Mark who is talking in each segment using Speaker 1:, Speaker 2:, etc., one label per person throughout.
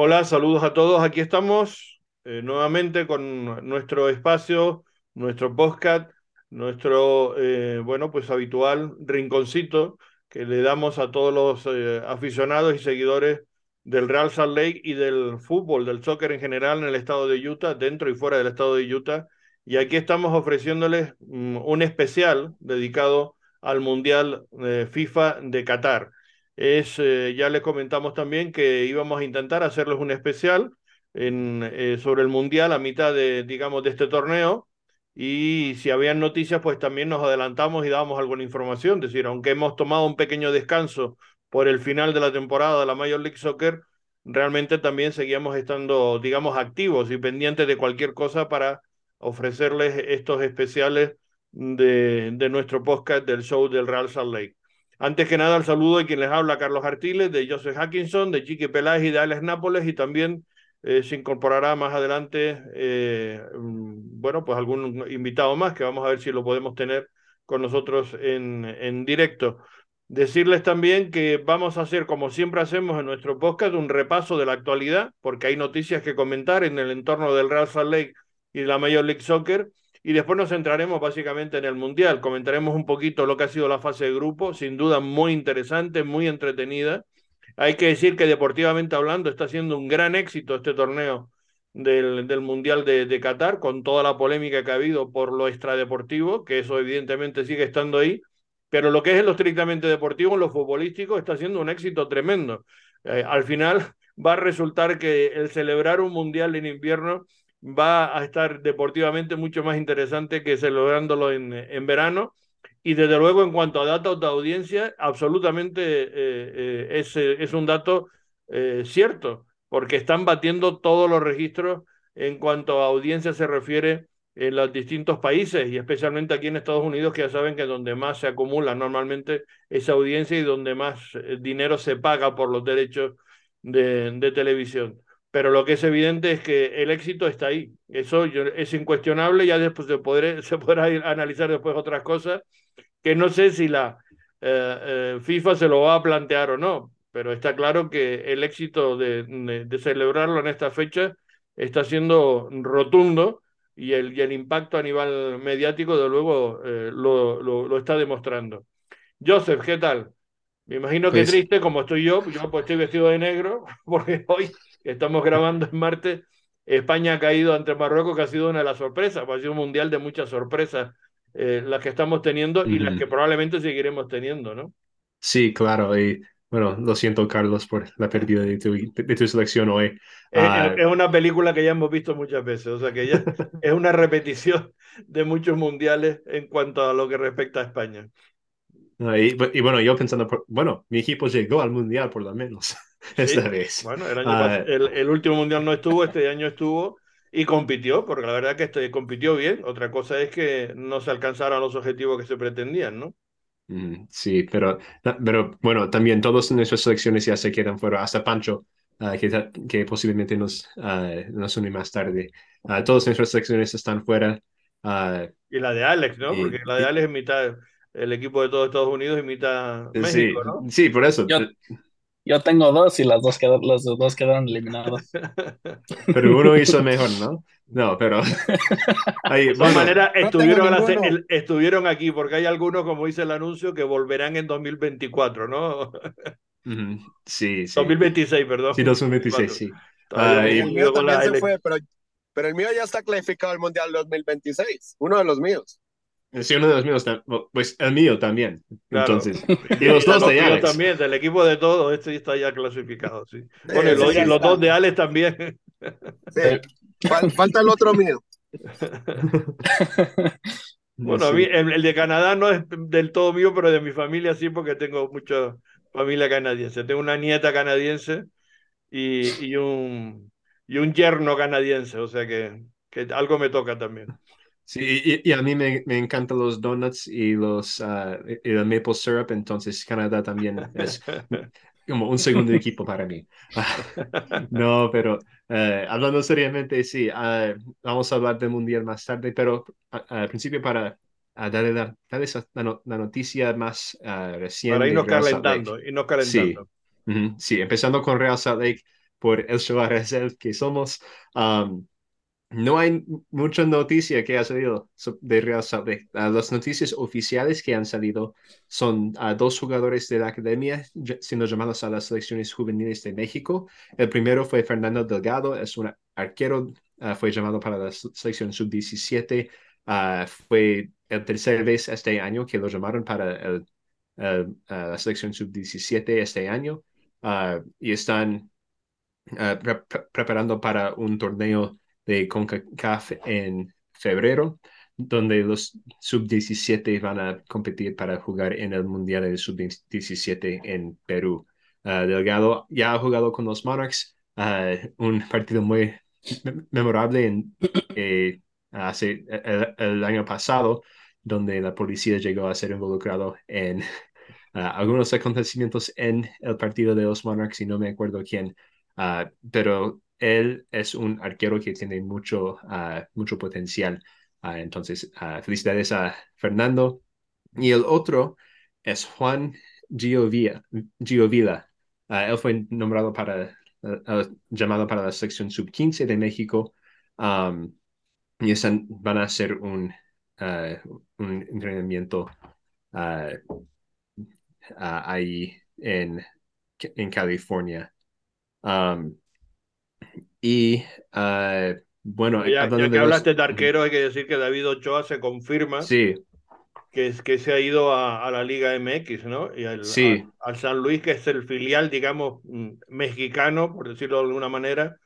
Speaker 1: Hola, saludos a todos. Aquí estamos eh, nuevamente con nuestro espacio, nuestro podcast, nuestro, eh, bueno, pues habitual rinconcito que le damos a todos los eh, aficionados y seguidores del Real Salt Lake y del fútbol, del soccer en general en el estado de Utah, dentro y fuera del estado de Utah. Y aquí estamos ofreciéndoles mm, un especial dedicado al Mundial FIFA de Qatar es, eh, ya les comentamos también que íbamos a intentar hacerles un especial eh, sobre el Mundial a mitad de, digamos, de este torneo. Y si habían noticias, pues también nos adelantamos y dábamos alguna información. Es decir, aunque hemos tomado un pequeño descanso por el final de la temporada de la Major League Soccer, realmente también seguíamos estando, digamos, activos y pendientes de cualquier cosa para ofrecerles estos especiales de, de nuestro podcast del show del Real Salt Lake. Antes que nada, el saludo de quien les habla, Carlos Artiles, de Joseph Hackinson, de Chiqui Peláez y de Alex Nápoles, y también eh, se incorporará más adelante, eh, mm, bueno, pues algún invitado más que vamos a ver si lo podemos tener con nosotros en, en directo. Decirles también que vamos a hacer, como siempre hacemos en nuestro podcast, un repaso de la actualidad, porque hay noticias que comentar en el entorno del Real Salt Lake y la Major League Soccer y después nos centraremos básicamente en el Mundial. Comentaremos un poquito lo que ha sido la fase de grupo, sin duda muy interesante, muy entretenida. Hay que decir que deportivamente hablando está siendo un gran éxito este torneo del, del Mundial de, de, Qatar, con toda la polémica que ha habido por lo extradeportivo, que eso evidentemente sigue estando ahí, pero lo que es lo estrictamente deportivo, lo futbolístico, está siendo un éxito tremendo. Eh, al final va a resultar que el celebrar un Mundial en invierno va a estar deportivamente mucho más interesante que celebrándolo en, en verano. Y desde luego, en cuanto a datos de audiencia, absolutamente eh, eh, es, es, un dato eh, cierto, porque están batiendo todos los registros en cuanto a audiencia se refiere en los distintos países y especialmente aquí en Estados Unidos, que ya saben que es donde más se acumula normalmente esa audiencia y donde más dinero se paga por los derechos de, de televisión pero lo que es evidente es que el éxito está ahí. Eso es incuestionable, ya después se, podré, se podrá analizar después otras cosas, que no sé si la eh, eh, FIFA se lo va a plantear o no, pero está claro que el éxito de, de, celebrarlo en esta fecha está siendo rotundo y el, y el impacto a nivel mediático, de luego, eh, lo, lo, lo, está demostrando. Joseph, ¿qué tal? Me imagino que pues... triste, como estoy yo, yo pues estoy vestido de negro, porque hoy Estamos grabando en Marte. España ha caído ante Marruecos, que ha sido una de las sorpresas, ha sido un mundial de muchas sorpresas eh, las que estamos teniendo y -huh. las que probablemente seguiremos teniendo, ¿no?
Speaker 2: Sí, claro. Y bueno, lo siento, Carlos, por la pérdida de tu, de tu selección hoy.
Speaker 1: Es, uh, es, una película que ya hemos visto muchas veces, o sea que ya es una repetición de muchos mundiales en cuanto a lo que respecta a España.
Speaker 2: Y, y, bueno, yo pensando, por, bueno, mi equipo llegó al mundial por lo menos esta
Speaker 1: sí.
Speaker 2: vez.
Speaker 1: Bueno, el, año uh, el, el, último mundial no estuvo, este año estuvo y compitió, porque la verdad que este, compitió bien. Otra cosa es que no se alcanzaron los objetivos que se pretendían, ¿no?
Speaker 2: Mm, sí, pero, pero bueno, también todas nuestras selecciones ya se quedan fuera, hasta Pancho, uh, que, que, posiblemente nos, uh, nos une más tarde. todas nuestras selecciones están fuera.
Speaker 1: y la de Alex, ¿no? Porque la de Alex es mitad el equipo de todos Estados Unidos y mitad México,
Speaker 2: sí,
Speaker 1: ¿no?
Speaker 2: Sí, por eso.
Speaker 3: Yo, yo tengo dos y las dos quedaron, los dos quedaron eliminados.
Speaker 2: Pero uno hizo mejor, ¿no? No, pero.
Speaker 1: Ahí, de todas maneras, estuvieron, no el, estuvieron aquí, porque hay algunos, como dice el anuncio, que volverán en 2024, ¿no?
Speaker 2: Sí, sí.
Speaker 1: 2026, perdón.
Speaker 2: Sí, 2026, sí.
Speaker 4: El mío también se fue, pero, pero el mío ya está clasificado al Mundial 2026, uno de los míos.
Speaker 2: Sí, uno de los míos, pues el mío también. Claro. Entonces, y los dos de Alex.
Speaker 1: también, del equipo de todos, este está ya clasificado, sí. Bueno, sí, los, sí, los dos de Alex también.
Speaker 4: Sí. Falta el otro mío.
Speaker 1: bueno, a mí el, el, de Canadá no es del todo mío, pero de mi familia sí, porque tengo mucha familia canadiense. Tengo una nieta canadiense y, y, un, y un yerno canadiense, o sea que, que algo me toca también.
Speaker 2: Sí, y, y, a mí me, me encantan los donuts y los uh, y el maple syrup, entonces Canadá también es como un segundo equipo para mí. no, pero uh, hablando seriamente, sí, uh, vamos a hablar del Mundial más tarde, pero al principio para darle, la, darle esa, la, no, la, noticia más reciente.
Speaker 1: Para irnos calentando, irnos calentando.
Speaker 2: Sí, uh -huh, sí, empezando con Real Salt Lake. por el show que somos. Um, no hay mucha noticia que ha salido de Real Salt. Ah, las noticias oficiales que han salido son a dos jugadores de la academia siendo llamados a las selecciones juveniles de México. El primero fue Fernando Delgado, es un arquero, ah, fue llamado para la selección sub-17. Ah, fue el tercer vez este año que lo llamaron para el, la selección sub-17 este año. y están preparando para un torneo de CONCACAF en febrero, donde los sub-17 van a competir para jugar en el Mundial de sub-17 en Perú. Ah, Delgado ya ha jugado con los Monarchs, ah, un partido muy memorable eh, hace el, año pasado, donde la policía llegó a ser involucrado en ah, algunos acontecimientos en el partido de los Monarchs y no me acuerdo quién, pero él es un arquero que tiene mucho, ah, mucho potencial. Ah, entonces, uh, felicidades a Fernando. Y el otro es Juan Giovilla. Giovilla. él fue nombrado para, llamado para la sección sub-15 de México. Um, y están, van a hacer un, un entrenamiento ahí en, en California. Y uh, bueno,
Speaker 1: ya, que hablaste de arquero, hay que decir que David Ochoa se confirma
Speaker 2: sí.
Speaker 1: que, que se ha ido a, la Liga MX, ¿no? Y al,
Speaker 2: sí.
Speaker 1: al San Luis, que es el filial, digamos, mm, mexicano, por decirlo de alguna manera,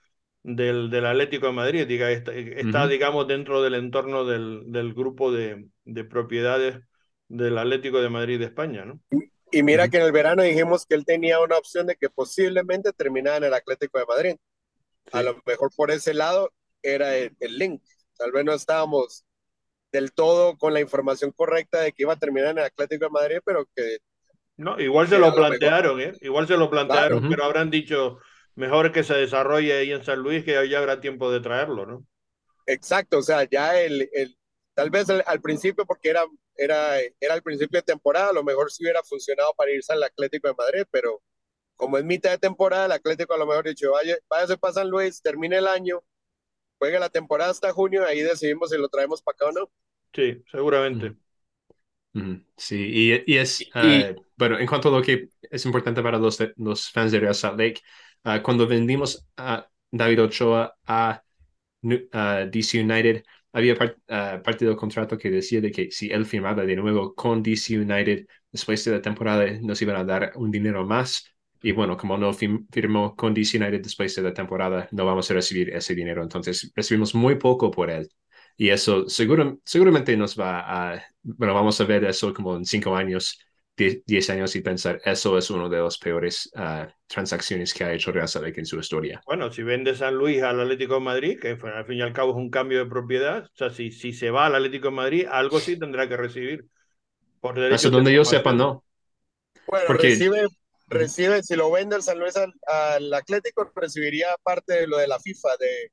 Speaker 1: del, del Atlético de Madrid. Diga, está, está digamos, dentro del entorno del, del grupo de, de, propiedades del Atlético de Madrid de España, ¿no?
Speaker 4: Y mira que en el verano dijimos que él tenía una opción de que posiblemente terminara en el Atlético de Madrid. A lo mejor por ese lado era el, link. Tal vez no estábamos del todo con la información correcta de que iba a terminar en el Atlético de Madrid, pero que...
Speaker 1: No, igual se lo plantearon, ¿eh? Igual se lo plantearon, pero habrán dicho, mejor que se desarrolle ahí en San Luis, que ya habrá tiempo de traerlo, ¿no?
Speaker 4: Exacto, o sea, ya el, el tal vez al principio, porque era, era, era el principio de temporada, a lo mejor sí hubiera funcionado para irse al Atlético de Madrid, pero como es mitad de temporada, el Atlético a lo mejor dicho, vaya, váyase para San Luis, termine el año, juegue la temporada hasta junio, ahí decidimos si lo traemos para acá o no.
Speaker 1: Sí, seguramente.
Speaker 2: Sí, y, es, ah, bueno, en cuanto a lo que es importante para los, los fans de Real Salt Lake, ah, cuando vendimos a David Ochoa a DC United, había parte del contrato que decía de que si él firmaba de nuevo con DC United, después de la temporada nos iban a dar un dinero más y bueno, como no firmó con DC United después de la temporada, no vamos a recibir ese dinero. Entonces, recibimos muy poco por él. Y eso seguro, seguramente nos va a, bueno, vamos a ver eso como en cinco años, diez, años y pensar, eso es uno de los peores uh, transacciones que ha hecho Real Salt en su historia.
Speaker 1: Bueno, si vende San Luis al Atlético de Madrid, que al fin y al cabo es un cambio de propiedad, o sea, si, si se va al Atlético de Madrid, algo sí tendrá que recibir.
Speaker 2: Por Eso donde yo sepa, no.
Speaker 4: Bueno, Porque... recibe recibe, si lo vende el San Luis al, Atlético, recibiría parte de lo de la FIFA, de,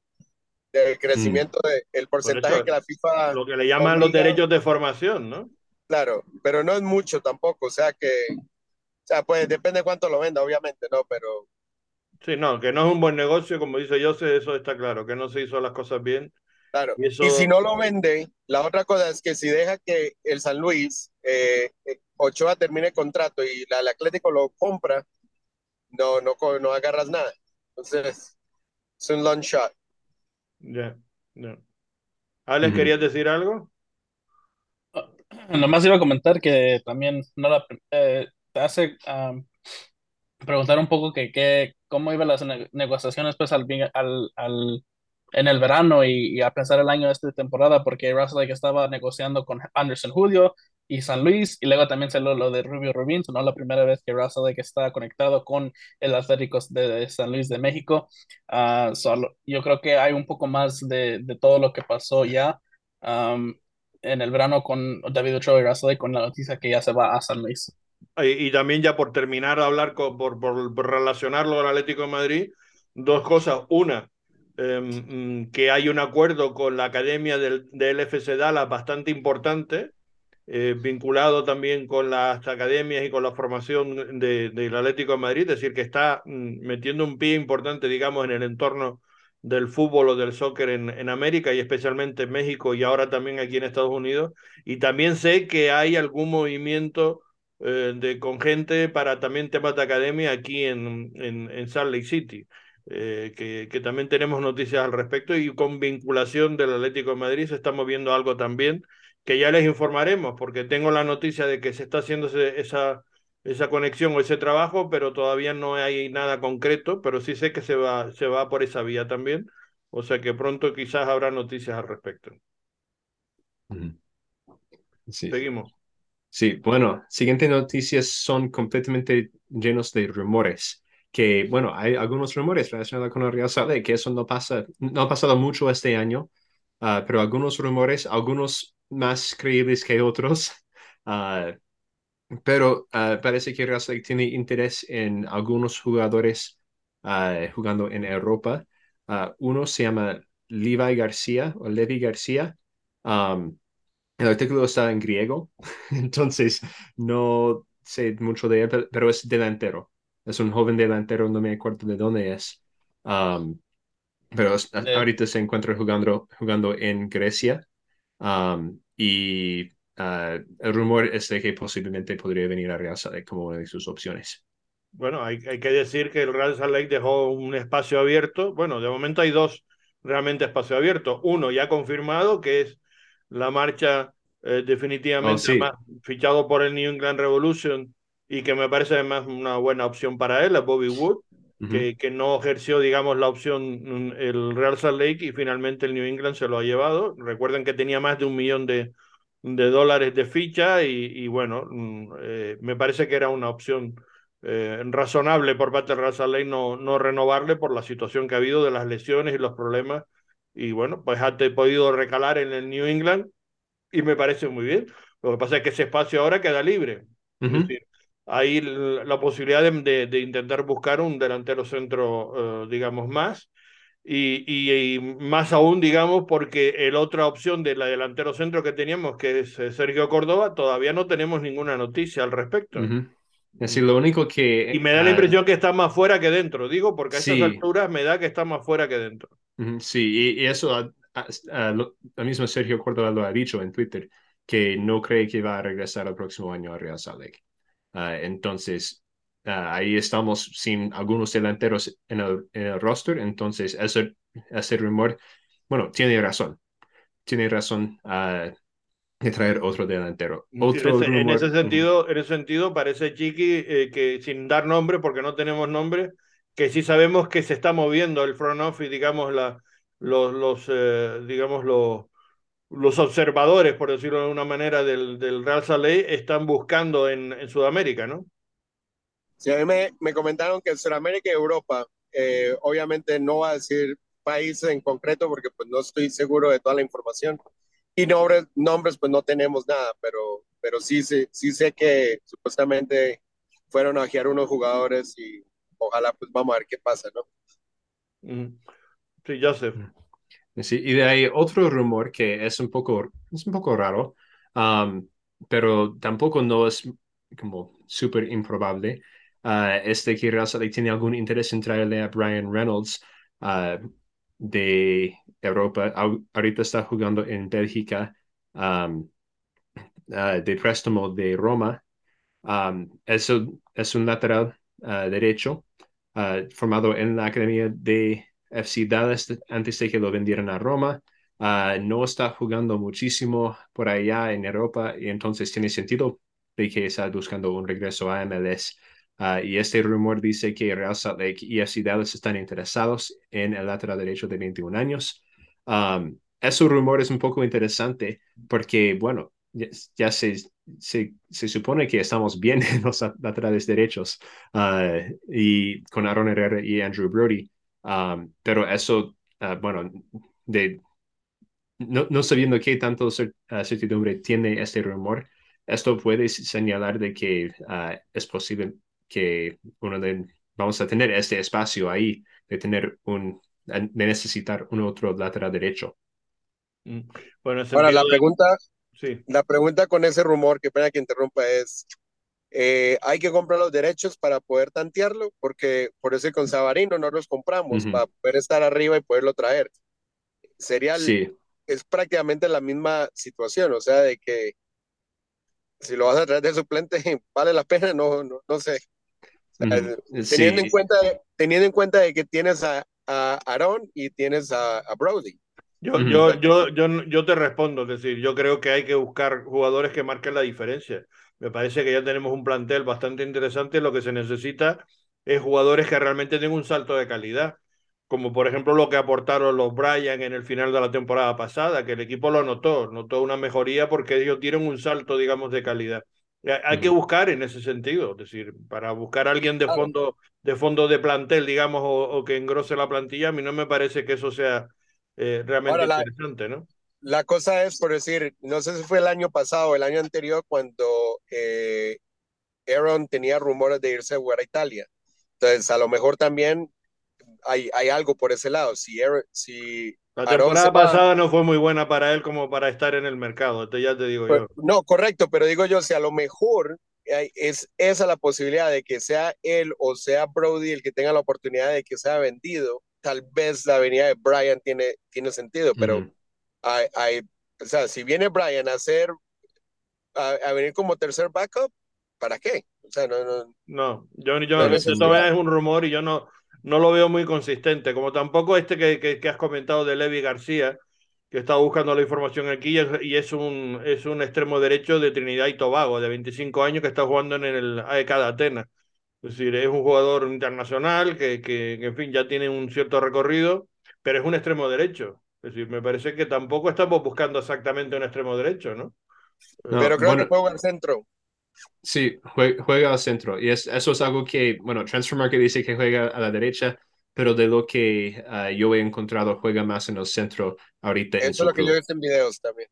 Speaker 4: del crecimiento, mm. del porcentaje que la FIFA...
Speaker 1: Lo que le llaman los derechos de formación, ¿no?
Speaker 4: Claro, pero no es mucho tampoco, o sea que, o sea, pues depende de cuánto lo venda, obviamente, ¿no? Pero...
Speaker 1: Sí, no, que no es un buen negocio, como dice José, eso está claro, que no se hizo las cosas bien.
Speaker 4: Claro, y, si no lo vende, la otra cosa es que si deja que el San Luis eh, Ochoa termine el contrato y el Atlético lo compra, no, no, no agarras nada. Entonces, es un long shot.
Speaker 1: Ya, ya. Alex, ¿querías decir algo?
Speaker 3: Nomás iba a comentar que también no la, eh, te hace preguntar un poco que, que, cómo iban las negociaciones pues al, al, al en el verano y, a pensar el año de esta temporada porque Russell estaba negociando con Anderson Julio y San Luis y luego también salió lo de Rubio Rubin, no la primera vez que Russell que está conectado con el Atlético de San Luis de México. Uh, solo, yo creo que hay un poco más de, de todo lo que pasó ya um, en el verano con David Ochoa y Russell con la noticia que ya se va a San Luis.
Speaker 1: Y, y también ya por terminar de hablar con, por, por, por relacionarlo al Atlético de Madrid, dos cosas. Una, mm, que hay un acuerdo con la academia del, del FC Dallas bastante importante, eh, vinculado también con las academias y con la formación de, del Atlético de Madrid, es decir, que está mm, metiendo un pie importante, digamos, en el entorno del fútbol o del soccer en, en, América y especialmente en México y ahora también aquí en Estados Unidos. Y también sé que hay algún movimiento eh, de, con gente para también temas de academia aquí en, en, en Salt Lake City. Eh, que, que, también tenemos noticias al respecto y con vinculación del Atlético de Madrid se está moviendo algo también que ya les informaremos porque tengo la noticia de que se está haciendo esa, esa conexión o ese trabajo, pero todavía no hay nada concreto, pero sí sé que se va, se va por esa vía también, o sea que pronto quizás habrá noticias al respecto.
Speaker 2: Sí.
Speaker 1: Seguimos.
Speaker 2: Sí, bueno, siguientes noticias son completamente llenos de rumores que, bueno, hay algunos rumores relacionados con el Real Salt que eso no pasa, no ha pasado mucho este año, uh, pero algunos rumores, algunos más creíbles que otros, uh, pero uh, parece que Real Salt tiene interés en algunos jugadores jugando en Europa. uno se llama Levi García o Levi García. Um, el artículo está en griego, entonces no sé mucho de él, pero es delantero es un joven delantero, no me acuerdo de dónde es. Um, pero ahorita se encuentra jugando, jugando en Grecia. Um, y uh, el rumor es de que posiblemente podría venir a Real Salt Lake como una de sus opciones.
Speaker 1: Bueno, hay, hay, que decir que el Real Salt Lake dejó un espacio abierto. Bueno, de momento hay dos realmente espacios abiertos. Uno ya confirmado, que es la marcha eh, definitivamente
Speaker 2: Oh, sí.
Speaker 1: más fichado por el New England Revolution y que me parece además una buena opción para él, a Bobby Wood, Que, que no ejerció, digamos, la opción el Real Salt Lake y finalmente el New England se lo ha llevado. Recuerden que tenía más de un millón de, de dólares de ficha y, y bueno, mm, eh, me parece que era una opción eh, razonable por parte del Real Salt Lake no, no renovarle por la situación que ha habido de las lesiones y los problemas. Y bueno, pues ha podido recalar en el New England y me parece muy bien. Lo que pasa es que ese espacio ahora queda libre. Es
Speaker 2: Ujú.
Speaker 1: decir, hay l- la posibilidad de, de- de intentar buscar un delantero centro, eh, digamos, más. Y, y- y más aún, digamos, porque el otra opción de la delantero centro que teníamos, que es eh, Sergio Córdoba, todavía no tenemos ninguna noticia al respecto.
Speaker 2: Ujú. Es decir, lo único que...
Speaker 1: Y me da la
Speaker 2: ah,
Speaker 1: impresión que está más fuera que dentro, digo, porque a estas
Speaker 2: Sí.
Speaker 1: alturas me da que está más fuera que dentro.
Speaker 2: Sí, y, y eso, lo mismo Sergio Córdoba lo ha dicho en Twitter, que no cree que va a regresar el próximo año a Real Salt Lake. Ah, entonces, ah, ahí estamos sin algunos delanteros en el, en el roster, entonces ese, ese rumor, bueno, tiene razón, tiene razón ah, de traer otro delantero.
Speaker 1: En
Speaker 2: Otro
Speaker 1: ese, en
Speaker 2: rumor,
Speaker 1: ese
Speaker 2: ujú,
Speaker 1: sentido, en ese sentido parece Chiqui eh, que sin dar nombre, porque no tenemos nombre, que sí sabemos que se está moviendo el front office, digamos, la, los, los eh, digamos, los, los observadores, por decirlo de una manera, del, del Real Salt Lake están buscando en, en Sudamérica, ¿no?
Speaker 4: Sí, a mí me, me comentaron que en Sudamérica y Europa, eh, obviamente no va a decir países en concreto porque pues no estoy seguro de toda la información. Y nombres, nombres pues no tenemos nada, pero, pero sí, sí, sí sé que supuestamente fueron a ojear unos jugadores y ojalá pues vamos a ver qué pasa, ¿no?
Speaker 1: Mm. Sí, Joseph.
Speaker 2: Sí, y de ahí otro rumor que es un poco, es un poco raro, pero tampoco no es como súper improbable. ah, es que Real Salt tiene algún interés en traerle a Brian Reynolds ah, de Europa. Ahorita está jugando en Bélgica ah, de préstamo de Roma. Um, es, un- lateral derecho formado en la academia de FC Dallas antes de que lo vendieran a Roma. Ah, no está jugando muchísimo por allá en Europa y entonces tiene sentido de que está buscando un regreso a MLS. Ah, y este rumor dice que Real Salt Lake y FC Dallas están interesados en el lateral derecho de 21 años. Um, ese rumor es un poco interesante porque, bueno, ya, ya se, se, se supone que estamos bien en los laterales derechos ah, y con Aaron Herrera y Andrew Brody, um, pero eso, ah, bueno, de, no, no sabiendo qué tanto ah, certidumbre tiene este rumor, esto puede señalar de que ah, es posible que uno de, vamos a tener este espacio ahí de tener un, de necesitar un otro lateral derecho.
Speaker 1: Mm. Bueno, en
Speaker 4: Ahora, la
Speaker 1: de-
Speaker 4: pregunta,
Speaker 1: Sí.
Speaker 4: La pregunta con ese rumor, que pena que interrumpa, es, eh, ¿hay que comprar los derechos para poder tantearlo? Porque por eso con Sabarino no los compramos,
Speaker 2: Ujú.
Speaker 4: para poder estar arriba y poderlo traer. Sería,
Speaker 2: Sí,
Speaker 4: es prácticamente la misma situación, o sea, de que si lo vas a traer de suplente, vale la pena, no, no, no sé. O sea,
Speaker 2: ujú,
Speaker 4: teniendo, en
Speaker 2: sí.
Speaker 4: cuenta, teniendo en cuenta de que tienes a, a Aaron y tienes a, a Brody.
Speaker 1: Yo,
Speaker 2: Ujú.
Speaker 1: yo, yo, yo, yo te respondo, es decir, yo creo que hay que buscar jugadores que marquen la diferencia. Me parece que ya tenemos un plantel bastante interesante, lo que se necesita es jugadores que realmente tengan un salto de calidad, como por ejemplo lo que aportaron los Bryan en el final de la temporada pasada, que el equipo lo notó, notó una mejoría porque ellos dieron un salto, digamos, de calidad. Y Hay que buscar en ese sentido, es decir, para buscar a alguien de fondo, de fondo de plantel, digamos, o, o que engrose la plantilla, a mí no me parece que eso sea eh, realmente
Speaker 4: Ahora, la,
Speaker 1: interesante, ¿no?
Speaker 4: la cosa es, por decir, no sé si fue el año pasado o el año anterior cuando eh, Aaron tenía rumores de irse a jugar a Italia. Entonces, a lo mejor también hay, hay algo por ese lado. Si, Aaron, si
Speaker 1: La temporada pasada no fue muy buena para él como para estar en el mercado, esto ya te digo
Speaker 4: pues,
Speaker 1: yo.
Speaker 4: no, correcto, pero digo yo, si a lo mejor hay- es esa la posibilidad de que sea él o sea Brody el que tenga la oportunidad de que sea vendido, tal vez la venida de Brian tiene, tiene sentido, pero hay, hay, o sea, si viene Brian a hacer, a, a venir como tercer backup, ¿para qué? O sea, no, no,
Speaker 1: No, yo, yo
Speaker 4: no
Speaker 1: maneras es un rumor y yo no, no lo veo muy consistente, como tampoco este que, que, que has comentado de Levi García, que está buscando la información aquí y es, y es un, es un extremo derecho de Trinidad y Tobago, de 25 años, que está jugando en el AEK de Atenas. Es decir, es un jugador internacional que, que, que, en fin, ya tiene un cierto recorrido, pero es un extremo derecho. Es decir, me parece que tampoco estamos buscando exactamente un extremo derecho, ¿no?
Speaker 2: No,
Speaker 4: Pero creo
Speaker 2: bueno,
Speaker 4: que juega al centro.
Speaker 2: sí, jue- juega al centro. Y es, eso es algo que, bueno, Transfermarkt dice que juega a la derecha, pero de lo que ah, yo he encontrado, juega más en el centro ahorita
Speaker 4: Eso es lo que yo he visto en videos también.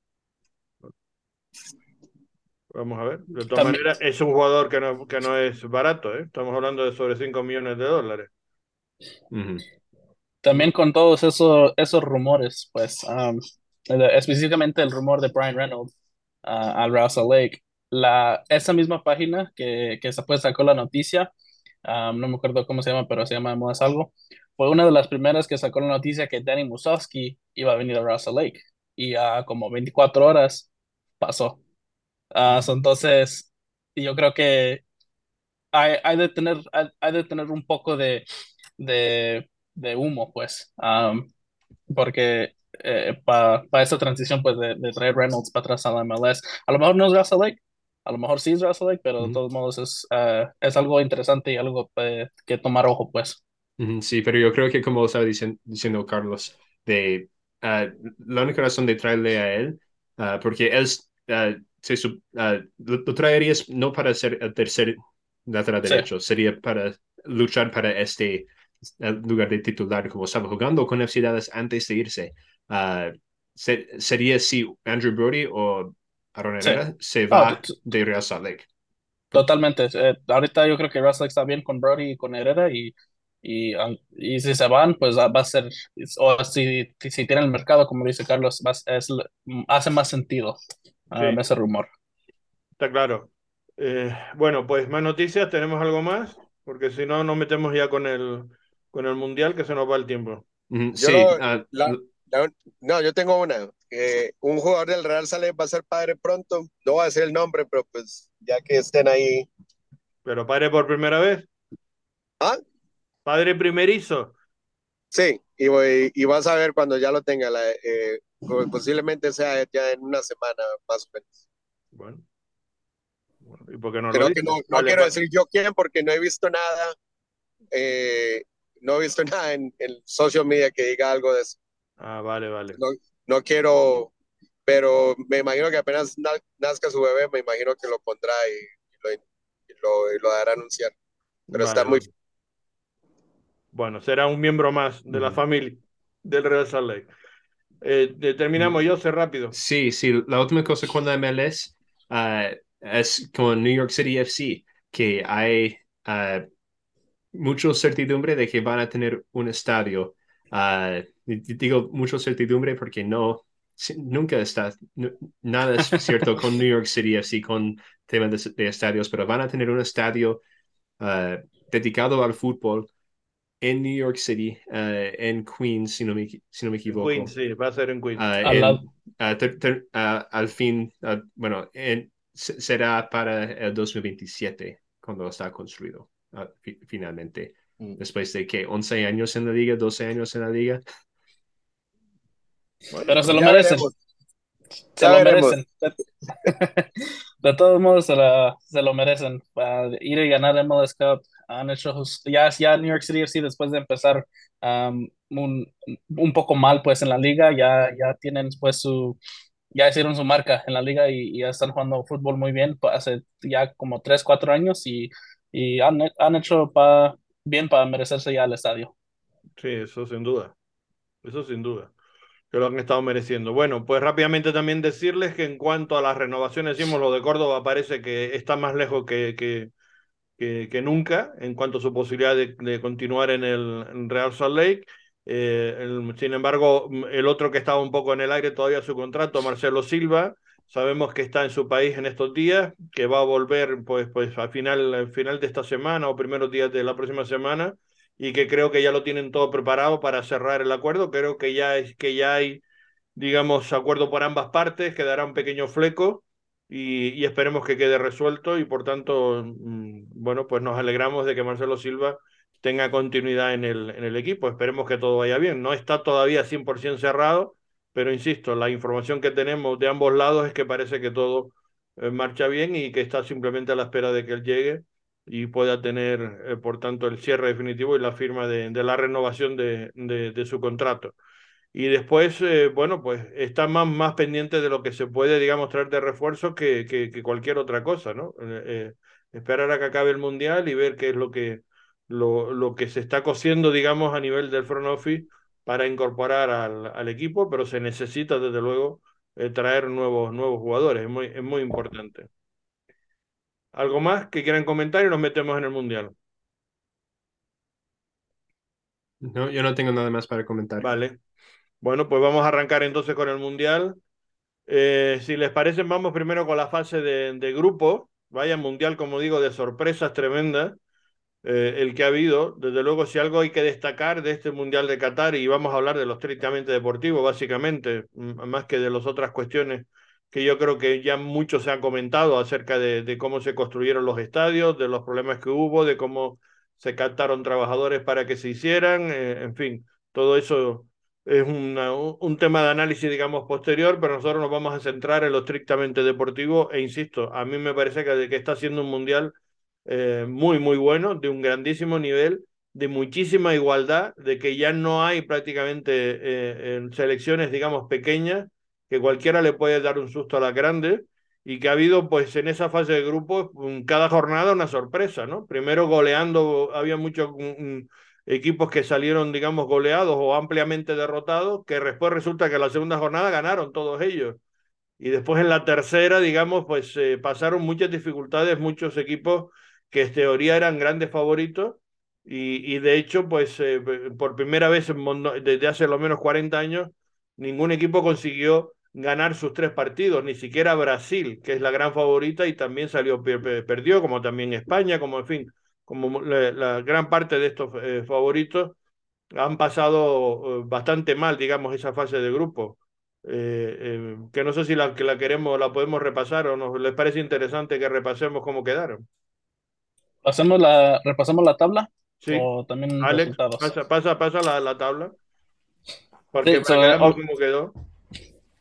Speaker 1: Vamos a ver. De todas
Speaker 3: También,
Speaker 1: maneras, es un jugador que no, que no es barato, ¿eh? Estamos hablando de sobre 5 millones de dólares.
Speaker 3: También con todos esos, esos rumores, pues, um, específicamente el rumor de Brian Reynolds al Salt Lake, la, esa misma página que, que se pues sacó la noticia, um, no me acuerdo cómo se llama, pero se llama Más Algo, fue una de las primeras que sacó la noticia que Danny Musovsky iba a venir a Salt Lake y a como 24 horas pasó. Ah, so, entonces, yo creo que hay, hay de tener, hay, hay de tener un poco de, de, de humo, pues, um, porque eh, para esa transición, pues, de, de traer Reynolds para atrás a la MLS, a lo mejor no es Russell Lake, a lo mejor sí es Russell Lake, pero de
Speaker 2: Ujú.
Speaker 3: todos modos es, eh, es algo interesante y algo eh, que tomar ojo, pues.
Speaker 2: Sí, pero yo creo que como estaba dicien- diciendo Carlos, de ah, la única razón de traerle a él, ah, porque él se lo, lo traerías no para ser el tercer lateral
Speaker 3: Sí,
Speaker 2: derecho, sería para luchar para este lugar de titular como estaba jugando con Dallas antes de irse. Ah, se- sería si Andrew Brody o Aaron
Speaker 3: sí.
Speaker 2: Herrera se
Speaker 3: Ah,
Speaker 2: va de Real Salt Lake.
Speaker 3: totalmente. Eh, ahorita yo creo que Russell Lake está bien con Brody y con Herrera y, y, y si se van, pues va a ser, o si, si tienen el mercado, como dice Carlos, va a- es, hace más sentido ah,
Speaker 1: Sí,
Speaker 3: ese rumor.
Speaker 1: está claro. Eh, bueno, pues más noticias, ¿tenemos algo más? Porque si no, nos metemos ya con el, con el Mundial, que se nos va el tiempo.
Speaker 2: Sí,
Speaker 4: lo, la, la- no, yo tengo una. Eh, un jugador del Real Sale va a ser padre pronto. No voy a decir el nombre, pero pues ya que estén ahí.
Speaker 1: Pero padre por primera vez,
Speaker 4: Ah,
Speaker 1: padre primerizo.
Speaker 4: sí, y, voy, y vas a ver cuando ya lo tenga. La, eh, po- posiblemente sea ya en una semana más o menos.
Speaker 1: Bueno, bueno, ¿y por qué no lo
Speaker 4: Creo que
Speaker 1: dices?
Speaker 4: no, no
Speaker 1: Vale,
Speaker 4: quiero
Speaker 1: va-
Speaker 4: decir yo quién porque no he visto nada. eh, no he visto nada en, en social media que diga algo de eso.
Speaker 1: Ah, vale, vale.
Speaker 4: No, no quiero, pero me imagino que apenas na- nazca su bebé, me imagino que lo pondrá y, y lo, y lo, y lo dará a anunciar. Pero está muy
Speaker 1: vale. Bueno, será un miembro más de la familia del Real Salt Lake. Eh, terminamos, yo sé rápido.
Speaker 2: Sí, sí, la última cosa con la MLS ah, es con New York City FC, que hay ah, mucha certidumbre de que van a tener un estadio. Ah, y digo mucha certidumbre porque no, nunca está, nada es cierto con New York City así con temas de, estadios, pero van a tener un estadio uh, dedicado al fútbol en New York City, uh, en Queens, si no me, si no me equivoco.
Speaker 1: Queens, sí, va a ser en Queens.
Speaker 2: al fin, bueno, en, será para el 2027 cuando está construido finalmente. Mm. Después de que 11 años en la liga, 12 años en la liga.
Speaker 3: Pero se lo merecen. Se lo merecen. De todos modos, se, se lo merecen. Para ir y ganar el MLS Cup. Han hecho ya, ya New York City FC después de empezar um, un, un, poco mal pues en la liga, ya, ya tienen pues su, ya hicieron su marca en la liga y, ya están jugando fútbol muy bien pues, hace ya como 3, 4 años y, y han, han hecho pa, bien para merecerse ya el estadio.
Speaker 1: Sí, eso sin duda. Eso sin duda que lo han estado mereciendo. Bueno, pues rápidamente también decirles que en cuanto a las renovaciones, decimos lo de Córdoba parece que está más lejos que, que, que, nunca en cuanto a su posibilidad de, continuar en el Real Salt Lake. Eh, sin embargo, el otro que estaba un poco en el aire todavía su contrato, Marcelo Silva, sabemos que está en su país en estos días, que va a volver pues, pues al final, al final de esta semana o primeros días de la próxima semana y que creo que ya lo tienen todo preparado para cerrar el acuerdo. Creo que ya, es, que ya hay, digamos, acuerdo por ambas partes, quedará un pequeño fleco y, esperemos que quede resuelto y por tanto, mm, bueno, pues nos alegramos de que Marcelo Silva tenga continuidad en el, en el equipo. Esperemos que todo vaya bien. No está todavía 100% cerrado, pero insisto, la información que tenemos de ambos lados es que parece que todo eh, marcha bien y que está simplemente a la espera de que él llegue y pueda tener, eh, por tanto, el cierre definitivo y la firma de, de la renovación de, de, su contrato. Y después, eh, bueno, pues está más, más pendiente de lo que se puede, digamos, traer de refuerzo que, que, cualquier otra cosa, ¿no? Eh, esperar a que acabe el Mundial y ver qué es lo que, lo, lo que se está cosiendo, digamos, a nivel del front office para incorporar al, al equipo, pero se necesita, desde luego, traer nuevos, nuevos jugadores, es muy, es muy importante. ¿Algo más que quieran comentar y nos metemos en el Mundial?
Speaker 2: No, yo no tengo nada más para comentar.
Speaker 1: Vale. Bueno, pues vamos a arrancar entonces con el Mundial. Eh, si les parece, vamos primero con la fase de, de grupo. Vaya Mundial, como digo, de sorpresas tremendas. Eh, el que ha habido. Desde luego, si algo hay que destacar de este Mundial de Qatar, y vamos a hablar de lo estrictamente deportivo, básicamente, más que de las otras cuestiones que yo creo que ya mucho se ha comentado acerca de, cómo se construyeron los estadios, de los problemas que hubo, de cómo se captaron trabajadores para que se hicieran, eh, en fin, todo eso es un tema de análisis, digamos, posterior, pero nosotros nos vamos a centrar en lo estrictamente deportivo e insisto, a mí me parece que, que está siendo un mundial eh, muy, muy bueno, de un grandísimo nivel, de muchísima igualdad, de que ya no hay prácticamente eh, selecciones, digamos, pequeñas, que cualquiera le puede dar un susto a la grande y que ha habido pues en esa fase de grupos cada jornada una sorpresa, ¿no? Primero goleando, había muchos equipos que salieron, digamos, goleados o ampliamente derrotados, que después resulta que en la segunda jornada ganaron todos ellos. Y después en la tercera, digamos, pues eh, pasaron muchas dificultades, muchos equipos que en teoría eran grandes favoritos y, y de hecho, pues eh, por primera vez desde hace lo menos 40 años, ningún equipo consiguió ganar sus tres partidos, ni siquiera Brasil, que es la gran favorita y también salió, perdió, como también España, como en fin, como la, gran parte de estos eh, favoritos han pasado eh, bastante mal, digamos, esa fase de grupo. Eh, que no sé si la, que la queremos, la podemos repasar o nos les parece interesante que repasemos cómo quedaron.
Speaker 3: ¿Hacemos la, ¿Repasamos la tabla?
Speaker 1: Sí. O también Alex, pasa, pasa, pasa la, la tabla. Porque para cómo quedó.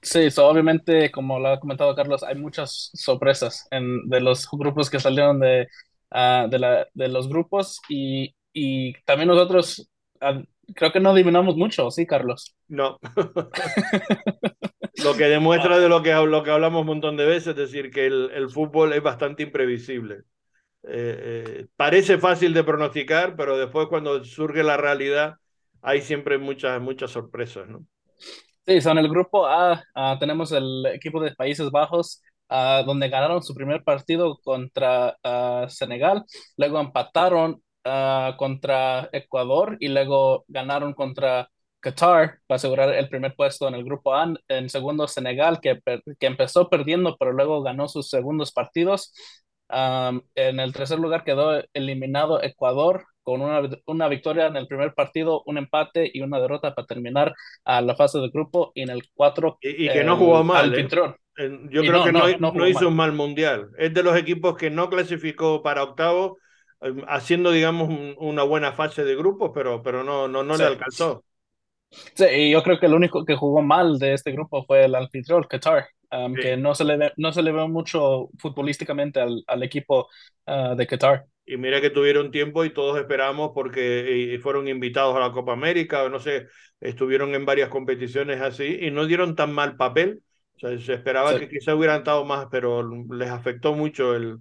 Speaker 3: Sí, obviamente, como lo ha comentado Carlos, hay muchas sorpresas en, de los grupos que salieron de, uh, de, la, de, los grupos y, y también nosotros uh, creo que no adivinamos mucho, ¿sí, Carlos?
Speaker 1: No. lo que demuestra de lo que, lo que hablamos un montón de veces, es decir, que el, el fútbol es bastante imprevisible. Eh, eh, parece fácil de pronosticar, pero después cuando surge la realidad hay siempre muchas, muchas sorpresas, ¿no?
Speaker 3: Sí, son el grupo A, ah, tenemos el equipo de Países Bajos, ah, donde ganaron su primer partido contra ah, Senegal, luego empataron contra Ecuador y luego ganaron contra Qatar para asegurar el primer puesto en el grupo A. En segundo, Senegal, que, que empezó perdiendo, pero luego ganó sus segundos partidos. en el tercer lugar quedó eliminado Ecuador con una, una, victoria en el primer partido, un empate y una derrota para terminar a la fase de grupo. Y en el cuatro
Speaker 1: Y, que no jugó mal. ¿eh? Yo creo que no, no hizo un mal mundial. Es de los equipos que no clasificó para octavo, em, haciendo, digamos, una buena fase de grupos, pero, pero no, no, no le alcanzó.
Speaker 3: Sí, y yo creo que el único que jugó mal de este grupo fue el anfitrión, Qatar, um, que no se, le ve, no se le ve mucho futbolísticamente al, al equipo uh, de Qatar.
Speaker 1: Y mira que tuvieron tiempo y todos esperamos porque fueron invitados a la Copa América, o no sé, estuvieron en varias competiciones así y no dieron tan mal papel. O sea, se esperaba que quizá hubieran estado más, pero les afectó mucho el,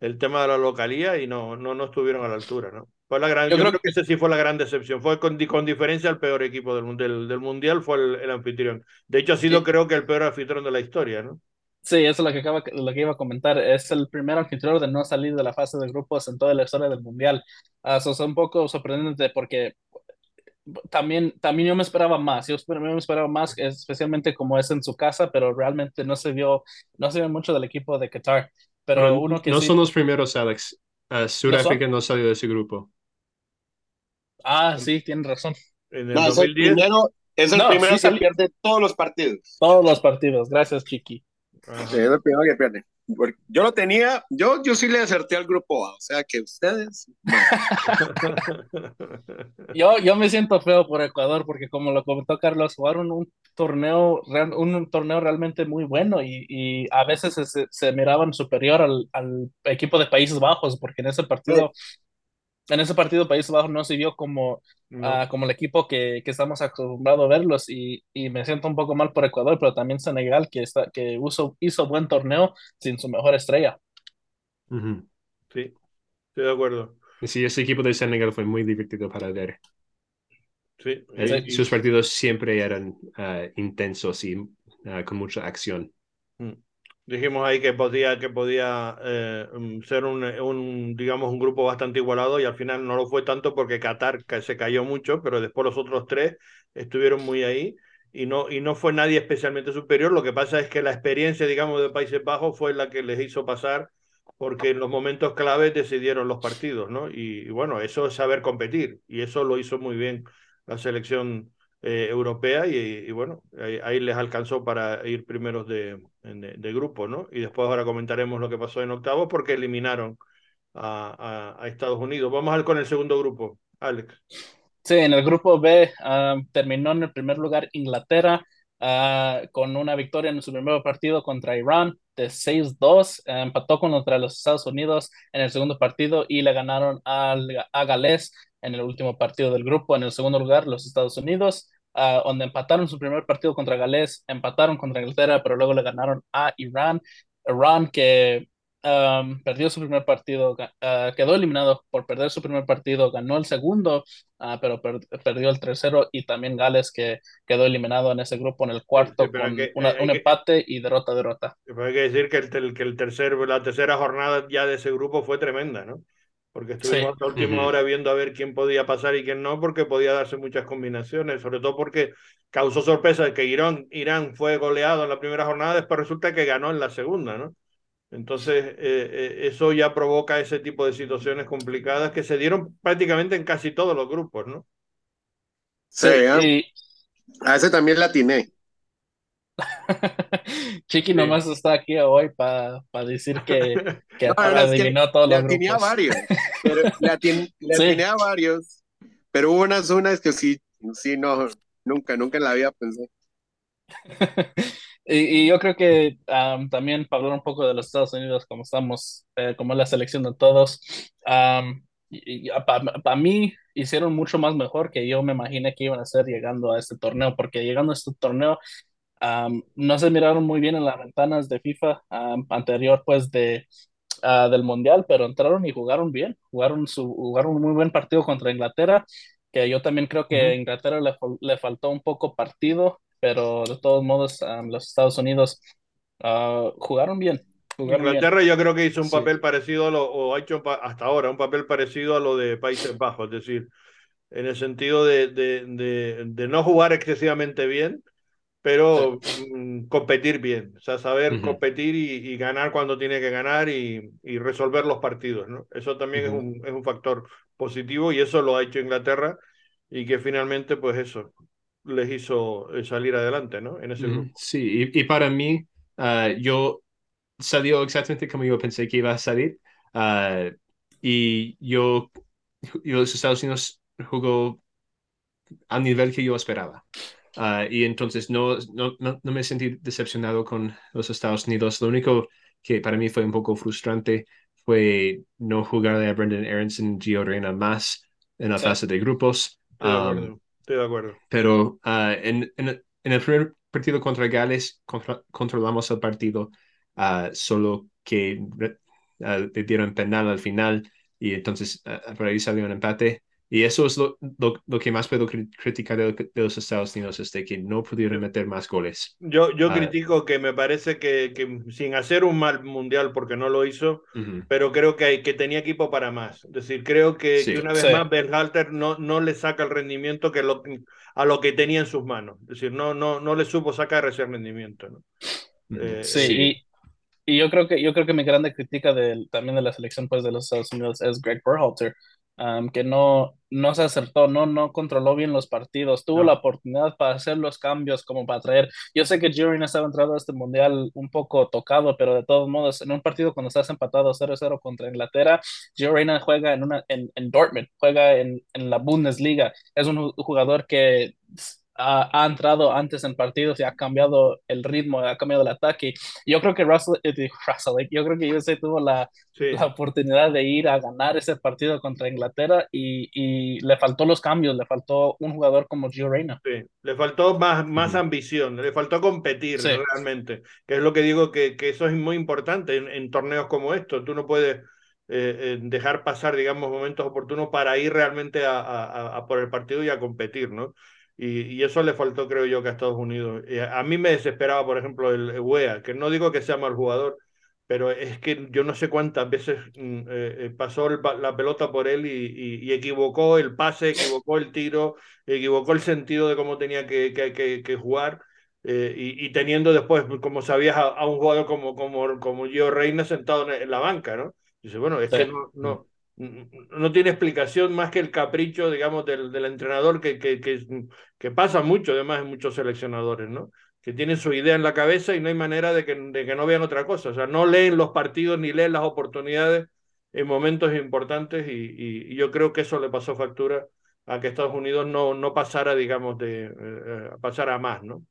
Speaker 1: el tema de la localía y no, no, no estuvieron a la altura, ¿no? Fue la gran, yo, creo, que ese sí fue la gran decepción. Fue con, con diferencia el peor equipo del, del, del Mundial, fue el, anfitrión. De hecho, ha sido creo que el peor anfitrión de la historia, ¿no?
Speaker 3: Sí, eso es lo que, acaba, lo que iba a comentar. Es el primer anfitrión de no salir de la fase de grupos en toda la historia del Mundial. Uh, eso es un poco sorprendente porque también, también yo me esperaba más. Yo me esperaba más, especialmente como es en su casa, pero realmente no se vio, no se vio mucho del equipo de Qatar. Pero, uno que
Speaker 2: no son los primeros, Alex. Uh, Sudáfrica ¿No, salió de ese grupo.
Speaker 3: Ah, sí, tienes razón.
Speaker 4: En el no, 2010. Es el primero, es el primero que pierde todos los partidos.
Speaker 3: Todos los partidos, gracias, Chiqui.
Speaker 4: Sí, es el primero que pierde. Yo lo tenía, yo, yo sí le acerté al grupo A, o sea que ustedes.
Speaker 3: yo, yo me siento feo por Ecuador, porque como lo comentó Carlos, jugaron un torneo, un torneo realmente muy bueno y, y a veces se, se, miraban superior al, al, equipo de Países Bajos, porque en ese partido en ese partido Países Bajos no se vio como, ah, como el equipo que, que, estamos acostumbrados a verlos y, y, me siento un poco mal por Ecuador, pero también Senegal que, está, que hizo, hizo buen torneo sin su mejor estrella.
Speaker 1: Sí, estoy de acuerdo.
Speaker 2: Sí, ese equipo de Senegal fue muy divertido para ver.
Speaker 1: Sí,
Speaker 2: eh, sus partidos siempre eran uh, intensos y uh, con mucha acción.
Speaker 1: Mm dijimos ahí que podía, que podía eh, mm, ser un, un, digamos, un grupo bastante igualado y al final no lo fue tanto porque Qatar se cayó mucho, pero después los otros tres estuvieron muy ahí y no, y no fue nadie especialmente superior. Lo que pasa es que la experiencia, digamos, de Países Bajos fue la que les hizo pasar porque en los momentos claves decidieron los partidos, ¿no? Y, y bueno, eso es saber competir y eso lo hizo muy bien la selección eh, europea y, bueno, ahí, les alcanzó para ir primeros de, de, grupo, ¿no? Y después ahora comentaremos lo que pasó en octavos porque eliminaron a, a, Estados Unidos. Vamos a ver con el segundo grupo, Alex.
Speaker 3: Sí, en el grupo B ah, terminó en el primer lugar Inglaterra ah, con una victoria en su primer partido contra Irán de 6-2. empató contra los Estados Unidos en el segundo partido y le ganaron al, a Gales en el último partido del grupo. En el segundo lugar, los Estados Unidos, uh, donde empataron su primer partido contra Gales, empataron contra Inglaterra, pero luego le ganaron a Irán. Irán que um, perdió su primer partido, uh, quedó eliminado por perder su primer partido, ganó el segundo, uh, pero per perdió el tercero y también Gales que quedó eliminado en ese grupo en el cuarto sí, con que, una, un que, empate y derrota, derrota.
Speaker 1: Hay que decir que, el, que el tercer, la tercera jornada ya de ese grupo fue tremenda, ¿no? Porque estuvimos sí. la última hora viendo a ver quién podía pasar y quién no, porque podía darse muchas combinaciones, sobre todo porque causó sorpresa que Irán, Irán fue goleado en la primera jornada, después resulta que ganó en la segunda, ¿no? Entonces, eh, eh, eso ya provoca ese tipo de situaciones complicadas que se dieron prácticamente en casi todos los grupos, ¿no?
Speaker 4: Sí, ¿eh? a ese también la atiné.
Speaker 3: Chiqui nomás está aquí hoy para pa decir que, que no, adivinó que todos los grupos.
Speaker 4: Tenía varios, pero la, ten, la sí. tenía varios, pero hubo unas zonas que sí, sí, no, nunca, nunca en la vida pensé.
Speaker 3: y, y, yo creo que um, también para hablar un poco de los Estados Unidos, como estamos, eh, como es la selección de todos, um, para pa mí hicieron mucho más mejor que yo me imaginé que iban a hacer llegando a este torneo, porque llegando a este torneo Um, no se miraron muy bien en las ventanas de FIFA um, anterior, pues, de, uh, del Mundial, pero entraron y jugaron bien. Jugaron, su, jugaron un muy buen partido contra Inglaterra, que yo también creo que a Inglaterra le, le, faltó un poco partido, pero de todos modos, um, los Estados Unidos uh, jugaron bien. Jugaron
Speaker 1: Inglaterra
Speaker 3: bien.
Speaker 1: yo creo que hizo un papel sí. parecido a lo, o ha hecho hasta ahora, un papel parecido a lo de Países Bajos, es decir, en el sentido de, de, de, de no jugar excesivamente bien, pero mm, competir bien, o sea, saber
Speaker 2: Ujú.
Speaker 1: competir y, y ganar cuando tiene que ganar y, y resolver los partidos, ¿no? Eso también es,
Speaker 2: Ujú.
Speaker 1: un, es un factor positivo y eso lo ha hecho Inglaterra y que finalmente, pues eso, les hizo eh, salir adelante, ¿no? En ese
Speaker 2: Ujú.
Speaker 1: grupo.
Speaker 2: Sí, y, y para mí, ah, yo salió exactamente como yo pensé que iba a salir. ah, y yo, y los Estados Unidos jugó al nivel que yo esperaba. Ah, y entonces no, no, no, no me sentí decepcionado con los Estados Unidos. Lo único que para mí fue un poco frustrante fue no jugarle a Brendan Aronson y Gio Reyna más en la
Speaker 3: Sí.
Speaker 2: fase de grupos.
Speaker 1: Estoy de
Speaker 2: Um,
Speaker 1: acuerdo, estoy de acuerdo.
Speaker 2: pero ah, en, en, en el primer partido contra Gales contra- controlamos el partido, ah, solo que ah, le dieron penal al final y entonces ah, por ahí salió un empate. Y eso es lo, lo, lo que más puedo cri- criticar de, de los Estados Unidos, es de que no pudieron meter más goles.
Speaker 1: Yo, yo
Speaker 2: Ah.
Speaker 1: critico que me parece que, que sin hacer un mal mundial, porque no lo hizo,
Speaker 2: Ujú.
Speaker 1: pero creo que, que tenía equipo para más. Es decir, creo que,
Speaker 2: Sí.
Speaker 1: que una vez
Speaker 3: Sí.
Speaker 1: más Berhalter no, no le saca el rendimiento que lo, a lo que tenía en sus manos. Es decir, no, no, no le supo sacar ese rendimiento. ¿no?
Speaker 2: Ujú.
Speaker 1: Eh,
Speaker 3: Sí,
Speaker 2: Sí.
Speaker 3: Y, y yo creo que yo creo que mi grande crítica del, también de la selección pues, de los Estados Unidos es Greg Berhalter, um, que no, no se acertó, no, no controló bien los partidos, tuvo
Speaker 1: No.
Speaker 3: la oportunidad para hacer los cambios, como para traer. Yo sé que Reyna estaba entrado a este mundial un poco tocado, pero de todos modos, en un partido cuando estás empatado 0-0 contra Inglaterra, Reyna juega en, una, en, en Dortmund, juega en, en la Bundesliga, es un ju- jugador que ha, ha entrado antes en partidos y ha cambiado el ritmo, ha cambiado el ataque. Yo creo que Russell, eh, Russell, eh, yo creo que USA tuvo la,
Speaker 1: sí.
Speaker 3: la oportunidad de ir a ganar ese partido contra Inglaterra y, y le faltó los cambios, le faltó un jugador como Gio Reyna.
Speaker 1: Sí, le faltó más, más ambición, le faltó competir
Speaker 3: Sí.
Speaker 1: realmente, que es lo que digo que, que eso es muy importante en, en torneos como estos. Tú no puedes eh, eh, dejar pasar, digamos, momentos oportunos para ir realmente a, a- a por el partido y a competir, ¿no? Y, y eso le faltó, creo yo, que a Estados Unidos. Eh, a mí me desesperaba, por ejemplo, el, el Wea, que no digo que sea mal jugador, pero es que yo no sé cuántas veces mm, eh, eh, pasó el la pelota por él y, y- y equivocó el pase, equivocó el tiro, equivocó el sentido de cómo tenía que, que, que, que jugar. eh, y, y teniendo después, como sabías, a, a un jugador como, como, como Gio Reina sentado en, en la banca, ¿no? Dice, bueno, es
Speaker 3: Sí.
Speaker 1: que no, no, no tiene explicación más que el capricho, digamos, del, del entrenador que, que, que, pasa mucho, además, en muchos seleccionadores, ¿no? que tienen su idea en la cabeza y no hay manera de que, de que no vean otra cosa. O sea, no leen los partidos ni leen las oportunidades en momentos importantes y, y, yo creo que eso le pasó factura a que Estados Unidos no, no pasara, digamos, de eh, pasara a más, ¿no?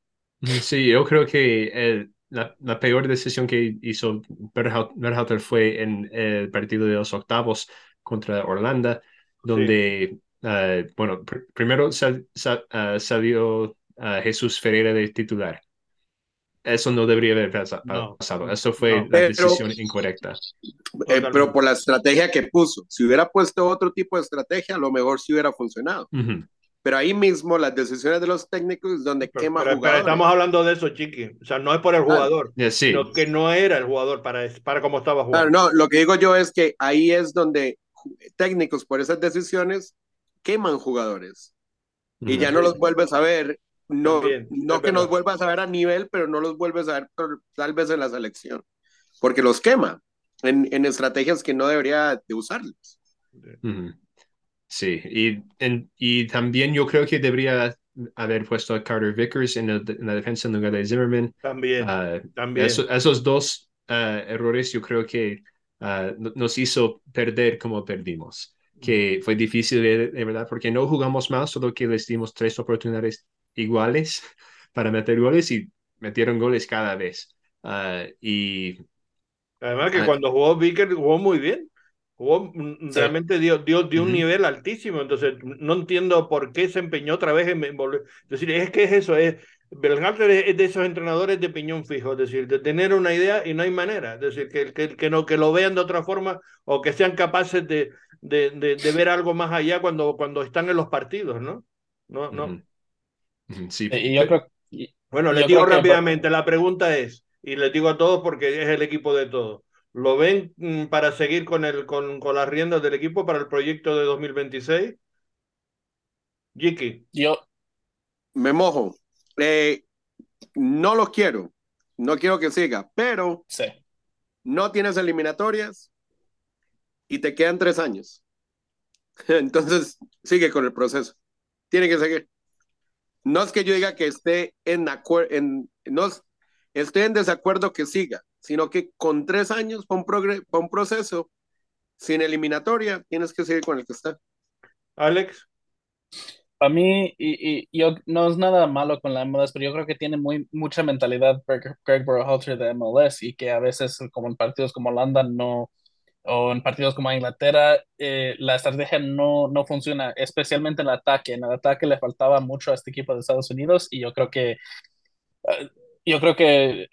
Speaker 2: Sí, yo creo que el- la, la peor decisión que hizo Berhal- Berhalter fue en el partido de los octavos contra Holanda, donde, eh, bueno, pr- primero sal- sal- ah, salió ah, Jesús Ferreira de titular. Eso no debería haber pasa-
Speaker 1: No.
Speaker 2: pasado. Eso fue
Speaker 1: No.
Speaker 2: la
Speaker 4: Pero-
Speaker 2: decisión incorrecta.
Speaker 4: Eh, pero por la estrategia que puso. Si hubiera puesto otro tipo de estrategia, a lo mejor sí hubiera funcionado. Pero ahí mismo las decisiones de los técnicos es donde
Speaker 1: Pero,
Speaker 4: quema
Speaker 1: pero- pero
Speaker 4: jugadores.
Speaker 1: estamos hablando de eso, Chiqui. O sea, no es por el jugador,
Speaker 2: sí.
Speaker 1: sino que no era el jugador para, para cómo estaba
Speaker 4: Claro,
Speaker 1: jugando.
Speaker 4: no, lo que digo yo es que ahí es donde técnicos por esas decisiones queman jugadores y ya no los vuelves a ver. No,
Speaker 1: También,
Speaker 4: no que nos vuelvas a ver a nivel, pero no los vuelves a ver por- tal vez en la selección, porque los quema en, en estrategias que no debería de usarlos.
Speaker 2: Sí, y, en- y también yo creo que debería haber puesto a Carter Vickers en, el- en la defensa en lugar de Zimmerman.
Speaker 1: También,
Speaker 2: Ah,
Speaker 1: también.
Speaker 2: eso- esos dos ah, errores yo creo que no- nos hizo perder como perdimos, que fue difícil de, de verdad porque no jugamos mal, solo que les dimos tres oportunidades iguales para meter goles y metieron goles cada vez. Ah, y
Speaker 1: Además que
Speaker 2: Ah.
Speaker 1: cuando jugó Vicker jugó muy bien. Jugó, mm,
Speaker 3: Sí.
Speaker 1: realmente dio, dio, dio un
Speaker 2: Ujú.
Speaker 1: nivel altísimo. Entonces, no entiendo por qué se empeñó otra vez en volver. Es decir, es que es eso, es. Berhalter es de esos entrenadores de piñón fijo, es decir, de tener una idea y no hay manera. Es decir, que, que, que, no, que lo vean de otra forma o que sean capaces de, de, de, de ver algo más allá cuando, cuando están en los partidos, ¿no? No, no.
Speaker 2: sí,
Speaker 3: Y yo creo, y-
Speaker 1: Bueno, les digo
Speaker 3: que-
Speaker 1: rápidamente, la pregunta es, y les digo a todos porque es el equipo de todos, ¿lo ven mm, para seguir con, el, con, con las riendas del equipo para el proyecto de 2026? Jiki.
Speaker 3: Yo,
Speaker 4: Me mojo. Eh, no lo quiero. No quiero que siga, pero
Speaker 3: sí.
Speaker 4: no tienes eliminatorias y te quedan tres años. Entonces, sigue con el proceso. Tiene que seguir. No es que yo diga que esté en acuerdo, en, no es- esté en desacuerdo que siga, sino que con tres años para un, progre- para un proceso sin eliminatoria, tienes que seguir con el que está.
Speaker 1: Alex.
Speaker 3: Para mí, y, y yo no es nada malo con la MLS, pero yo creo que tiene muy, mucha mentalidad Greg, Greg Berhalter de MLS y que a veces, como en partidos como Holanda, no, o en partidos como Inglaterra, eh, la estrategia no, no funciona, especialmente en el ataque. En el ataque le faltaba mucho a este equipo de Estados Unidos y yo creo que, eh, yo creo que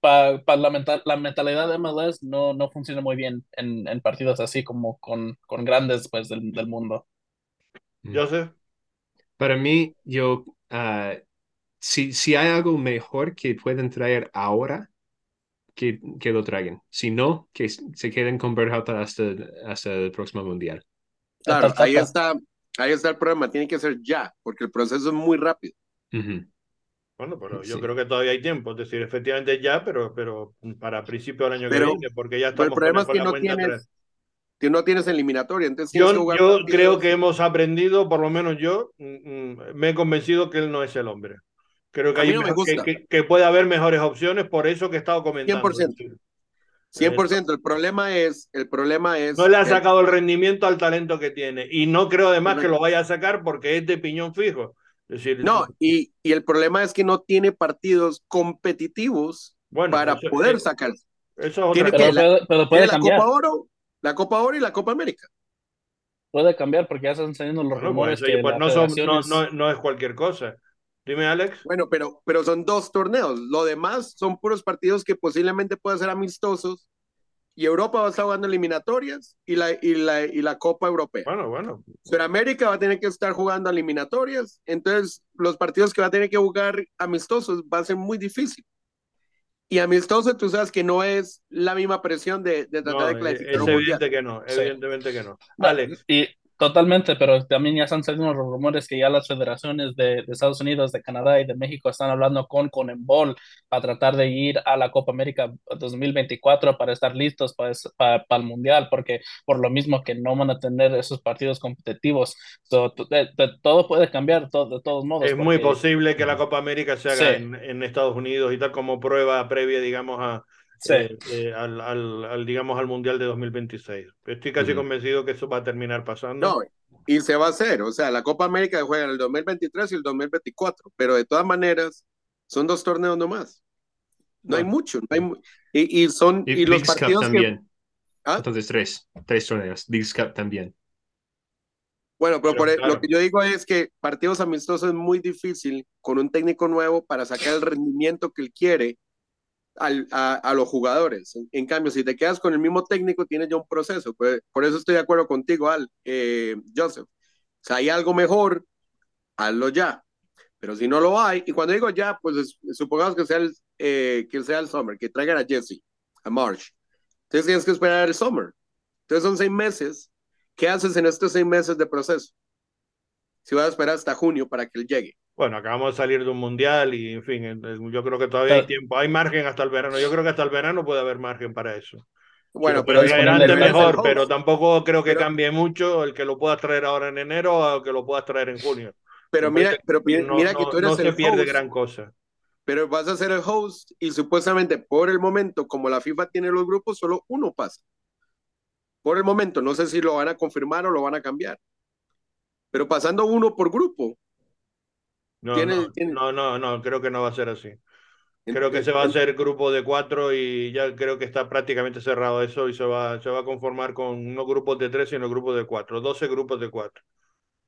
Speaker 3: para la, mental, la mentalidad de MLS no, no funciona muy bien en, en partidos así como con, con grandes pues, del, del mundo.
Speaker 1: Joseph.
Speaker 2: Para mí, yo, ah, si, si hay algo mejor que pueden traer ahora, que, que lo traigan. Si no, que se queden con Berhalter hasta, hasta el próximo mundial.
Speaker 4: Claro, ahí está, ahí está el problema, tiene que ser ya, porque el proceso es muy rápido.
Speaker 2: Ujú.
Speaker 1: Bueno, pero yo
Speaker 2: Sí.
Speaker 1: creo que todavía hay tiempo. Es decir, efectivamente ya, pero, pero para principio del año
Speaker 4: Pero-
Speaker 1: que viene, porque ya
Speaker 4: Pero el
Speaker 1: estamos
Speaker 4: problema es
Speaker 1: con
Speaker 4: que
Speaker 1: la
Speaker 4: no
Speaker 1: cuenta
Speaker 4: tienes,
Speaker 1: atrás.
Speaker 4: Que no tienes eliminatoria, entonces que
Speaker 1: Yo,
Speaker 4: jugar
Speaker 1: yo
Speaker 4: partidos.
Speaker 1: creo que hemos aprendido, por lo menos yo, mm, mm, me he convencido que él no es el hombre. Creo que, hay
Speaker 4: mí no me
Speaker 1: mejor- que, que- que puede haber mejores opciones, por eso que he estado comentando.
Speaker 4: 100%.
Speaker 1: Es decir,
Speaker 4: 100%, el problema es, el problema es...
Speaker 1: No le ha sacado el rendimiento al talento que tiene. Y no creo además que lo vaya a sacar porque es de piñón fijo. Es decir,
Speaker 4: No, y, y el problema es que no tiene partidos competitivos
Speaker 1: bueno,
Speaker 4: para
Speaker 1: eso-
Speaker 4: poder sacar.
Speaker 1: Eso es otra
Speaker 4: Tiene
Speaker 3: Pero pero puede
Speaker 4: Tiene la
Speaker 3: cambiar.
Speaker 4: Copa Oro, la Copa Oro y la Copa América.
Speaker 3: Puede cambiar porque ya están saliendo los
Speaker 1: Bueno,
Speaker 3: rumores
Speaker 1: pues, oye,
Speaker 3: que
Speaker 1: pues
Speaker 3: la
Speaker 1: no, son-
Speaker 3: federación
Speaker 1: no,
Speaker 3: es-
Speaker 1: no, no es cualquier cosa. Dime, Alex.
Speaker 4: Bueno, pero, pero son dos torneos. Lo demás son puros partidos que posiblemente puedan ser amistosos. Y Europa va a estar jugando eliminatorias y la, y la, y la Copa Europea.
Speaker 1: Bueno, bueno.
Speaker 4: Sudamérica va a tener que estar jugando eliminatorias. Entonces, los partidos que va a tener que jugar amistosos va a ser muy difícil. Y amistoso, tú sabes que no es la misma presión de, de tratar
Speaker 1: No,
Speaker 4: de
Speaker 1: es,
Speaker 4: clasificar
Speaker 1: es
Speaker 4: un mundial.
Speaker 1: evidente que no.
Speaker 3: Sí.
Speaker 1: Evidentemente que no. Alex.
Speaker 3: Y totalmente, pero también ya están saliendo los rumores que ya las federaciones de, de Estados Unidos, de Canadá y de México están hablando con Conembol para tratar de ir a la Copa América 2024 para estar listos para, para, para el Mundial, porque por lo mismo que no van a tener esos partidos competitivos. So, de- de- todo puede cambiar to- de todos modos.
Speaker 1: Es muy posible que la Copa América se haga
Speaker 3: Sí.
Speaker 1: en, en Estados Unidos y tal como prueba previa, digamos, a,
Speaker 3: Sí.
Speaker 1: eh, eh, al, al, al, digamos, al Mundial de 2026. Estoy casi convencido que eso va a terminar pasando.
Speaker 4: No, y se va a hacer. O sea, la Copa América juega en el 2023 y el 2024. Pero de todas maneras, son dos torneos nomás. No hay
Speaker 1: Bueno.
Speaker 4: mucho. No hay y, y son
Speaker 2: Y,
Speaker 4: y los
Speaker 2: Leagues Cup
Speaker 4: partidos que.
Speaker 2: también.
Speaker 4: ¿Ah?
Speaker 2: Entonces, tres. Tres torneos. Leagues Cup también.
Speaker 4: Bueno, pero,
Speaker 1: Pero
Speaker 4: por e-
Speaker 1: claro.
Speaker 4: lo que yo digo es que partidos amistosos es muy difícil con un técnico nuevo para sacar el rendimiento que él quiere al, a, los jugadores. En, cambio, si te quedas con el mismo técnico, tienes ya un proceso. Por, por eso estoy de acuerdo contigo, Al, eh, Joseph. Si hay algo mejor, hazlo ya. Pero si no lo hay, y cuando digo ya, pues es- supongamos que sea el, eh, que sea el summer, que traigan a Jesse, a March. Entonces tienes que esperar el summer. Entonces son seis meses. ¿Qué haces en estos seis meses de proceso? Si vas a esperar hasta junio para que él llegue.
Speaker 1: Bueno, acabamos de salir de un mundial y, en fin, yo creo que todavía hay tiempo. Hay margen hasta el verano. Yo creo que hasta el verano puede haber margen para eso.
Speaker 4: Bueno,
Speaker 1: pero
Speaker 4: pero
Speaker 1: antes mejor, pero tampoco creo que
Speaker 4: Pero-
Speaker 1: cambie mucho el que lo puedas traer ahora en enero o que lo puedas traer en junio.
Speaker 4: Pero mira, pero mira,
Speaker 1: no,
Speaker 4: mira
Speaker 1: no-
Speaker 4: que tú eres
Speaker 1: no se
Speaker 4: el
Speaker 1: pierde
Speaker 4: host,
Speaker 1: gran cosa.
Speaker 4: pero vas a ser el host y supuestamente por el momento, como la FIFA tiene los grupos, solo uno pasa. Por el momento, no sé si lo van a confirmar o lo van a cambiar. Pero pasando uno por grupo.
Speaker 1: No, no, no, no, no, creo que no va a ser así. Creo que se va a hacer grupo de cuatro y ya creo que está prácticamente cerrado eso y se va, se va a conformar con no grupos de tres, sino grupos de cuatro, 12 grupos de cuatro.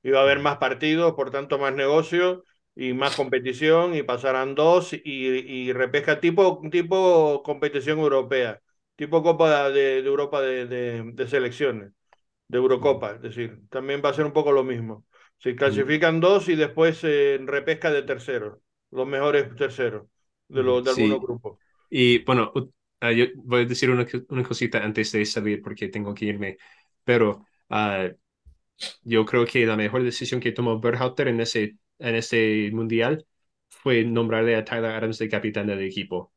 Speaker 1: Y va a haber más partidos, por tanto más negocio y más competición y pasarán dos y, y repesca tipo, tipo competición europea, tipo Copa de, de Europa de, de, de selecciones, de Eurocopa, es decir, también va a ser un poco lo mismo. Se clasifican dos y después eh, repesca de terceros, los mejores terceros de, los de
Speaker 2: Sí.
Speaker 1: algunos grupos.
Speaker 2: Y bueno, ah, yo voy a decir una, una cosita antes de salir porque tengo que irme. Pero ah, yo creo que la mejor decisión que tomó Berhalter en ese, en ese mundial fue nombrarle a Tyler Adams de capitán del equipo.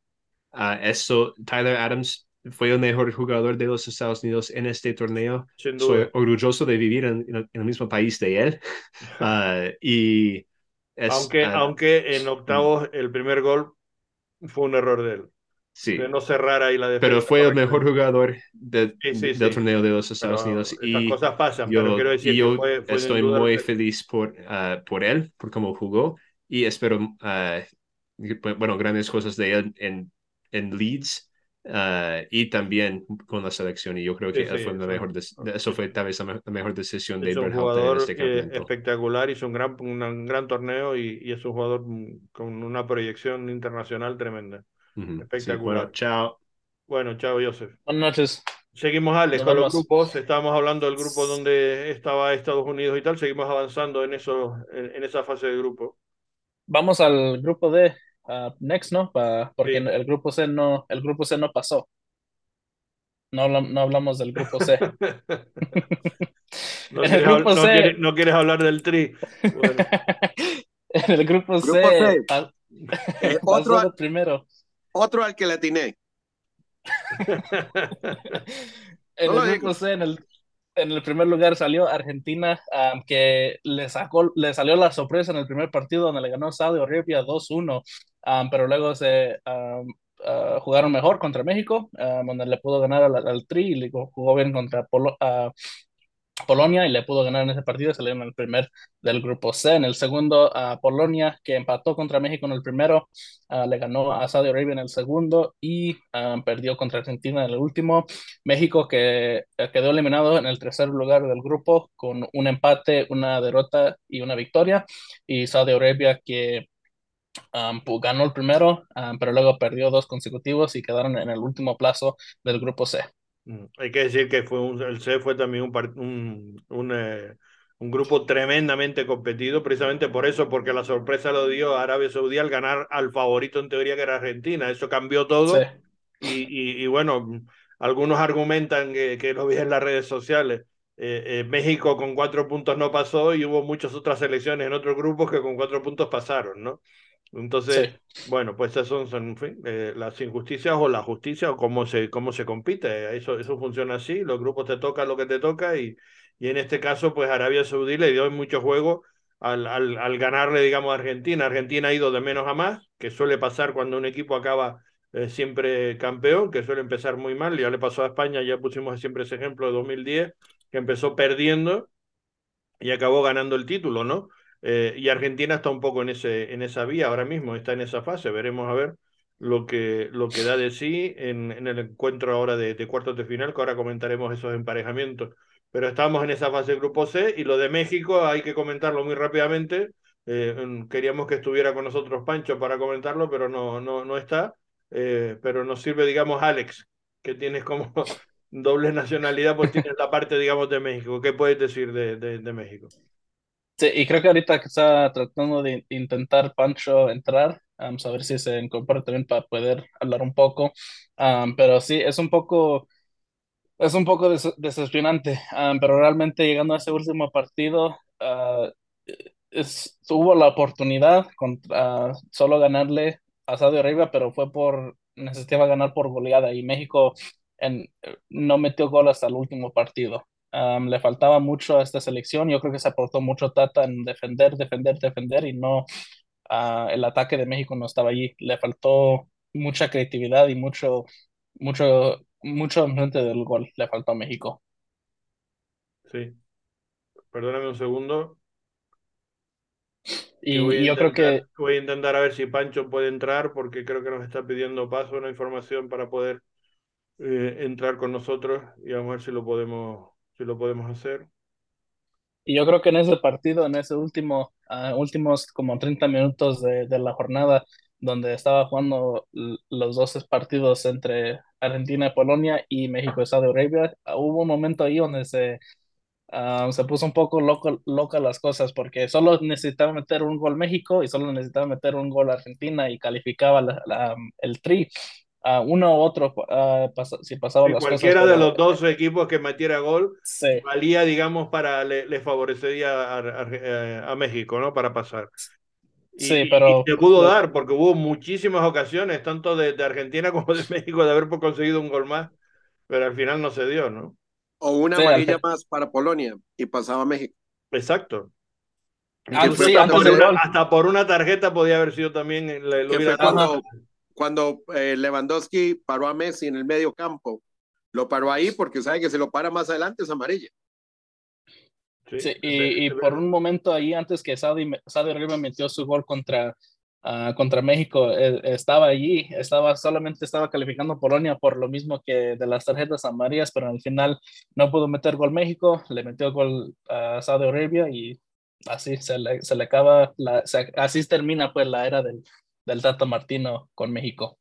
Speaker 2: Uh, eso, Tyler Adams fue el mejor jugador de los Estados Unidos en este torneo. Soy orgulloso de vivir en, en, el mismo país de él. Uh, y
Speaker 1: es, aunque, uh, aunque en octavos el primer gol fue un error de él.
Speaker 2: Sí.
Speaker 1: De no cerrar ahí la defensa.
Speaker 2: Pero fue el mejor jugador de, sí, sí, del torneo de los Estados
Speaker 1: pero
Speaker 2: Unidos.
Speaker 1: Esas
Speaker 2: y
Speaker 1: cosas pasan,
Speaker 2: yo,
Speaker 1: pero quiero decir
Speaker 2: yo
Speaker 1: que fue, fue
Speaker 2: estoy muy feliz por, por él, por cómo jugó. Y espero, bueno, grandes cosas de él en, en Leeds Uh, y también con la selección y yo creo que sí, sí, fue la mejor eso fue tal vez la mejor decisión de
Speaker 1: es un jugador en este campeonato. espectacular hizo un gran un gran torneo y, y, es un jugador con una proyección internacional tremenda.
Speaker 2: Uh -huh.
Speaker 1: espectacular.
Speaker 2: sí, bueno, chao.
Speaker 1: Bueno chao Joseph.
Speaker 3: Buenas noches.
Speaker 1: Seguimos Alex con los grupos. Estábamos hablando del grupo donde estaba Estados Unidos y tal. Seguimos avanzando en eso en, en esa fase de grupo.
Speaker 3: Vamos al grupo D Uh, next, ¿no? Pa, porque sí. el grupo C no, el grupo C no pasó. No, no hablamos del grupo C.
Speaker 1: no, quieres, grupo no, C... quieres, no, quieres, hablar del tri. Bueno.
Speaker 3: en el grupo, grupo C, C. Pa,
Speaker 4: eh, otro, al,
Speaker 3: primero.
Speaker 4: Otro al que le atiné.
Speaker 3: en el grupo C, en el, en el primer lugar salió Argentina, um, que le sacó, le salió la sorpresa en el primer partido donde le ganó Saudi Arabia 2-1, um, pero luego se um, uh, jugaron mejor contra México, donde le pudo ganar al, al Tri y jugó bien contra Polo, Polonia y le pudo ganar en ese partido, salieron el primer del grupo C. En el segundo, uh, Polonia, que empató contra México en el primero, le ganó a Saudi Arabia en el segundo y perdió contra Argentina en el último. México, que quedó eliminado en el tercer lugar del grupo con un empate, una derrota y una victoria. Y Saudi Arabia, que Um, ganó el primero, um, pero luego perdió dos consecutivos y quedaron en el último plazo del grupo C.
Speaker 1: Hay que decir que fue un, el C fue también un, un, un, eh, un, grupo tremendamente competido, precisamente por eso, porque la sorpresa lo dio Arabia Saudí al ganar al favorito en teoría que era Argentina. Eso cambió todo.
Speaker 3: Sí.
Speaker 1: Y, y, y, bueno, algunos argumentan que, que lo vi en las redes sociales. Eh, eh, México con cuatro puntos no pasó y hubo muchas otras selecciones en otros grupos que con cuatro puntos pasaron, ¿no? Entonces, bueno, pues esas son, en fin, eh, las injusticias o la justicia o cómo se, cómo se compite. Eso, eso funciona así, los grupos te tocan lo que te toca y, y en este caso, pues Arabia Saudí le dio mucho juego al, al, al, ganarle, digamos, a Argentina. Argentina ha ido de menos a más, que suele pasar cuando un equipo acaba eh, siempre campeón, que suele empezar muy mal. Ya le pasó a España, ya pusimos siempre ese ejemplo de 2010, que empezó perdiendo y acabó ganando el título, ¿no? Eh, y Argentina está un poco en, ese, en esa vía ahora mismo, está en esa fase. Veremos a ver lo que, lo que da de sí en, en el encuentro ahora de, de, cuartos de final, que ahora comentaremos esos emparejamientos. Pero estamos en esa fase del grupo C y lo de México hay que comentarlo muy rápidamente. Eh, queríamos que estuviera con nosotros Pancho para comentarlo, pero no, no, no está. Eh, pero nos sirve, digamos, Alex, que tienes como doble nacionalidad, pues tienes la parte, digamos, de México. ¿Qué puedes decir de, de, de México?
Speaker 3: Sí, y creo que ahorita que está tratando de intentar Pancho entrar, vamos a ver si se incorpora también para poder hablar un poco. Um, pero sí, es un poco, es un poco des um, pero realmente llegando a ese último partido, uh, es, la oportunidad contra uh, solo ganarle a Saudi Arabia, pero fue por, necesitaba ganar por goleada y México en, no metió gol hasta el último partido. Um, le faltaba mucho a esta selección. Yo creo que se aportó mucho Tata en defender, defender, defender y no uh, el ataque de México no estaba allí. Le faltó mucha creatividad y mucho, mucho, mucho enfrente del gol. Le faltó a México.
Speaker 1: Sí. Perdóname un segundo.
Speaker 3: Y, y yo creo que
Speaker 1: voy a intentar a ver si Pancho puede entrar porque creo que nos está pidiendo paso una información para poder eh, entrar con nosotros y vamos a ver si lo podemos si lo podemos hacer.
Speaker 3: Y yo creo que en ese partido, en ese último, uh, últimos como 30 minutos de, de, la jornada, donde estaba jugando los dos partidos entre Argentina y Polonia y México y Saudi Arabia, uh, hubo un momento ahí donde se, uh, se puso un poco loco, loca las cosas, porque solo necesitaba meter un gol México y solo necesitaba meter un gol Argentina y calificaba la, la, el tri. A uno u otro, uh, pas si pasaba
Speaker 1: sí,
Speaker 3: las
Speaker 1: cualquiera
Speaker 3: cosas,
Speaker 1: de los dos equipos que metiera gol
Speaker 3: sí.
Speaker 1: valía, digamos, para le, le favorecería a, a, a, México, ¿no? Para pasar. Y,
Speaker 3: sí, pero
Speaker 1: y se pudo dar porque hubo muchísimas ocasiones, tanto de, de, Argentina como de México, de haber conseguido un gol más, pero al final no se dio, ¿no?
Speaker 4: O una
Speaker 3: Sí,
Speaker 4: amarilla
Speaker 3: al-
Speaker 4: más para Polonia y pasaba a México.
Speaker 1: Exacto.
Speaker 3: Ah,
Speaker 1: hasta, por una,
Speaker 3: gol.
Speaker 1: hasta por una tarjeta podía haber sido también. Le,
Speaker 4: Cuando, eh, Lewandowski paró a Messi en el medio campo. Lo paró ahí porque sabe que si lo para más adelante es amarilla.
Speaker 1: Sí,
Speaker 3: Sí, y, y por un momento ahí, antes que Saudi, Saudi Arabia metió su gol contra, ah, contra México, eh, estaba allí, estaba solamente estaba calificando Polonia por lo mismo que de las tarjetas amarillas, pero al final no pudo meter gol México, le metió gol a Saudi Arabia y así se le, se le acaba, la, se- así termina pues la era del, del Tata Martino con México.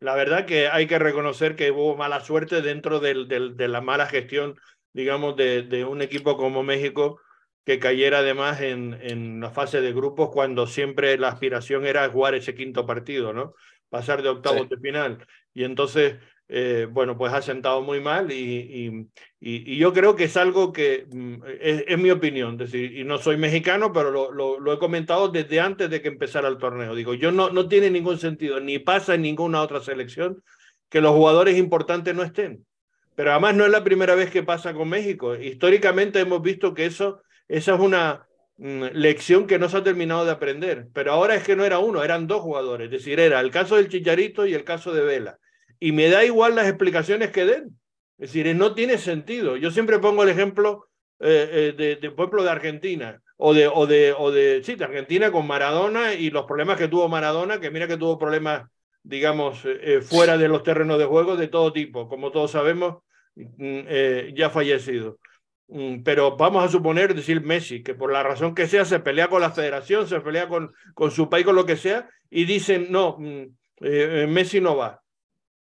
Speaker 1: La verdad que hay que reconocer que hubo mala suerte dentro del, del, de la mala gestión, digamos, de, de, un equipo como México, que cayera además en, en la fase de grupos cuando siempre la aspiración era jugar ese quinto partido, ¿no? Pasar de octavos
Speaker 3: Sí.
Speaker 1: de final. Y entonces, eh, bueno, pues ha sentado muy mal y, y, y, yo creo que es algo que mm, es, mi opinión, es decir, y no soy mexicano, pero lo, lo, lo, he comentado desde antes de que empezara el torneo. Digo, yo no, no tiene ningún sentido, ni pasa en ninguna otra selección, que los jugadores importantes no estén. Pero además no es la primera vez que pasa con México. Históricamente hemos visto que eso, esa es una mm, lección que no se ha terminado de aprender. Pero ahora es que no era uno, eran dos jugadores. Es decir, era el caso del Chicharito y el caso de Vela. Y me da igual las explicaciones que den. Es decir, no tiene sentido. Yo siempre pongo el ejemplo, eh, eh, de, de, de Argentina. O de, o, de, o de, sí, de Argentina con Maradona y los problemas que tuvo Maradona, que mira que tuvo problemas, digamos, eh, fuera de los terrenos de juego de todo tipo. Como todos sabemos, eh, ya fallecido. Mm, Pero vamos a suponer, decir Messi, que por la razón que sea se pelea con la federación, se pelea con, con su país, con lo que sea, y dicen, no, eh, Messi no va.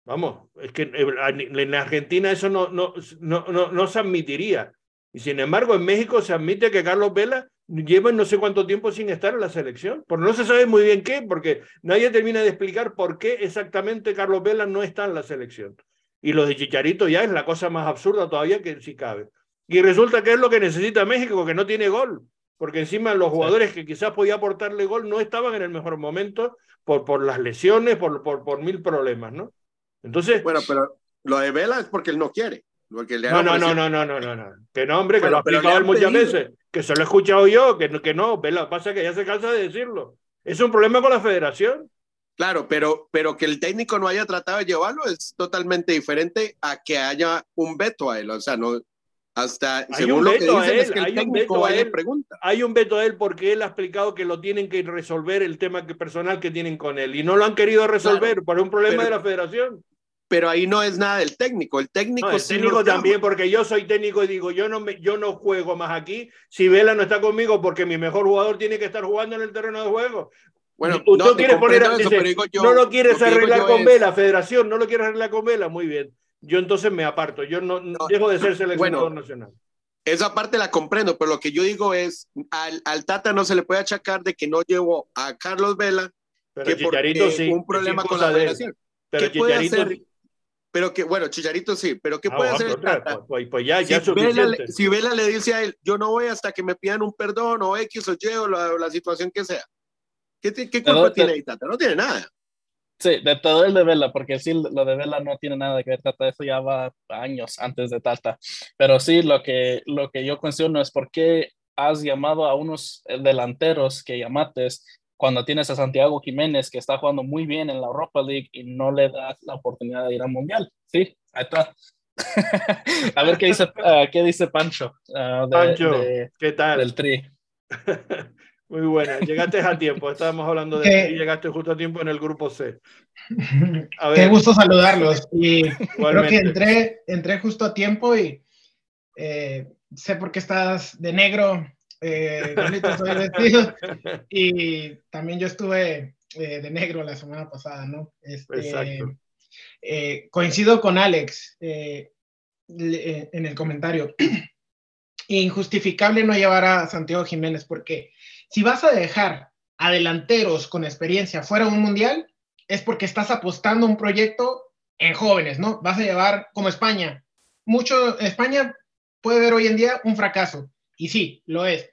Speaker 1: Vamos, es que en Argentina eso no, no, no, no, no se admitiría. Y sin embargo, en México se admite que Carlos Vela lleva no sé cuánto tiempo sin estar en la selección. Porque no se sabe muy bien qué, porque nadie termina de explicar por qué exactamente Carlos Vela no está en la selección. Y lo de Chicharito ya es la cosa más absurda todavía que si cabe. Y resulta que es lo que necesita México, que no tiene gol. Porque encima los jugadores que quizás podía aportarle gol no estaban en el mejor momento por, por las lesiones, por, por, por mil problemas, ¿no? Entonces.
Speaker 4: Bueno, pero lo de Vela es porque él no quiere. Porque le
Speaker 1: no, no, no, no, no, no, no, no. Que no, hombre, que bueno, lo ha explicado él muchas
Speaker 4: pedido.
Speaker 1: veces. Que se lo he escuchado yo, que, que no. Vela, pasa que ya se cansa de decirlo. Es un problema con la federación.
Speaker 4: Claro, pero, pero que el técnico no haya tratado de llevarlo es totalmente diferente a que haya un veto a él. O sea, no. Hasta
Speaker 1: hay
Speaker 4: según lo que dicen
Speaker 1: él,
Speaker 4: es que el
Speaker 1: hay
Speaker 4: técnico
Speaker 1: un
Speaker 4: vaya
Speaker 1: él,
Speaker 4: pregunta.
Speaker 1: Hay un veto a él porque él ha explicado que lo tienen que resolver el tema que, personal que tienen con él y no lo han querido resolver
Speaker 4: Claro,
Speaker 1: por un problema
Speaker 4: pero-
Speaker 1: de la federación.
Speaker 4: Pero ahí no es nada del técnico. El técnico,
Speaker 1: No, el
Speaker 4: sí
Speaker 1: técnico también, porque yo soy técnico y digo, yo no, me, yo no juego más aquí si Vela no está conmigo porque mi mejor jugador tiene que estar jugando en el terreno de juego.
Speaker 4: Bueno,
Speaker 1: Tú
Speaker 4: no,
Speaker 1: quieres poner,
Speaker 4: eso, yo-
Speaker 1: no lo quieres arreglar con
Speaker 4: es-
Speaker 1: Vela, Federación, no lo quieres arreglar con Vela, muy bien. Yo entonces me aparto, yo no, dejo de ser seleccionador
Speaker 4: bueno,
Speaker 1: nacional.
Speaker 4: Esa parte la comprendo, pero lo que yo digo es, al, al Tata no se le puede achacar de que no llevó a Carlos Vela
Speaker 1: Pero
Speaker 4: que porque
Speaker 1: sí,
Speaker 4: un problema con la federación.
Speaker 1: Pero
Speaker 4: ¿Qué puede hacer? Pero que, bueno, Chicharito sí, pero ¿qué
Speaker 1: Ah,
Speaker 4: puede
Speaker 1: bueno,
Speaker 4: hacer el
Speaker 1: otra,
Speaker 4: Tata?
Speaker 1: pues, pues, pues ya, ya
Speaker 4: si, Vela, si Vela le dice a él, yo no voy hasta que me pidan un perdón o X o Y o la, la situación que sea. ¿Qué, qué culpa
Speaker 3: Pero te-
Speaker 4: tiene ahí Tata? No tiene nada.
Speaker 3: Sí, de todo el de Vela, porque sí, lo de Vela no tiene nada que ver, Tata, eso ya va años antes de Tata. Pero sí, lo que, lo que yo cuestiono es por qué has llamado a unos delanteros que llamates cuando tienes a Santiago Jiménez, que está jugando muy bien en la Europa League y no le das la oportunidad de ir al Mundial. Sí, ahí está. a ver qué dice, ah, qué dice Pancho, ah, de-
Speaker 1: Pancho,
Speaker 3: de-
Speaker 1: ¿qué tal?
Speaker 3: del Tri.
Speaker 1: Muy buena, llegaste a tiempo, estábamos hablando de
Speaker 5: ¿Qué?
Speaker 1: ti, llegaste justo a tiempo en el grupo C. A
Speaker 5: Qué
Speaker 1: ver,
Speaker 5: gusto saludarlos. Y creo que entré, entré justo a tiempo y eh, sé por qué estás de negro. Eh, estoy vestido. Y también yo estuve eh, de negro la semana pasada, ¿no? Este,
Speaker 1: Exacto.
Speaker 5: eh, coincido con Alex le- eh, en el comentario. Injustificable no llevar a Santiago Jiménez porque si vas a dejar a delanteros con experiencia fuera de un mundial, es porque estás apostando un proyecto en jóvenes, ¿no? Vas a llevar como España. Mucho, España puede ver hoy en día un fracaso, y sí, lo es,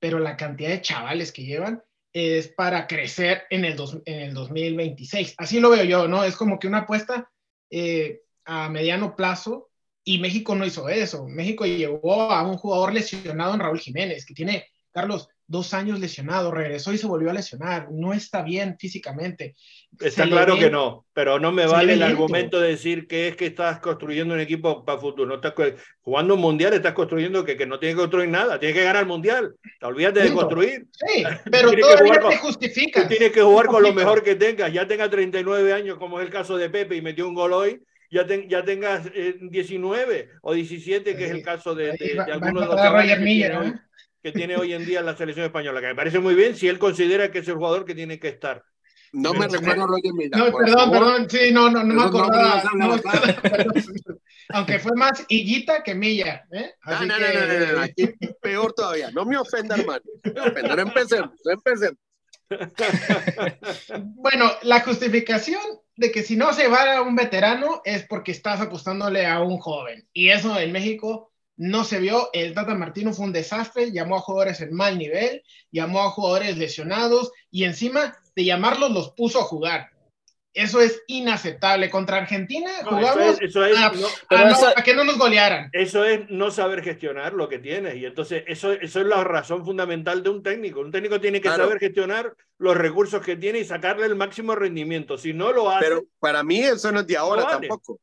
Speaker 5: pero la cantidad de chavales que llevan es para crecer en el, en el 2026. Así lo veo yo, ¿no? Es como que una apuesta eh, a mediano plazo y México no hizo eso. México llevó a un jugador lesionado en Raúl Jiménez, que tiene, Carlos, dos años lesionado, regresó y se volvió a lesionar, no está bien físicamente.
Speaker 1: Está claro que no, pero no me vale el argumento de decir que es que estás construyendo un equipo para futuro. No estás jugando un mundial, estás construyendo que, que no tiene que construir nada, tiene que ganar el mundial. Olvídate de construir.
Speaker 5: Sí, pero todavía te justifica.
Speaker 1: Tienes que jugar con lo mejor que tengas, ya tenga 39 años, como es el caso de Pepe, y metió un gol hoy. Ya, ya tengas 19 eh, o 17, que es el caso de, de, algunos de los que tiene hoy en día la selección española, que me parece muy bien si él considera que es el jugador que tiene que estar.
Speaker 4: No me recuerdo a Roger Milla.
Speaker 5: No, perdón, perdón, sí, no, no, no me acordaba. aunque fue más Higuita que Milla. ¿eh?
Speaker 4: no, no, no, no, aquí peor todavía. No me ofenda, hermano. No me ofenda, no empecemos, no empecemos.
Speaker 5: bueno, la justificación de que si no se va a un veterano es porque estás apostándole a un joven. Y eso en México no se vio. El Tata Martino fue un desastre, llamó a jugadores en mal nivel, llamó a jugadores lesionados y encima de llamarlos los puso a jugar. Eso es inaceptable. Contra Argentina jugamos a, que no nos golearan.
Speaker 1: Eso es no saber gestionar lo que tienes. Y entonces eso, eso es la razón fundamental de un técnico. Un técnico tiene que saber gestionar los recursos que tiene y sacarle el máximo rendimiento. Si no lo hace...
Speaker 4: Pero para mí eso no es de ahora tampoco.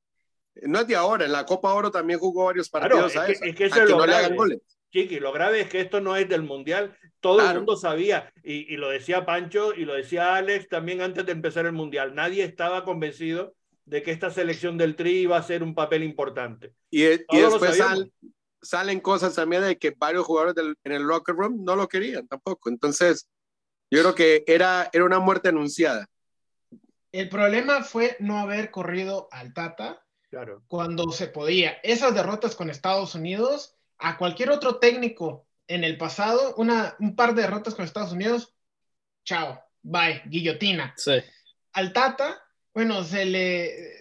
Speaker 4: No es de ahora, en la Copa Oro también jugó varios partidos
Speaker 1: a es, que, eso, es lo grave. Chiqui, lo grave es que esto no es del Mundial, todo el mundo sabía, y, y, lo decía Pancho y lo decía Alex también antes de empezar el Mundial, nadie estaba convencido de que esta selección del Tri iba a ser un papel importante.
Speaker 4: Y, y después salen cosas también de que varios jugadores del, en el locker room no lo querían tampoco, entonces yo creo que era, era una muerte anunciada.
Speaker 5: El problema fue no haber corrido al Tata cuando se podía. Esas derrotas con Estados Unidos, a cualquier otro técnico en el pasado, una, un par de derrotas con Estados Unidos, chao, bye, guillotina.
Speaker 3: Sí.
Speaker 5: Al Tata, bueno, se le,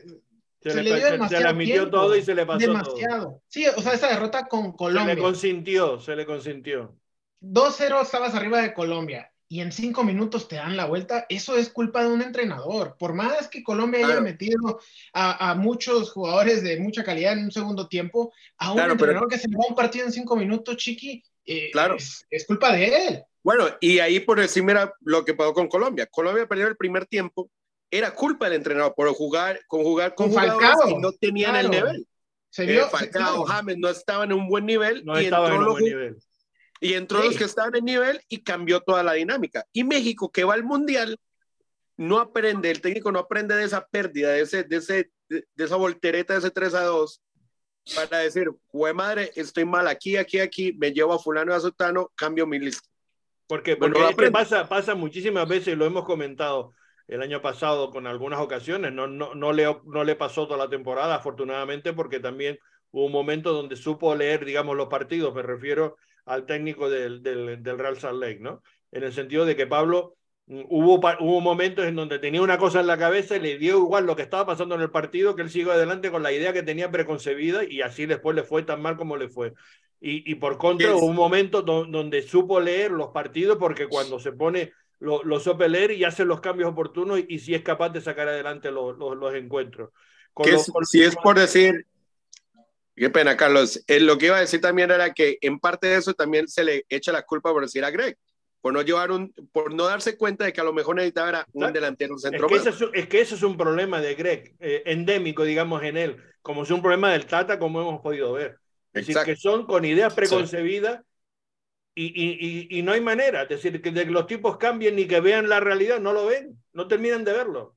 Speaker 1: se, le, dio demasiado. Se le admitió todo y se le pasó demasiado.
Speaker 5: Sí, o sea, esa derrota con Colombia.
Speaker 1: Se le consintió, se le consintió.
Speaker 5: 2-0 estabas arriba de Colombia y en cinco minutos te dan la vuelta, eso es culpa de un entrenador. Por más que Colombia haya metido a, muchos jugadores de mucha calidad en un segundo tiempo, a un entrenador que se le va un partido en cinco minutos, Chiqui, eh, claro. es, culpa de él.
Speaker 4: Bueno, y ahí por decir, mira lo que pasó con Colombia. Colombia perdió el primer tiempo, era culpa del entrenador por jugar con jugar con, Falcao, y no tenían el nivel. Se eh, vio, Falcao, James no estaban en un buen nivel.
Speaker 1: No estaban en un buen nivel
Speaker 4: y entró los que estaban en nivel y cambió toda la dinámica. Y México, que va al Mundial, no aprende, el técnico no aprende de esa pérdida, de, ese, de, ese, de, esa voltereta, de ese 3 a 2, para decir, jue madre, estoy mal aquí, aquí, aquí, me llevo a fulano y a sotano, cambio mi lista.
Speaker 1: Porque, porque pasa, pasa muchísimas veces, lo hemos comentado el año pasado con algunas ocasiones, no, no, no, le, no le pasó toda la temporada, afortunadamente, porque también hubo un momento donde supo leer, digamos, los partidos, me refiero al técnico del, del, del, Real Salt Lake, ¿no? En el sentido de que Pablo mm, hubo, hubo momentos en donde tenía una cosa en la cabeza y le dio igual lo que estaba pasando en el partido, que él siguió adelante con la idea que tenía preconcebida y así después le fue tan mal como le fue. Y, y por contra, hubo un momento donde supo leer los partidos porque cuando se pone lo, lo supe leer y hace los cambios oportunos y, si es capaz de sacar adelante los, los, los encuentros.
Speaker 4: si es por decir, Qué pena, Carlos. Eh, lo que iba a decir también era que en parte de eso también se le echa la culpa por decir a Greg, por no llevar un, por no darse cuenta de que a lo mejor necesitaba era un delantero centro.
Speaker 1: Es que, eso es, que, eso es, un problema de Greg, eh, endémico, digamos, en él, como es un problema del Tata, como hemos podido ver. Es decir, que son con ideas preconcebidas y, y, y, no hay manera. Es decir, que, de que los tipos cambien ni que vean la realidad, no lo ven, no terminan de verlo.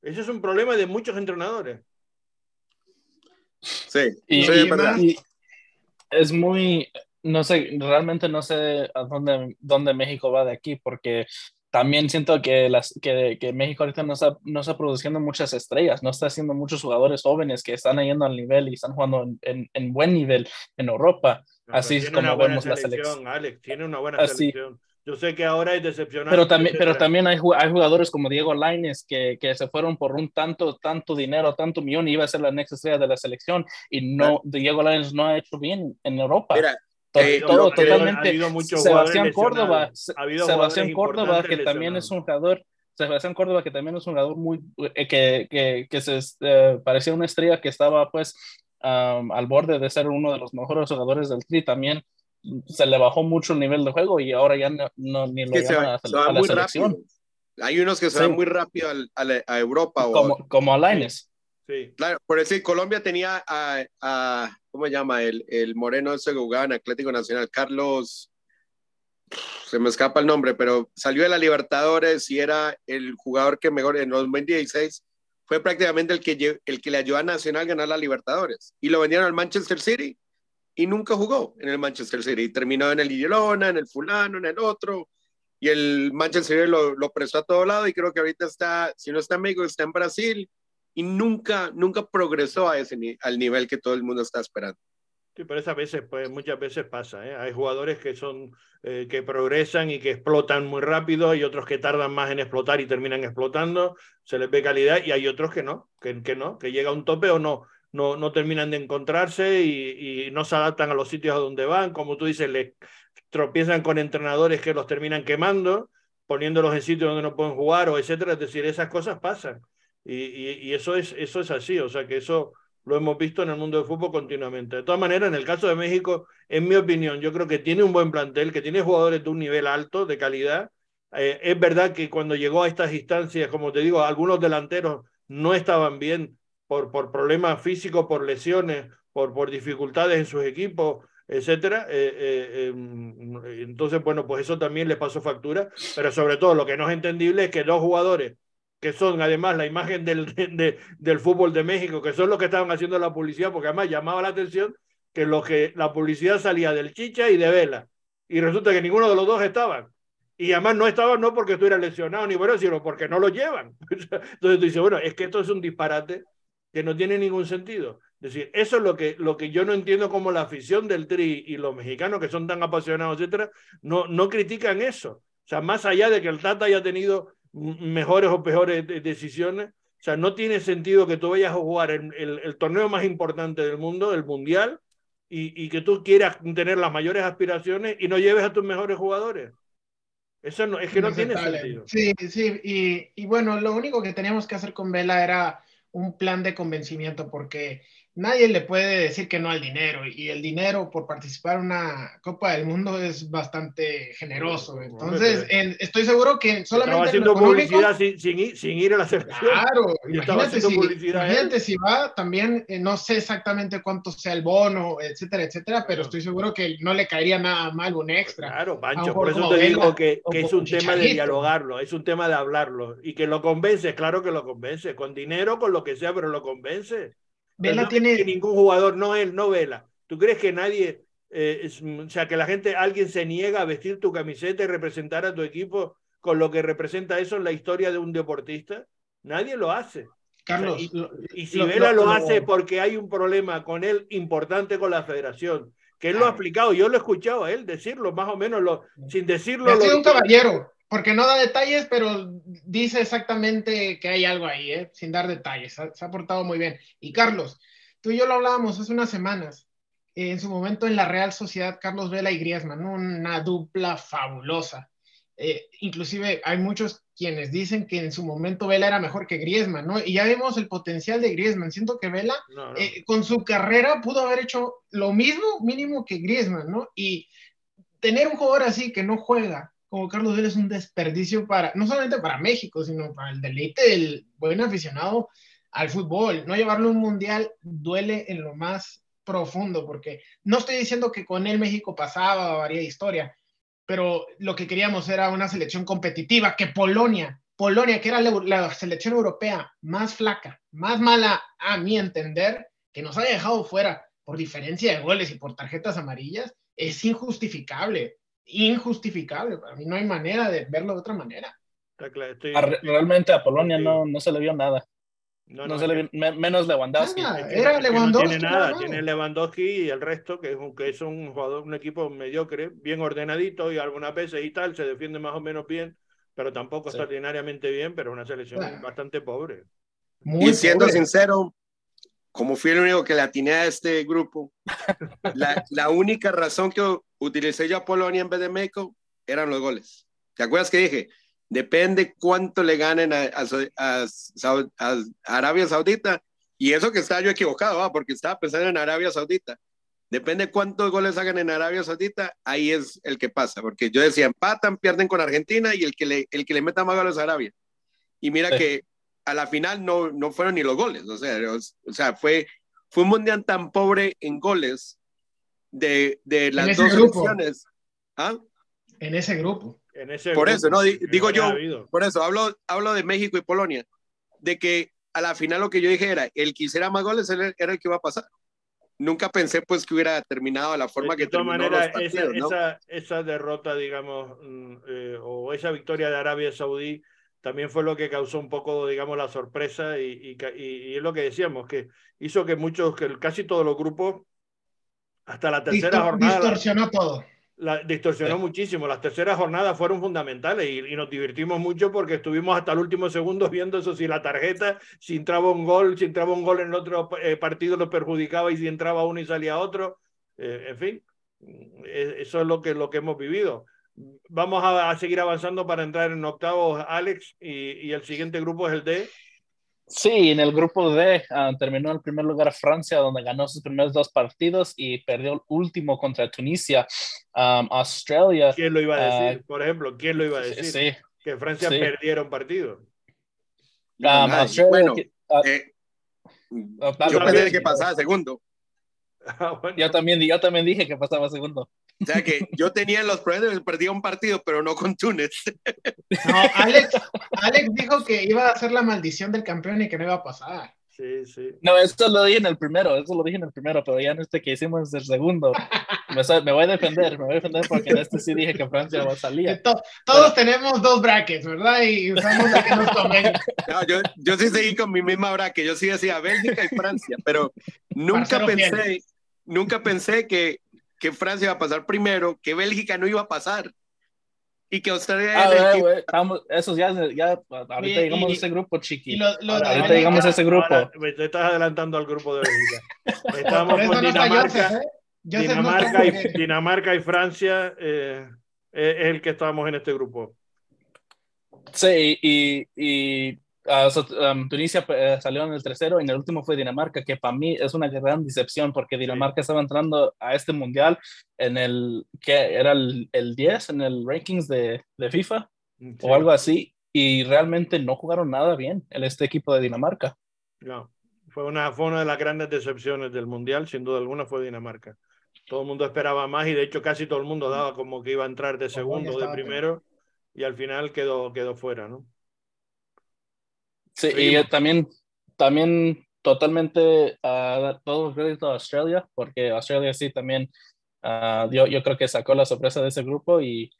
Speaker 1: Ese es un problema de muchos entrenadores.
Speaker 4: Sí, y,
Speaker 3: es muy, no sé, realmente no sé a dónde, dónde México va de aquí, porque también siento que, las, que, que México ahorita no está, no está produciendo muchas estrellas, no está haciendo muchos jugadores jóvenes que están yendo al nivel y están jugando en, en, buen nivel en Europa. Así es como vemos la selección.
Speaker 1: Alex, tiene una buena selección. Yo sé que ahora es decepcionante.
Speaker 3: Pero también, pero también hay, hay jugadores como Diego Laines que, que, se fueron por un tanto, tanto dinero, tanto millón y iba a ser la next estrella de la selección y no, Diego Laines no ha hecho bien en Europa.
Speaker 4: Mira,
Speaker 3: eh, todo, totalmente. Sebastián Córdoba, Sebastián Córdoba, que también es un jugador, Sebastián Córdoba, que también es un jugador muy, eh, que, que, que, se eh, parecía una estrella que estaba pues um, al borde de ser uno de los mejores jugadores del Tri, también se le bajó mucho el nivel de juego y ahora ya no, no ni lo llaman a, la selección.
Speaker 4: Rápido. Hay unos que se van muy rápido a, a, Europa.
Speaker 3: Como,
Speaker 4: o,
Speaker 3: como Alaines.
Speaker 4: Sí. Claro, por decir, Colombia tenía a, a ¿cómo se llama? El, el moreno ese que jugaba en Atlético Nacional, Carlos, se me escapa el nombre, pero salió de la Libertadores y era el jugador que mejor en 2016 fue prácticamente el que, el que le ayudó a Nacional a ganar la Libertadores. Y lo vendieron al Manchester City y nunca jugó en el Manchester City. Terminó en el Girona, en el fulano, en el otro. Y el Manchester City lo, lo prestó a todo lado y creo que ahorita está, si no está en México, está en Brasil y nunca, nunca progresó a ese, al nivel que todo el mundo está esperando.
Speaker 1: Sí, pero esas veces, pues muchas veces pasa. ¿eh? Hay jugadores que son eh, que progresan y que explotan muy rápido, hay otros que tardan más en explotar y terminan explotando, se les ve calidad, y hay otros que no, que, que no, que llega a un tope o no, no, no terminan de encontrarse y, no se adaptan a los sitios a donde van. Como tú dices, le tropiezan con entrenadores que los terminan quemando, poniéndolos en sitios donde no pueden jugar o etcétera. Es decir, esas cosas pasan. Y, y, eso, es, eso es así, o sea que eso lo hemos visto en el mundo del fútbol continuamente. De todas maneras, en el caso de México, en mi opinión, yo creo que tiene un buen plantel, que tiene jugadores de un nivel alto, de calidad. Eh, es verdad que cuando llegó a estas instancias, como te digo, algunos delanteros no estaban bien, por, por problemas físicos, por lesiones, por, por dificultades en sus equipos, etcétera. Eh, eh, em, entonces, bueno, pues eso también les pasó factura, pero sobre todo lo que no es entendible es que dos jugadores que son además la imagen del, de, del fútbol de México, que son los que estaban haciendo la publicidad, porque además llamaba la atención que, lo que la publicidad salía del Chicha y de Vela, y resulta que ninguno de los dos estaban. Y además no estaban no porque estuviera lesionado ni bueno, sino porque no lo llevan. Entonces tú dices, bueno, es que esto es un disparate que no tiene ningún sentido. Es decir, eso es lo que, lo que yo no entiendo como la afición del Tri y los mexicanos que son tan apasionados, etcétera, no, no critican eso. O sea, más allá de que el Tata haya tenido mejores o peores decisiones, o sea, no tiene sentido que tú vayas a jugar el, el, torneo más importante del mundo, el Mundial, y, y, que tú quieras tener las mayores aspiraciones y no lleves a tus mejores jugadores. Eso no, es que no, tiene sentido.
Speaker 5: Sí, sí, y, y, bueno, lo único que teníamos que hacer con Vela era un plan de convencimiento, porque nadie le puede decir que no al dinero y el dinero por participar en una Copa del Mundo es bastante generoso. Entonces, estoy seguro que solamente...
Speaker 1: Estaba haciendo publicidad sin, sin, ir, a la selección.
Speaker 5: Claro, imagínate, si, imagínate si, va, también eh, no sé exactamente cuánto sea el bono, etcétera, etcétera, pero estoy seguro que no le caería nada mal un extra.
Speaker 1: Claro, Pancho, por eso te digo que, que es un tema de dialogarlo, es un tema de hablarlo y que lo convence, claro que lo convence, con dinero, con lo que sea, pero lo convence. Vela tiene. Que ningún jugador, no él, no Vela. ¿Tú crees que nadie, eh, o sea, que la gente, alguien se niega a vestir tu camiseta y representar a tu equipo con lo que representa eso en la historia de un deportista? Nadie lo hace.
Speaker 5: Carlos.
Speaker 1: y, si Vela lo, hace porque hay un problema con él importante con la federación, que él lo ha explicado, yo lo he escuchado a él decirlo, más o menos, lo, sin decirlo.
Speaker 5: Ha sido un caballero porque no da detalles, pero dice exactamente que hay algo ahí, ¿eh? sin dar detalles. Se ha portado muy bien. Y Carlos, tú y yo lo hablábamos hace unas semanas. Eh, en su momento en la Real Sociedad, Carlos Vela y Griezmann, una dupla fabulosa. Eh, inclusive hay muchos quienes dicen que en su momento Vela era mejor que Griezmann, ¿no? Y ya vemos el potencial de Griezmann. Siento que Vela eh, con su carrera pudo haber hecho lo mismo mínimo que Griezmann, ¿no? Y tener un jugador así que no juega, como Carlos Vela es un desperdicio para, no solamente para México, sino para el deleite del buen aficionado al fútbol. No llevarlo a un mundial duele en lo más profundo, porque no estoy diciendo que con él México pasaba o haría historia, pero lo que queríamos era una selección competitiva, que Polonia, Polonia, que era la, selección europea más flaca, más mala a mi entender, que nos haya dejado fuera por diferencia de goles y por tarjetas amarillas, es injustificable injustificable. Para mí no hay manera de verlo de otra manera.
Speaker 3: Realmente a Polonia no, no se le vio nada. No, no, se le, menos Lewandowski.
Speaker 5: Ah, era Lewandowski.
Speaker 1: No tiene nada, tiene Lewandowski y el resto, que es, un, que es un jugador, un equipo mediocre, bien ordenadito y algunas veces y tal, se defiende más o menos bien, pero tampoco sí. extraordinariamente bien, pero una selección ah. bastante pobre.
Speaker 4: Muy y siendo pobre. sincero, como fui el único que le atiné a este grupo, la, la, única razón que utilicé yo a Polonia en vez de México eran los goles. ¿Te acuerdas que dije? Depende cuánto le ganen a, a, a, Arabia Saudita. Y eso que estaba yo equivocado, ¿va? porque estaba pensando en Arabia Saudita. Depende cuántos goles hagan en Arabia Saudita, ahí es el que pasa. Porque yo decía, empatan, pierden con Argentina y el que le, el que le meta más goles a Arabia. Y mira que a la final no, no fueron ni los goles. O sea, o sea fue, fue un mundial tan pobre en goles de, de las dos selecciones. ¿Ah?
Speaker 5: En ese grupo.
Speaker 1: En ese
Speaker 4: por
Speaker 1: grupo,
Speaker 4: eso, no, digo yo, por eso hablo, hablo de México y Polonia, de que a la final lo que yo dije era, el que hiciera más goles era el que iba a pasar. Nunca pensé pues que hubiera terminado de la forma
Speaker 1: de
Speaker 4: que terminó
Speaker 1: manera,
Speaker 4: los partidos,
Speaker 1: esa,
Speaker 4: ¿no?
Speaker 1: esa, esa, derrota, digamos, eh, o esa victoria de Arabia Saudí también fue lo que causó un poco, digamos, la sorpresa y, y, y, y es lo que decíamos, que hizo que muchos, que casi todos los grupos, hasta la tercera
Speaker 5: Distor
Speaker 1: jornada...
Speaker 5: Distorsionó todo
Speaker 1: la, distorsionó sí. muchísimo. Las terceras jornadas fueron fundamentales y, y, nos divertimos mucho porque estuvimos hasta el último segundo viendo eso, si la tarjeta, si entraba un gol, si entraba un gol en el otro eh, partido lo perjudicaba y si entraba uno y salía otro. Eh, en fin, eso es lo que, lo que hemos vivido. Vamos a, a seguir avanzando para entrar en octavos, Alex, y, y el siguiente grupo es el D.
Speaker 3: Sí, en el grupo D uh, terminó en primer lugar Francia, donde ganó sus primeros dos partidos y perdió el último contra Tunisia. Um, Australia.
Speaker 1: ¿Quién lo iba a decir? Uh, Por ejemplo, ¿quién lo iba a decir?
Speaker 3: Sí.
Speaker 1: Que Francia sí. perdiera un partido.
Speaker 3: Um, Australia,
Speaker 4: bueno, eh, yo pensé que pasaba segundo.
Speaker 3: Ah, bueno. yo, también, yo también dije que pasaba segundo.
Speaker 4: O sea que yo tenía los problemas, perdía un partido, pero no con Túnez.
Speaker 5: No, Alex, Alex dijo que iba a ser la maldición del campeón y que no iba a pasar.
Speaker 1: Sí, sí.
Speaker 3: No, eso lo dije en el primero, eso lo dije en el primero, pero ya en este que hicimos el segundo. Me, me voy a defender, me voy a defender porque en este sí dije que Francia va a salir.
Speaker 5: To, todos pero... tenemos dos brackets, ¿verdad? Y usamos la que nos convenga.
Speaker 4: No, yo, yo sí seguí con mi misma bracket, yo sí decía Bélgica y Francia, pero nunca pensé, Fiel. nunca pensé que que Francia iba a pasar primero, que Bélgica no iba a pasar. Y que Australia
Speaker 3: ah, wey, wey, estamos, eso ya, ya ahorita y, llegamos y, a ese grupo chiqui. Lo, lo ahorita llegamos a ese grupo.
Speaker 1: te estás adelantando al grupo de Bélgica. Estamos con Dinamarca. No Dinamarca, y, Dinamarca y Francia eh, es el que estamos en este grupo.
Speaker 3: Sí y, y Uh, so, um, Tunisia uh, salió en el tercero y en el último fue Dinamarca, que para mí es una gran decepción porque Dinamarca sí. estaba entrando a este mundial en el que era el, el 10 en el rankings de, de FIFA sí. o algo así y realmente no jugaron nada bien en este equipo de Dinamarca.
Speaker 1: No, fue una, fue una de las grandes decepciones del mundial, sin duda alguna fue Dinamarca. Todo el mundo esperaba más y de hecho casi todo el mundo daba como que iba a entrar de segundo o de primero y al final quedó, quedó fuera, ¿no?
Speaker 3: Sí, y también, también totalmente uh, todo crédito a Australia, porque Australia sí también, uh, yo, yo creo que sacó la sorpresa de ese grupo y,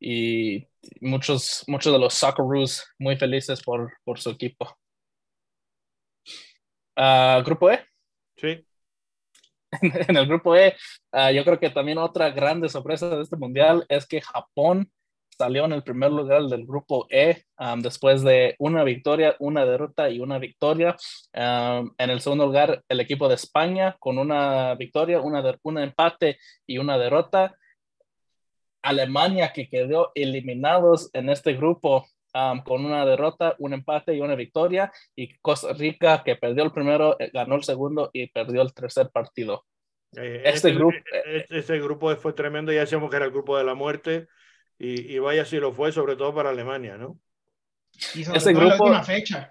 Speaker 3: y muchos, muchos de los Socceroos muy felices por, por su equipo. Uh, grupo E.
Speaker 1: Sí.
Speaker 3: en el grupo E, yo creo que también otra grande sorpresa de este mundial es que Japón salió en el primer lugar del grupo E um, después de una victoria, una derrota y una victoria. Um, en el segundo lugar, el equipo de España con una victoria, una un empate y una derrota. Alemania que quedó eliminados en este grupo um, con una derrota, un empate y una victoria. Y Costa Rica que perdió el primero, eh, ganó el segundo y perdió el tercer partido.
Speaker 1: Eh, este, este, grupo, eh, este grupo fue tremendo, ya decíamos que era el grupo de la muerte. Y, y, vaya si lo fue, sobre todo para Alemania, ¿no?
Speaker 5: Y sobre Ese todo grupo, en la última fecha.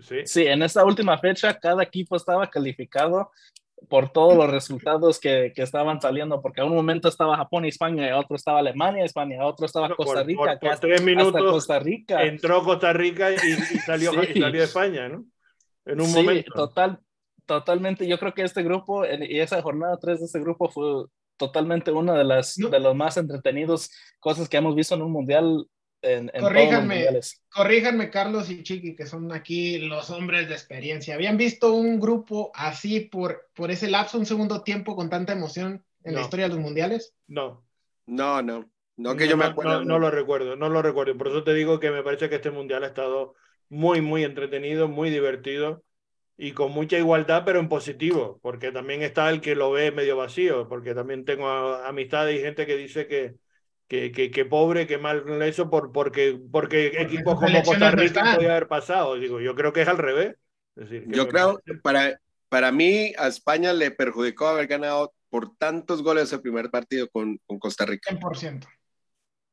Speaker 3: Sí. sí, en esta última fecha cada equipo estaba calificado por todos los resultados que, que, estaban saliendo, porque a un momento estaba Japón y España, y a otro estaba Alemania, España, a otro estaba Costa Rica.
Speaker 1: Por, por, por tres minutos Costa Rica. entró Costa Rica y, y salió, sí. y salió España, ¿no? En un
Speaker 3: sí,
Speaker 1: momento.
Speaker 3: Total, totalmente. Yo creo que este grupo y esa jornada 3 de este grupo fue totalmente una de las no. de los más entretenidos cosas que hemos visto en un mundial en, en
Speaker 5: corríjanme, corríjanme, Carlos y Chiqui, que son aquí los hombres de experiencia. ¿Habían visto un grupo así por, por ese lapso, un segundo tiempo con tanta emoción en la historia de los mundiales?
Speaker 1: No.
Speaker 4: No, no. No que yo me acuerdo.
Speaker 1: No, lo recuerdo, no lo recuerdo. Por eso te digo que me parece que este mundial ha estado muy, muy entretenido, muy divertido y con mucha igualdad, pero en positivo, porque también está el que lo ve medio vacío, porque también tengo amistades y gente que dice que, que, que, pobre, que mal eso, por, porque, porque, equipos como Costa Rica podía haber pasado. Digo, yo creo que es al revés. decir,
Speaker 4: yo creo, que para, para mí, a España le perjudicó haber ganado por tantos goles el primer partido con, con Costa Rica.
Speaker 5: 100%.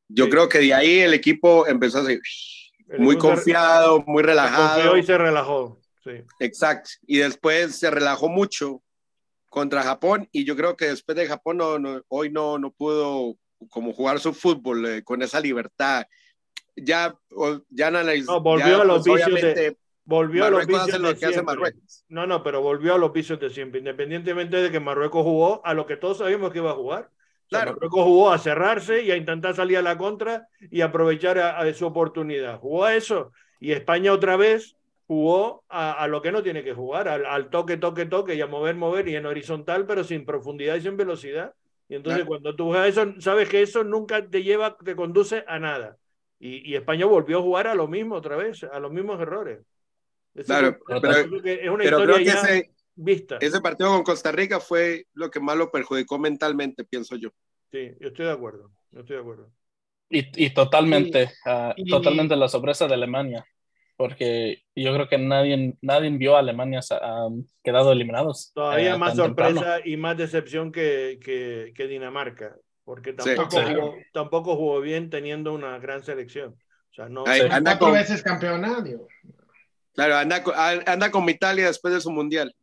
Speaker 4: Yo creo que de ahí el equipo empezó a ser muy confiado, muy relajado.
Speaker 1: y se relajó. Sí.
Speaker 4: Exacto. Y después se relajó mucho contra Japón y yo creo que después de Japón no, hoy no, no pudo como jugar su fútbol eh, con esa libertad. Ya, ya
Speaker 1: No, volvió a los pues, vicios de, volvió a los vicios. No, no, pero volvió a los vicios de siempre, independientemente de que Marruecos jugó a lo que todos sabíamos que iba a jugar. Claro. Marruecos jugó a cerrarse y a intentar salir a la contra y aprovechar a, su oportunidad. Jugó a eso. Y España otra vez jugó a, lo que no tiene que jugar, al, al, toque, toque, toque y a mover, mover y en horizontal, pero sin profundidad y sin velocidad. Y entonces cuando tú juegas eso, sabes que eso nunca te lleva, te conduce a nada. Y, y España volvió a jugar a lo mismo otra vez, a los mismos errores.
Speaker 4: claro, pero, es una historia ya ese, vista. Ese partido con Costa Rica fue lo que más lo perjudicó mentalmente, pienso yo.
Speaker 1: Sí, yo estoy de acuerdo, yo estoy de acuerdo.
Speaker 3: Y, y totalmente, ah, totalmente la sorpresa de Alemania porque yo creo que nadie, nadie vio a Alemania um, quedado eliminados.
Speaker 1: Todavía eh, más sorpresa y más decepción que, que, Dinamarca, porque tampoco, Jugó, tampoco jugó bien teniendo una gran selección. O sea, no,
Speaker 5: anda con veces campeonato.
Speaker 4: Claro, anda, anda con Italia después de su mundial.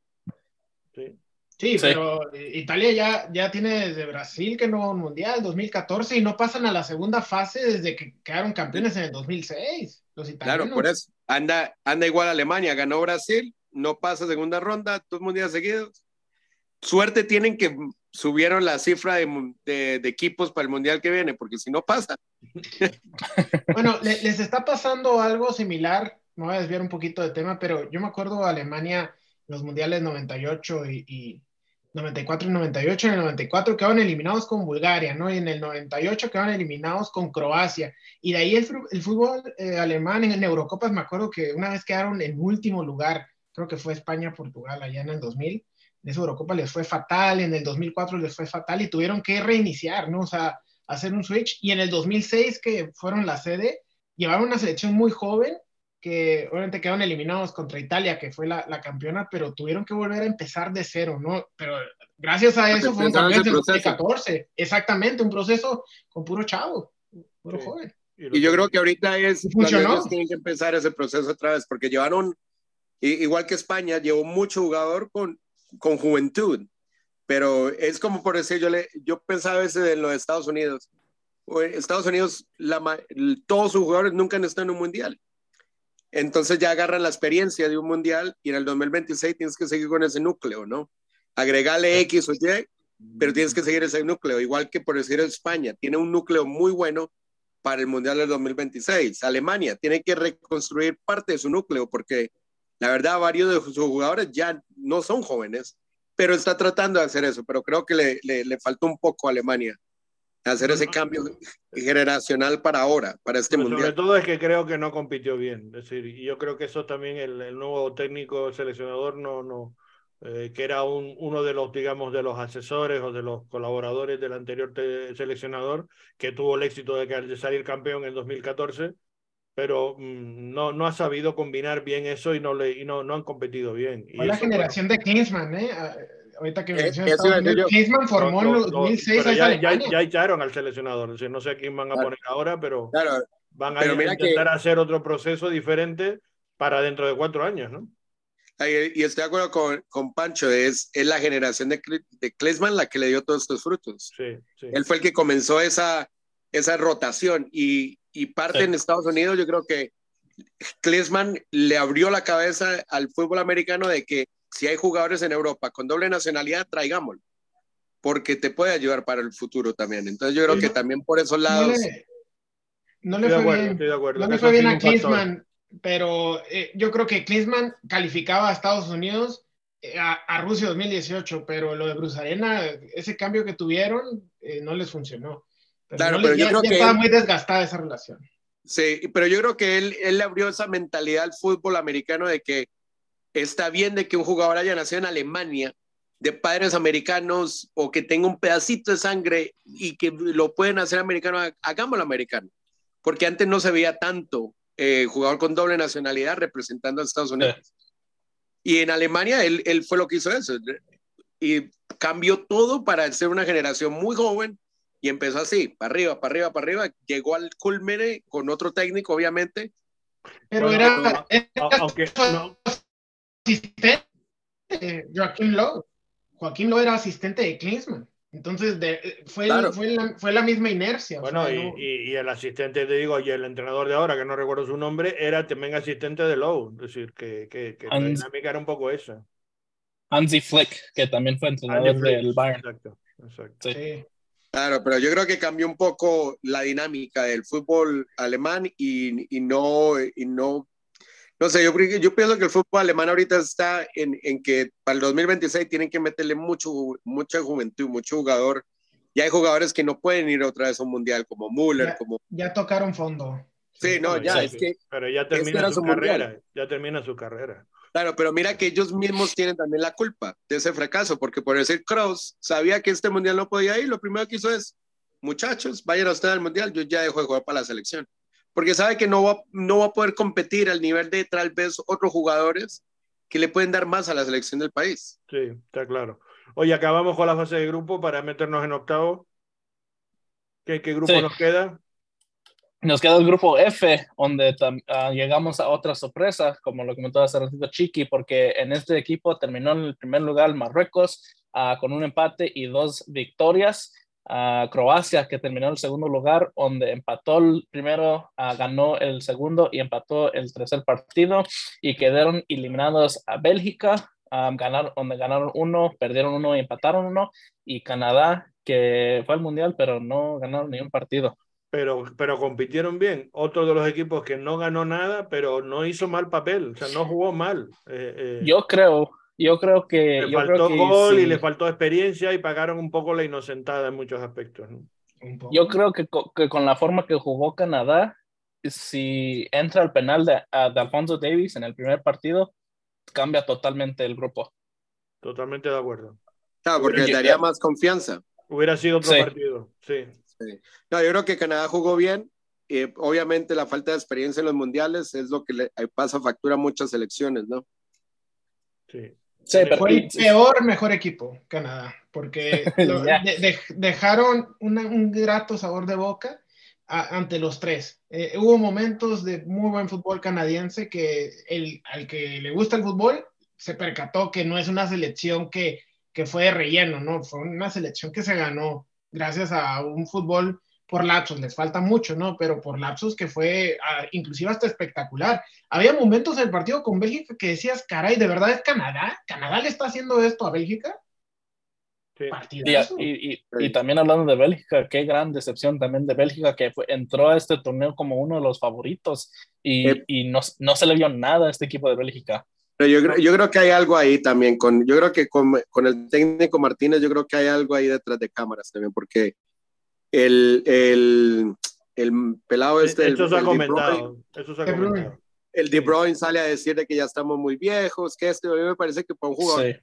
Speaker 5: Sí. Sí, pero Italia ya, ya tiene desde Brasil que no un mundial, 2014, y no pasan a la segunda fase desde que quedaron campeones en el 2006. Los italianos.
Speaker 4: Claro, por eso. Anda, anda igual Alemania, ganó Brasil, no pasa segunda ronda, dos mundiales seguidos. Suerte tienen que subieron la cifra de, de, equipos para el mundial que viene, porque si no pasa.
Speaker 5: bueno, les está pasando algo similar, me voy a desviar un poquito de tema, pero yo me acuerdo Alemania, los mundiales 98 y, y 94 y 98. En el 94 quedaron eliminados con Bulgaria, ¿no? Y en el 98 quedaron eliminados con Croacia. Y de ahí el, fútbol eh, alemán en, Eurocopas, me acuerdo que una vez quedaron en último lugar, creo que fue España-Portugal allá en el 2000. En esa Eurocopa les fue fatal, en el 2004 les fue fatal y tuvieron que reiniciar, ¿no? O sea, hacer un switch. Y en el 2006, que fueron la sede, llevaron una selección muy joven que obviamente quedaron eliminados contra Italia, que fue la, la, campeona, pero tuvieron que volver a empezar de cero, ¿no? Pero gracias a eso fueron campeones en 2014. Exactamente, un proceso con puro chavo, puro joven.
Speaker 4: Y yo creo que ahorita es funcionó. tienen que empezar ese proceso otra vez, porque llevaron, igual que España, llevó mucho jugador con, con juventud, pero es como por decir, yo, le, yo pensaba a veces en los Estados Unidos. Estados Unidos, la, todos sus jugadores nunca han estado en un mundial entonces ya agarran la experiencia de un mundial y en el 2026 tienes que seguir con ese núcleo, ¿no? Agregarle X o Y, pero tienes que seguir ese núcleo, igual que por decir España, tiene un núcleo muy bueno para el Mundial del 2026. Alemania tiene que reconstruir parte de su núcleo porque la verdad varios de sus jugadores ya no son jóvenes, pero está tratando de hacer eso, pero creo que le, le, le faltó un poco a Alemania hacer ese cambio generacional para ahora, para este mundial.
Speaker 1: Sobre todo es que creo que no compitió bien, es decir, y yo creo que eso también el, nuevo técnico seleccionador no, no, eh, que era un, uno de los, digamos, de los asesores o de los colaboradores del anterior seleccionador, que tuvo el éxito de, salir campeón en 2014, pero mm, no, no ha sabido combinar bien eso y no, le, y no, no han competido bien.
Speaker 5: Fue la generación de Kingsman, ¿eh? Ahorita que eh, formó en 2006
Speaker 1: ya, ya, echaron al seleccionador, no sé a quién van a poner ahora, pero van a intentar hacer otro proceso diferente para dentro de cuatro años, ¿no?
Speaker 4: Y estoy de acuerdo con, con Pancho, es, es la generación de, de Klesman la que le dio todos estos frutos.
Speaker 1: Sí, sí.
Speaker 4: Él fue el que comenzó esa, esa rotación y, y parte en Estados Unidos, yo creo que Klesman le abrió la cabeza al fútbol americano de que si hay jugadores en Europa con doble nacionalidad, traigámoslo, porque te puede ayudar para el futuro también. Entonces yo creo que también por esos lados...
Speaker 5: no le
Speaker 1: Estoy de
Speaker 5: fue
Speaker 1: acuerdo,
Speaker 5: bien.
Speaker 1: estoy de acuerdo.
Speaker 5: No le fue bien a. Klinsmann, pero eh, yo creo que Klinsmann calificaba a Estados Unidos eh, a, a Rusia 2018, pero lo de Bruce Arena, ese cambio que tuvieron, eh, no les funcionó. Pero
Speaker 4: Claro,
Speaker 5: no
Speaker 4: pero
Speaker 5: les-
Speaker 4: yo
Speaker 5: ya,
Speaker 4: creo
Speaker 5: ya
Speaker 4: que
Speaker 5: estaba
Speaker 4: él-
Speaker 5: muy desgastada esa relación.
Speaker 4: Sí, pero yo creo que él, él le abrió esa mentalidad al fútbol americano de que está bien de que un jugador haya nacido en Alemania, de padres americanos o que tenga un pedacito de sangre y que lo pueden hacer americano, hagámoslo americano. Porque antes no se veía tanto eh, jugador con doble nacionalidad representando a Estados Unidos. Y en Alemania él, él fue lo que hizo eso. Y cambió todo para ser una generación muy joven y empezó así, para arriba, para arriba, para arriba. Llegó al culmine con otro técnico, obviamente.
Speaker 5: Pero
Speaker 1: Bueno,
Speaker 5: era, era
Speaker 1: Aunque no,
Speaker 5: asistente de Joaquín Lowe. Joaquín Lowe era asistente de Klinsmann. Entonces, de- fue,
Speaker 4: Claro.
Speaker 5: fue, la, fue la misma inercia. o
Speaker 1: Bueno,
Speaker 5: sea,
Speaker 1: y,
Speaker 5: no-
Speaker 1: y- y el asistente, te digo, y el entrenador de ahora, que no recuerdo su nombre, era también asistente de Lowe. Es decir, que, que, que la dinámica era un poco esa.
Speaker 3: Hansi Flick, que también fue entrenador
Speaker 1: Flick,
Speaker 3: del Bayern.
Speaker 1: Exacto, exacto.
Speaker 3: Sí.
Speaker 5: sí.
Speaker 4: Claro, pero yo creo que cambió un poco la dinámica del fútbol alemán y, y no, y no, no sé, yo, yo pienso que el fútbol alemán ahorita está en, en que para el 2026 tienen que meterle mucho, mucha juventud, mucho jugador. Ya hay jugadores que no pueden ir otra vez a un mundial, como Müller,
Speaker 5: Ya.
Speaker 4: como...
Speaker 5: Ya tocaron fondo.
Speaker 4: Sí, no,
Speaker 1: Bueno,
Speaker 4: ya,
Speaker 1: sí,
Speaker 4: es que,
Speaker 1: Pero ya
Speaker 4: era
Speaker 1: termina su
Speaker 4: su mundial.
Speaker 1: carrera, ya termina su carrera.
Speaker 4: claro, pero mira que ellos mismos tienen también la culpa de ese fracaso, porque por decir Kroos sabía que este mundial no podía ir, lo primero que hizo es, muchachos, vayan a ustedes al mundial, yo ya dejo de jugar para la selección. Porque sabe que no va, no va a poder competir al nivel de tal vez otros jugadores que le pueden dar más a la selección del país.
Speaker 1: Sí, está claro. Oye, acabamos con la fase de grupo para meternos en octavo. ¿Qué, qué grupo
Speaker 3: Sí.
Speaker 1: nos queda?
Speaker 3: Nos queda el grupo F, donde ah, llegamos a otra sorpresa, como lo comentó hace ratito Chiqui, porque en este equipo terminó en el primer lugar Marruecos ah, con un empate y dos victorias. Ah, Croacia, que terminó en el segundo lugar, donde empató el primero, ah, ganó el segundo y empató el tercer partido y quedaron eliminados a Bélgica, ah, ganaron, donde ganaron uno, perdieron uno y empataron uno, y Canadá, que fue al mundial, pero no ganaron ni un partido.
Speaker 1: Pero, pero compitieron bien. Otro de los equipos que no ganó nada, pero no hizo mal papel, o sea, no jugó mal. Eh, eh,
Speaker 3: Yo creo, yo creo que.
Speaker 1: le
Speaker 3: yo
Speaker 1: faltó
Speaker 3: creo que
Speaker 1: gol y le faltó experiencia y pagaron un poco la inocentada en muchos aspectos.
Speaker 3: Yo creo que, que con la forma que jugó Canadá, si entra el penal de, de Alfonso Davis en el primer partido, cambia totalmente el grupo.
Speaker 1: Totalmente de acuerdo.
Speaker 4: Claro, porque le daría más confianza.
Speaker 1: Hubiera sido otro
Speaker 3: Sí.
Speaker 1: partido, sí.
Speaker 4: No, yo creo que Canadá jugó bien. Eh, obviamente la falta de experiencia en los mundiales es lo que le eh, pasa factura a muchas selecciones, ¿no?
Speaker 1: sí.
Speaker 3: Sí, pero
Speaker 5: Fue el peor mejor equipo, Canadá, porque lo-
Speaker 3: Ya.
Speaker 5: de- de- dejaron una- un grato sabor de boca a- ante los tres. Eh, hubo momentos de muy buen fútbol canadiense que el, al que le gusta el fútbol se percató que no es una selección que, que fue de relleno, ¿no? Fue una selección que se ganó gracias a un fútbol por lapsos, les falta mucho, ¿no? Pero por lapsos que fue ah, inclusive hasta espectacular. Había momentos en el partido con Bélgica que decías, caray, ¿de verdad es Canadá? ¿Canadá le está haciendo esto a Bélgica?
Speaker 1: sí.
Speaker 3: Y, y- y- y también hablando de Bélgica, qué gran decepción también de Bélgica, que fue- entró a este torneo como uno de los favoritos y,
Speaker 4: Eh.
Speaker 3: y no, no se le vio nada a este equipo de Bélgica.
Speaker 4: Pero yo, creo- yo creo que hay algo ahí también. Con, yo creo que con, con el técnico Martínez, yo creo que hay algo ahí detrás de cámaras también, porque el, el, el pelado este, el,
Speaker 1: se ha
Speaker 4: Bruyne-
Speaker 1: comentado. Eso se ha comentado.
Speaker 4: el De Bruyne sale a decir de que ya estamos muy viejos, que este, a mí me parece que para un jugador
Speaker 3: Sí.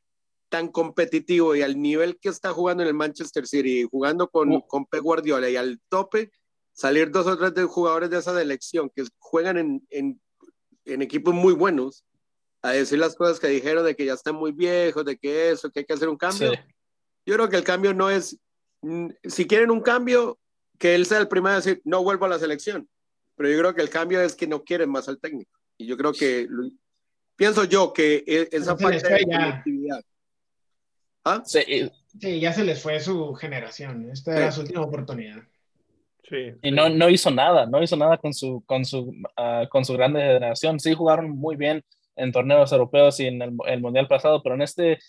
Speaker 4: tan competitivo y al nivel que está jugando en el Manchester City, jugando con,
Speaker 3: Uh.
Speaker 4: con Pep Guardiola y al tope, salir dos o tres de jugadores de esa selección que juegan en, en, en equipos muy buenos, a decir las cosas que dijeron de que ya están muy viejos, de que eso, que hay que hacer un cambio.
Speaker 3: Sí.
Speaker 4: Yo creo que el cambio no es, si quieren un cambio, que él sea el primero a decir, no vuelvo a la selección. Pero yo creo que el cambio es que no quieren más al técnico. Y yo creo que, pienso yo que e- esa falta de conectividad. ¿Ah?
Speaker 3: Sí,
Speaker 5: ya se les fue su generación. Esta
Speaker 4: Sí.
Speaker 5: era su última oportunidad.
Speaker 1: Sí,
Speaker 3: Y
Speaker 1: sí.
Speaker 3: no, no hizo nada, no hizo nada con su, con su, ah, con su grande generación. Sí jugaron muy bien en torneos europeos y en el, el Mundial pasado, pero en este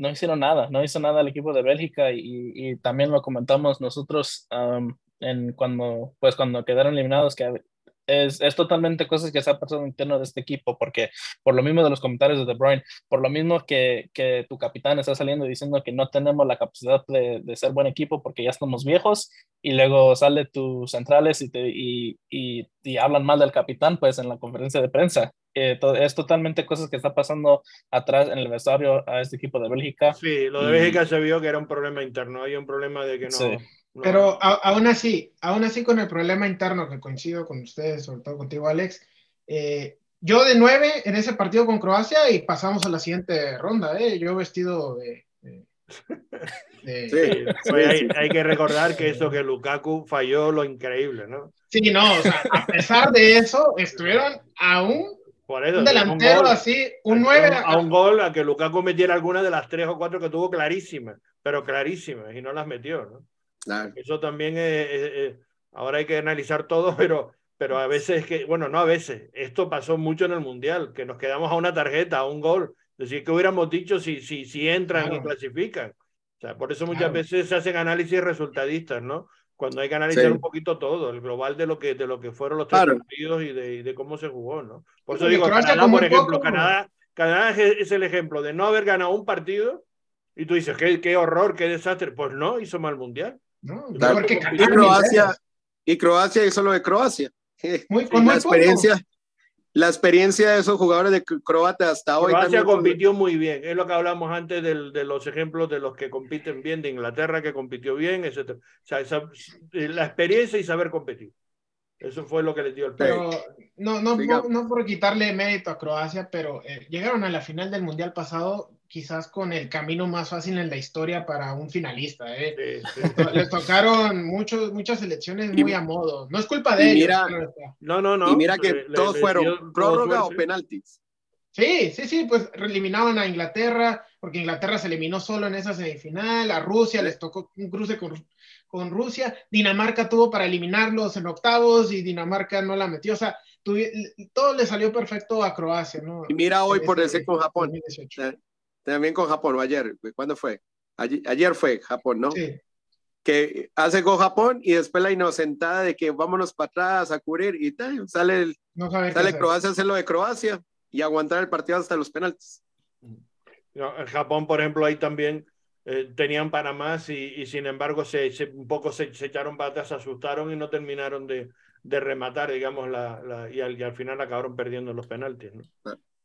Speaker 3: no hicieron nada, no hizo nada el equipo de Bélgica y, y también lo comentamos nosotros am, en cuando, pues cuando quedaron eliminados, que es, es, totalmente cosas que está pasando interno de este equipo, porque por lo mismo de los comentarios de De Bruyne, por lo mismo que, que tu capitán está saliendo diciendo que no tenemos la capacidad de, de, ser buen equipo porque ya estamos viejos, y luego sale tus centrales y, te, y, y, y hablan mal del capitán, pues en la conferencia de prensa. Eh, es totalmente cosas que está pasando atrás en el vestuario a este equipo de Bélgica.
Speaker 1: Sí, lo de Bélgica se vio que era un problema interno, hay un problema de que no...
Speaker 3: Sí.
Speaker 1: No-
Speaker 5: Pero a- aún así, aún así con el problema interno que coincido con ustedes, sobre todo contigo, Alex, eh, yo de nueve en ese partido con Croacia y pasamos a la siguiente ronda, ¿eh? Yo vestido de... de- de-
Speaker 4: Sí,
Speaker 1: hay,
Speaker 4: sí, sí.
Speaker 1: hay que recordar que eso que Lukaku falló lo increíble, ¿no?
Speaker 5: Sí, no, o sea, a pesar de eso, estuvieron a un,
Speaker 1: Por eso,
Speaker 5: un
Speaker 1: de
Speaker 5: delantero
Speaker 1: gol,
Speaker 5: así, un nueve.
Speaker 1: a un gol a que Lukaku metiera alguna de las tres o cuatro que tuvo clarísimas, pero clarísimas, y no las metió, ¿no?
Speaker 4: Claro.
Speaker 1: Eso también es, es- es- ahora hay que analizar todo, pero, pero a veces es que, bueno, no a veces, esto pasó mucho en el Mundial, que nos quedamos a una tarjeta, a un gol. Es decir, que hubiéramos dicho si, si, si entran y
Speaker 5: Claro.
Speaker 1: clasifican. O sea, por eso muchas
Speaker 5: Claro.
Speaker 1: veces se hacen análisis resultadistas, ¿no? Cuando hay que analizar
Speaker 4: Sí.
Speaker 1: un poquito todo, el global de lo que, de lo que fueron los tres partidos y de, y de cómo se jugó, ¿no? Por eso
Speaker 5: Porque
Speaker 1: digo, Canadá, por ejemplo,
Speaker 5: poco-
Speaker 1: Canadá, Canadá es, es el ejemplo de no haber ganado un partido y tú dices, qué, qué horror, qué desastre. Pues no, hizo mal mundial.
Speaker 5: ¿No?
Speaker 1: Claro.
Speaker 5: Que
Speaker 1: Y
Speaker 4: Croacia, y Croacia hizo lo de Croacia.
Speaker 5: Muy, con muy
Speaker 4: la
Speaker 5: poco.
Speaker 4: experiencia, la experiencia de esos jugadores de Croacia hasta hoy.
Speaker 1: Croacia compitió muy bien. Es lo que hablamos antes del- de los ejemplos de los que compiten bien, de Inglaterra que compitió bien, etc. O sea, esa- la experiencia y saber competir. Eso fue lo que les dio el.
Speaker 5: Pero no, no, por, no por quitarle mérito a Croacia, pero eh, llegaron a la final del Mundial pasado quizás con el camino más fácil en la historia para un finalista. ¿eh?
Speaker 1: Sí, sí.
Speaker 5: To- Les tocaron muchos, muchas selecciones
Speaker 4: Y-
Speaker 5: muy a modo. No es culpa de ellos.
Speaker 4: mira-.
Speaker 1: No, no, no.
Speaker 4: Y mira que
Speaker 1: Le-
Speaker 4: todos
Speaker 1: le
Speaker 4: fueron prórroga o
Speaker 1: suerte.
Speaker 4: penaltis.
Speaker 5: Sí, sí, sí, pues eliminaban a Inglaterra, porque Inglaterra se eliminó solo en esa semifinal, a Rusia les tocó un cruce con, con Rusia, Dinamarca tuvo para eliminarlos en octavos y Dinamarca no la metió, o sea, tuvi- todo le salió perfecto a Croacia, ¿no?
Speaker 4: Y mira hoy por
Speaker 5: ese
Speaker 4: decir con Japón.
Speaker 5: 2018.
Speaker 4: También con Japón, o ayer. ¿Cuándo fue? Ayer, ayer fue Japón, ¿no?
Speaker 5: Sí,
Speaker 4: Que hace con Japón y después la inocentada de que vámonos para atrás a cubrir y tal. Sale, el-
Speaker 5: no
Speaker 4: sale. Croacia a hacer lo de Croacia y aguantar el partido hasta los penaltis.
Speaker 1: No, en Japón, por ejemplo, ahí también eh, tenían para más y, y sin embargo se, se- un poco se, se echaron atrás, se asustaron y no terminaron de, de rematar, digamos, la, la- y, al, y al final acabaron perdiendo los penaltis. ¿no?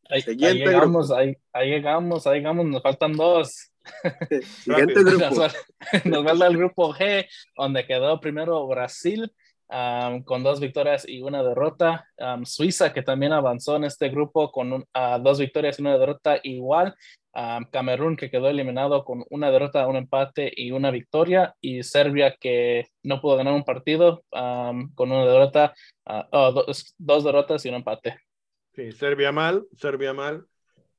Speaker 3: Ahí, llegamos, ahí, ahí llegamos, ahí llegamos, nos faltan dos.
Speaker 4: Siguiente grupo.
Speaker 3: Nos, fal- nos falta el grupo G, donde quedó primero Brasil um, con dos victorias y una derrota. Um, Suiza, que también avanzó en este grupo con un- dos victorias y una derrota igual. Um, Camerún, que quedó eliminado con una derrota, un empate y una victoria. Y Serbia, que no pudo ganar un partido con una derrota, ah, oh, dos, dos derrotas y un empate.
Speaker 1: Sí, Serbia mal, Serbia mal.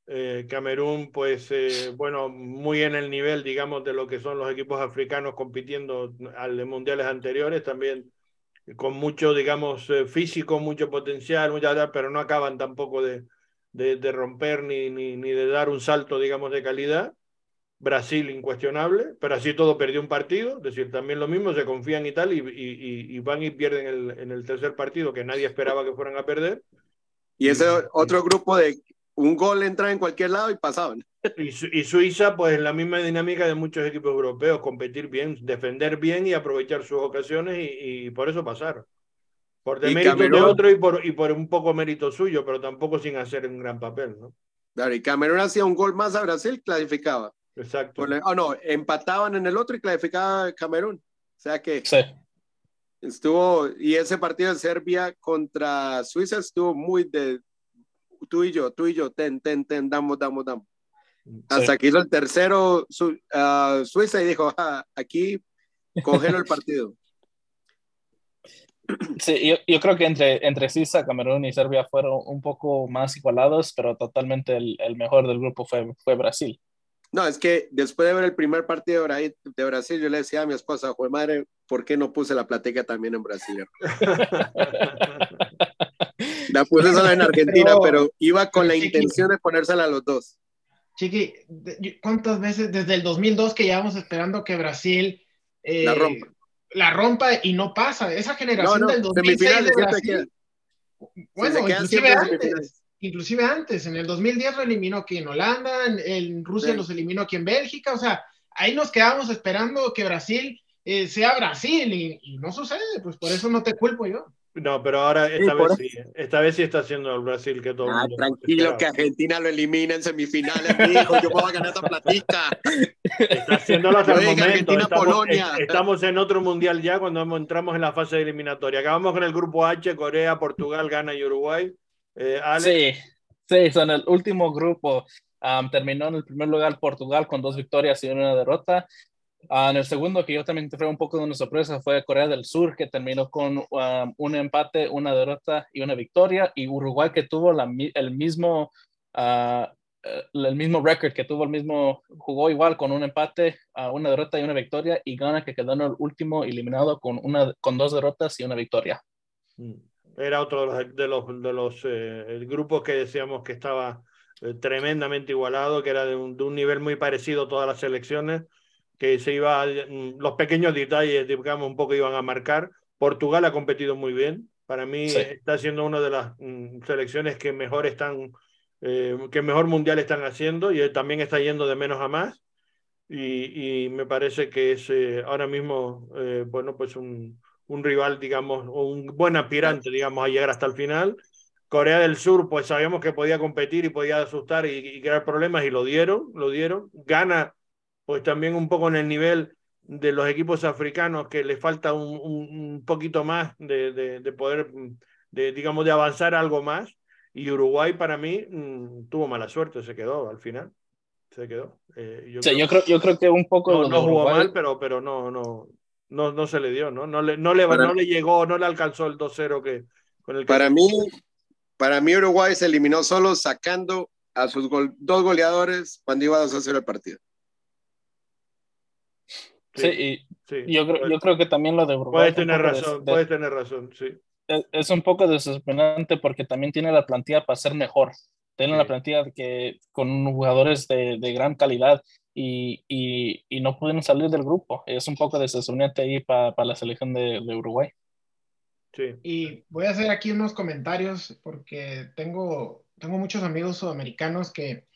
Speaker 1: Eh, Camerún, pues, eh, bueno, muy en el nivel, digamos, de lo que son los equipos africanos compitiendo al de mundiales anteriores, también con mucho, digamos, eh, físico, mucho potencial, mucha, pero no acaban tampoco de, de, romper ni, ni, ni de dar un salto, digamos, de calidad. Brasil incuestionable, pero así todo perdió un partido, es decir, también lo mismo, se confían y tal, y, y- y van y pierden el, en el tercer partido que nadie esperaba que fueran a perder.
Speaker 4: Y ese otro grupo de un gol entra en cualquier lado y pasaban.
Speaker 1: Y, Su- y Suiza, pues la misma dinámica de muchos equipos europeos, competir bien, defender bien y aprovechar sus ocasiones y, y por eso pasaron. Por demérito de otro y por, y por un poco mérito suyo, pero tampoco sin hacer un gran papel, ¿no?
Speaker 4: Claro, y Camerún hacía un gol más a Brasil, clasificaba.
Speaker 1: Exacto.
Speaker 4: La- oh, no, empataban en el otro y clasificaba Camerún. O sea que
Speaker 3: Sí.
Speaker 4: Estuvo, y ese partido de Serbia contra Suiza estuvo muy de tú y yo, tú y yo, ten, ten, ten, damos, damos, damos. Hasta que hizo el tercero Su- ah, Suiza y dijo, "Ah, aquí congelo el partido.
Speaker 3: Sí, yo, yo creo que entre, entre Suiza, Camerún y Serbia fueron un poco más igualados, pero totalmente el, el mejor del grupo fue, fue Brasil.
Speaker 4: No, es que después de ver el primer partido de Brasil, de Brasil yo le decía a mi esposa, joder madre, ¿por qué no puse la platica también en Brasil? La puse solo en Argentina,
Speaker 5: Pero-
Speaker 4: pero iba con la
Speaker 5: Chiqui.
Speaker 4: intención de ponérsela a los dos.
Speaker 5: Chiqui, ¿cuántas veces desde el 2002 que llevamos esperando que Brasil eh,
Speaker 4: La rompa.
Speaker 5: la rompa y no pasa. Esa generación del 2006 de Brasil. Bueno, inclusive antes, inclusive antes, en el 2010 lo eliminó aquí en Holanda, en, Rusia los eliminó aquí en Bélgica, o sea, ahí nos quedamos esperando que Brasil eh, sea Brasil y, y, no sucede, pues por eso no te culpo yo.
Speaker 1: No, pero ahora esta vez sí. Esta vez sí está haciendo el Brasil que todo
Speaker 4: ah, Tranquilo, que Argentina lo elimina en semifinales, hijo. Yo puedo ganar esta platica.
Speaker 1: Está haciéndolo hasta el momento. Estamos, Polonia. estamos en otro mundial ya cuando entramos en la fase eliminatoria. Acabamos con el grupo H, Corea, Portugal, Ghana y Uruguay.
Speaker 3: Eh, sí, sí, son el último grupo. terminó en el primer lugar Portugal con dos victorias y una derrota. Ah, en el segundo, que yo también fue un poco de una sorpresa, fue Corea del Sur, que terminó con um, un empate, una derrota y una victoria, y Uruguay, que tuvo la, el mismo uh, el mismo récord, que tuvo el mismo, jugó igual con un empate, uh, una derrota y una victoria, y gana que quedó en el último eliminado con, una, con dos derrotas y una victoria.
Speaker 1: Mm. Era otro de los, de los, eh, grupos que decíamos que estaba eh, tremendamente igualado, que era de un, de un nivel muy parecido a todas las selecciones que se iba, mm, los pequeños detalles, digamos, un poco iban a marcar. Portugal ha competido muy bien. Para mí está siendo una de las mm, selecciones que mejor están, eh, que mejor mundial están haciendo y también está yendo de menos a más. Y, y me parece que es eh, ahora mismo, eh, bueno, pues un, un rival, digamos, o un buen aspirante, digamos, a llegar hasta el final. Corea del Sur, pues sabíamos que podía competir y podía asustar y, y crear problemas y lo dieron, lo dieron. Gana pues también un poco en el nivel de los equipos africanos que le falta un, un, poquito más de, de, poder, de, digamos, de avanzar algo más. Y Uruguay para mí mm, tuvo mala suerte, se quedó al final. Se quedó.
Speaker 3: Eh, yo, creo, yo, creo, yo creo que un poco...
Speaker 1: No, no jugó mal, pero, pero no, no, no, no se le dio, ¿no? No le, no le, no le llegó, no le alcanzó el 2-0 que, con el que...
Speaker 4: Para mí, para mí Uruguay se eliminó solo sacando a sus dos goleadores cuando iba a 2-0 el partido.
Speaker 3: Sí, y yo, creo, yo creo que también lo de Uruguay.
Speaker 1: Puedes tener razón, puedes tener razón, sí.
Speaker 3: Es, un poco desesperante porque también tiene la plantilla para ser mejor. Tiene la plantilla que, con jugadores de, de gran calidad y, y, y, no pueden salir del grupo. Es un poco desesperante ahí para la selección de, de Uruguay.
Speaker 5: Sí. Y voy a hacer aquí unos comentarios porque tengo, tengo muchos amigos sudamericanos que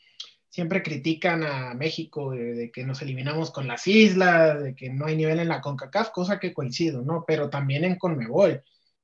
Speaker 5: siempre critican a México de, que nos eliminamos con las islas, de que no hay nivel en la CONCACAF, cosa que coincido, ¿no? Pero también en CONMEBOL.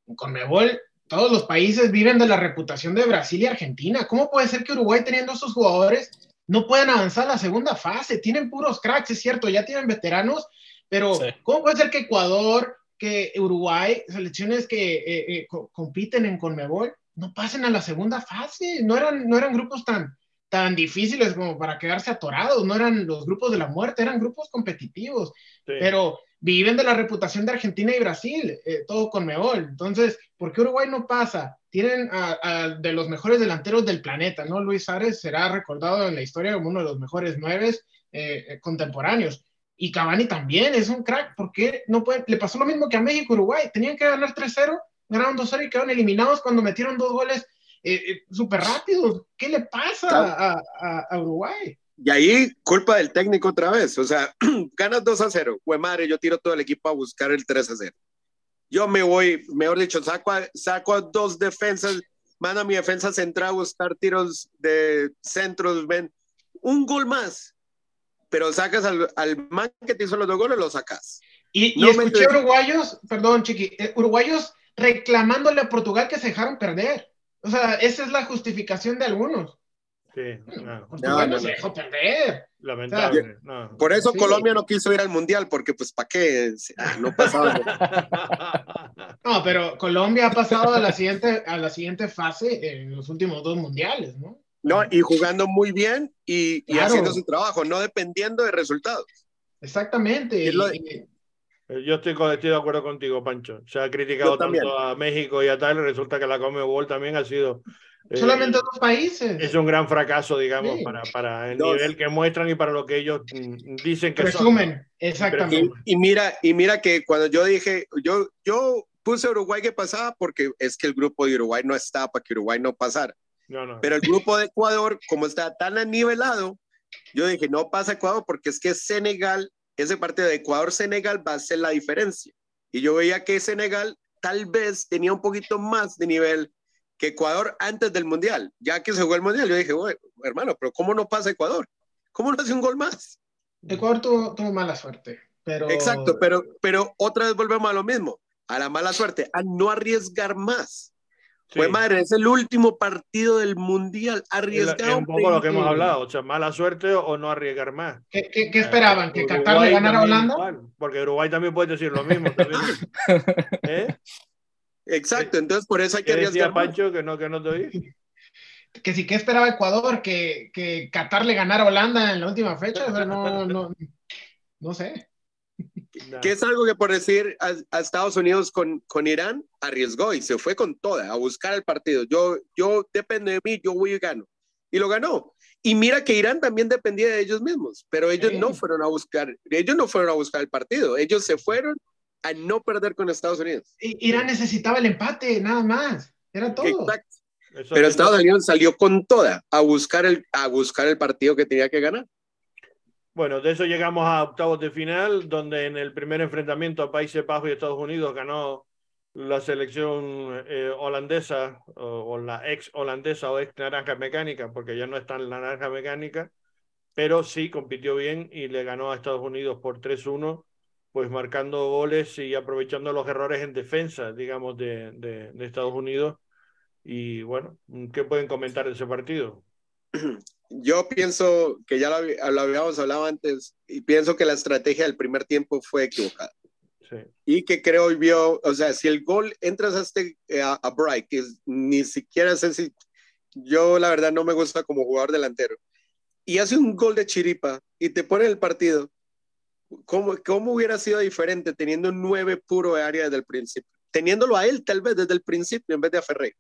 Speaker 5: En CONMEBOL todos los países viven de la reputación de Brasil y Argentina. ¿Cómo puede ser que Uruguay teniendo esos jugadores no puedan avanzar a la segunda fase? Tienen puros cracks, es cierto, ya tienen veteranos, pero ¿cómo puede ser que Ecuador, que Uruguay, selecciones que eh, eh, compiten en CONMEBOL, no pasen a la segunda fase? No eran, no eran grupos tan, tan difíciles como para quedarse atorados, no eran los grupos de la muerte, eran grupos competitivos, pero viven de la reputación de Argentina y Brasil, eh, todo con Meol. Entonces, ¿por qué Uruguay no pasa? Tienen a, de los mejores delanteros del planeta, ¿no? Luis Ares será recordado en la historia como uno de los mejores nueve eh, eh, contemporáneos. Y Cavani también es un crack, ¿por qué no puede? Le pasó lo mismo que a México Uruguay, tenían que ganar 3-0, ganaron 2-0 y quedaron eliminados cuando metieron dos goles eh, súper rápido. ¿Qué le pasa a, Uruguay?
Speaker 4: Y ahí, culpa del técnico otra vez. O sea, ganas 2 a 0. Fue madre, yo tiro todo el equipo a buscar el 3 a 0. Yo me voy, mejor dicho, saco a, saco a dos defensas, mando a mi defensa central a buscar tiros de centros, ven, un gol más. Pero sacas al, al man que te hizo los dos goles, lo sacas.
Speaker 5: Y, y escuché uruguayos, perdón, Chiqui, eh, uruguayos reclamándole a Portugal que se dejaron perder. O sea, esa es la justificación de algunos.
Speaker 1: Sí, no.
Speaker 5: no, se dejó perder.
Speaker 1: Lamentable.
Speaker 4: Por eso Colombia no quiso ir al mundial, porque pues para qué ah, no pasaba.
Speaker 5: no, pero Colombia ha pasado a la siguiente, a la siguiente fase en los últimos dos mundiales, ¿no?
Speaker 4: No, y jugando muy bien y, y haciendo su trabajo, no dependiendo de resultados.
Speaker 5: Exactamente.
Speaker 1: Eh, yo estoy, estoy, de acuerdo contigo, Pancho. Se ha criticado tanto a México y a tal, y resulta que la Comebol también ha sido.
Speaker 5: Eh, Solamente dos países.
Speaker 1: Es un gran fracaso, digamos, para, para el nivel que muestran y para lo que ellos mm, dicen que
Speaker 5: Resumen, son. exactamente.
Speaker 4: Y, mira, y mira que cuando yo dije, yo, yo puse Uruguay que pasaba porque es que el grupo de Uruguay no estaba para que Uruguay no pasara.
Speaker 1: No, no.
Speaker 4: Pero el grupo de Ecuador, como está tan anivelado, yo dije, no pasa Ecuador porque es que Senegal ese partido de Ecuador-Senegal va a ser la diferencia. Y yo veía que Senegal tal vez tenía un poquito más de nivel que Ecuador antes del Mundial. Ya que se jugó el Mundial, yo dije, hermano, pero ¿cómo no pasa Ecuador? ¿Cómo no hace un gol más?
Speaker 5: Ecuador tuvo, tuvo mala suerte, pero...
Speaker 4: Exacto, pero, pero otra vez volvemos a lo mismo, a la mala suerte, a no arriesgar más.
Speaker 1: Sí.
Speaker 4: Fue madre, es el último partido del Mundial, arriesgado.
Speaker 1: es un poco lo que hemos hablado, o sea, mala suerte o no arriesgar más.
Speaker 5: ¿Qué, qué- qué esperaban? ¿Que
Speaker 1: Uruguay
Speaker 5: Qatar le ganara a Holanda?
Speaker 1: igual, porque Uruguay también puede decir lo mismo. ¿Eh?
Speaker 4: Exacto, entonces por eso hay que
Speaker 1: ¿Qué decía
Speaker 4: arriesgar.
Speaker 1: Pancho que no, que no te oí?
Speaker 5: Que sí, ¿qué esperaba Ecuador? ¿Que, que Qatar le ganara a Holanda en la última fecha? O sea, no, no, no sé.
Speaker 4: Que es algo que por decir a, a Estados Unidos con, con Irán arriesgó y se fue con toda a buscar el partido. Yo, yo depende de mí, yo voy y gano. Y lo ganó. Y mira que Irán también dependía de ellos mismos, pero ellos
Speaker 5: Sí.
Speaker 4: no fueron a buscar, ellos no fueron a buscar el partido, ellos se fueron a no perder con Estados Unidos.
Speaker 5: Irán necesitaba el empate, nada más. Era todo.
Speaker 4: Exacto. Pero Estados Unidos salió con toda a buscar el, a buscar el partido que tenía que ganar.
Speaker 1: Bueno, de eso llegamos a octavos de final, donde en el primer enfrentamiento a Países Bajos y Estados Unidos ganó la selección eh, holandesa o, o la ex holandesa o ex naranja mecánica, porque ya no está en la naranja mecánica, pero sí compitió bien y le ganó a Estados Unidos por 3-1, pues marcando goles y aprovechando los errores en defensa, digamos, de, de, de Estados Unidos. Y bueno, ¿qué pueden comentar de ese partido?
Speaker 4: Yo pienso que ya lo, habíamos hablado antes y pienso que la estrategia del primer tiempo fue equivocada.
Speaker 1: Sí.
Speaker 4: y que creo y vio, o sea, si el gol entras a este eh, a, a Bright, que es- ni siquiera sé si yo la verdad no me gusta como jugador delantero, y hace un gol de chiripa y te pone el partido, ¿cómo, cómo hubiera sido diferente teniendo un 9 puro de área desde el principio? Teniéndolo a él tal vez desde el principio en vez de a Ferrer.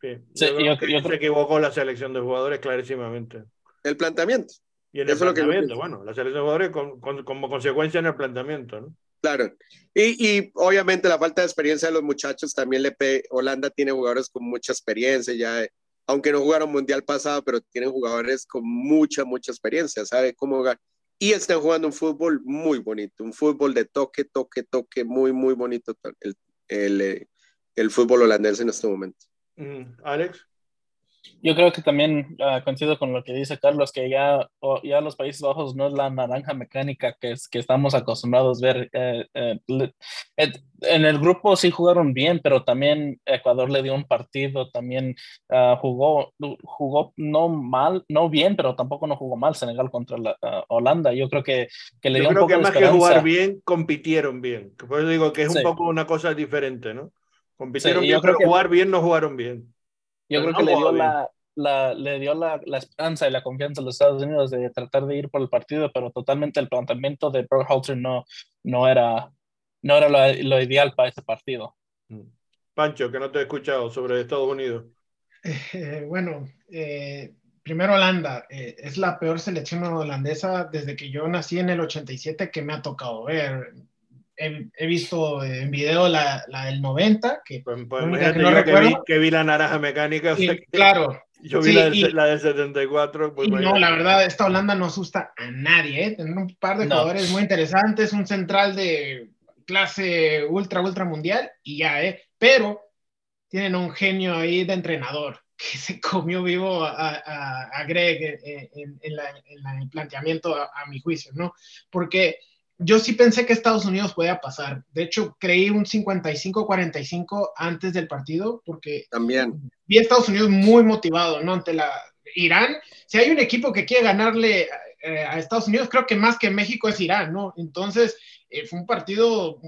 Speaker 1: Sí,
Speaker 3: Sí,
Speaker 1: yo
Speaker 3: yo-
Speaker 1: que
Speaker 3: yo
Speaker 1: se equivocó la selección de jugadores clarísimamente.
Speaker 4: El planteamiento,
Speaker 1: Y en el
Speaker 4: Eso es lo que
Speaker 1: planteamiento, bueno, la selección de jugadores con- con- como consecuencia en el planteamiento, ¿no?
Speaker 4: claro. Y, y obviamente la falta de experiencia de los muchachos también le pe Holanda tiene jugadores con mucha experiencia ya, aunque no jugaron mundial pasado, pero tienen jugadores con mucha, mucha experiencia, sabe cómo jugar. Y están jugando un fútbol muy bonito, un fútbol de toque, toque, toque, muy, muy bonito el, el, eh, el fútbol holandés en este momento.
Speaker 1: Mm, Alex,
Speaker 3: Yo creo que también ah, coincido con lo que dice Carlos, que ya, ya los Países Bajos no es la naranja mecánica que, es, que estamos acostumbrados a ver. eh, eh, en el grupo sí jugaron bien, pero también Ecuador le dio un partido, también ah, jugó, jugó no mal, no bien, pero tampoco no jugó mal Senegal contra la, ah, Holanda. Yo creo que, que le
Speaker 1: yo
Speaker 3: dio un
Speaker 1: creo
Speaker 3: poco
Speaker 1: que
Speaker 3: de
Speaker 1: más que jugar bien, compitieron bien. Por eso digo que es
Speaker 3: Sí.
Speaker 1: un poco una cosa diferente, ¿no? Compitieron
Speaker 3: Sí,
Speaker 1: bien,
Speaker 3: yo
Speaker 1: pero
Speaker 3: que-
Speaker 1: jugar bien no jugaron bien.
Speaker 3: Yo creo
Speaker 1: no
Speaker 3: que le dio, la, la- le dio la, la esperanza y la confianza a los Estados Unidos de tratar de ir por el partido, pero totalmente el planteamiento de Berhalter no, no era, no era lo, lo ideal para ese partido.
Speaker 1: Mm. Pancho, que no te he escuchado sobre Estados Unidos.
Speaker 5: Eh, bueno, eh, primero Holanda. eh, es la peor selección holandesa desde que yo nací en el 87 que me ha tocado ver. He, he visto en video la, la del 90, que
Speaker 1: Pues, pues
Speaker 5: que no
Speaker 1: yo que vi,
Speaker 5: recuerdo-
Speaker 1: que vi la naranja mecánica, o sea
Speaker 5: claro,
Speaker 1: yo vi
Speaker 5: sí,
Speaker 1: la, del,
Speaker 5: y-
Speaker 1: la del 74. Pues
Speaker 5: Y no, la verdad, esta Holanda no asusta a nadie, ¿eh? Tener un par de
Speaker 3: No.
Speaker 5: jugadores muy interesantes, un central de clase ultra, ultra mundial y ya, ¿eh? Pero tienen un genio ahí de entrenador que se comió vivo a, a, a Greg en, en- en la- en la- el planteamiento, a, a mi juicio, ¿no? Porque yo sí pensé que Estados Unidos podía pasar. De hecho, creí un 55-45 antes del partido porque
Speaker 4: También.
Speaker 5: vi a Estados Unidos muy motivado, ¿no? Ante la Irán. Si hay un equipo que quiere ganarle eh, a Estados Unidos, creo que más que México es Irán, ¿no? Entonces, eh, fue un partido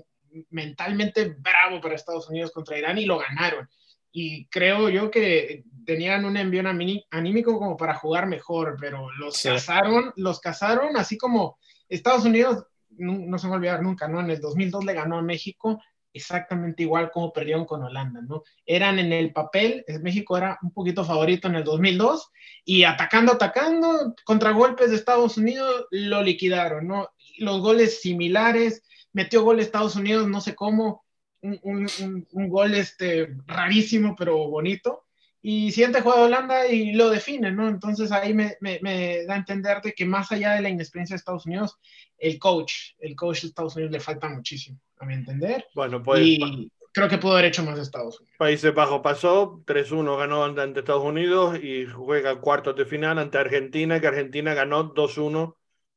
Speaker 5: mentalmente bravo para Estados Unidos contra Irán y lo ganaron. Y creo yo que tenían un envío anímico como para jugar mejor, pero los
Speaker 3: Sí.
Speaker 5: cazaron, los cazaron, así como Estados Unidos, no, se va a olvidar nunca, ¿no? En el 2002 le ganó a México exactamente igual como perdieron con Holanda, ¿no? Eran en el papel, eh, México era un poquito favorito en el 2002 y atacando, atacando, contragolpes de Estados Unidos lo liquidaron, ¿no? Los goles similares, metió gol Estados Unidos, no sé cómo, un, un, un, un gol este, rarísimo pero bonito y siguiente juega Holanda y lo define, ¿no? Entonces ahí me, me, da a entender de que más allá de la inexperiencia de Estados Unidos, el coach, el coach de Estados Unidos le falta muchísimo, a mi entender.
Speaker 1: Bueno, pues...
Speaker 5: Y creo que pudo haber hecho más de Estados Unidos.
Speaker 1: Países Bajos pasó, 3-1 ganó ante Estados Unidos y juega cuartos de final ante Argentina, que Argentina ganó 2-1,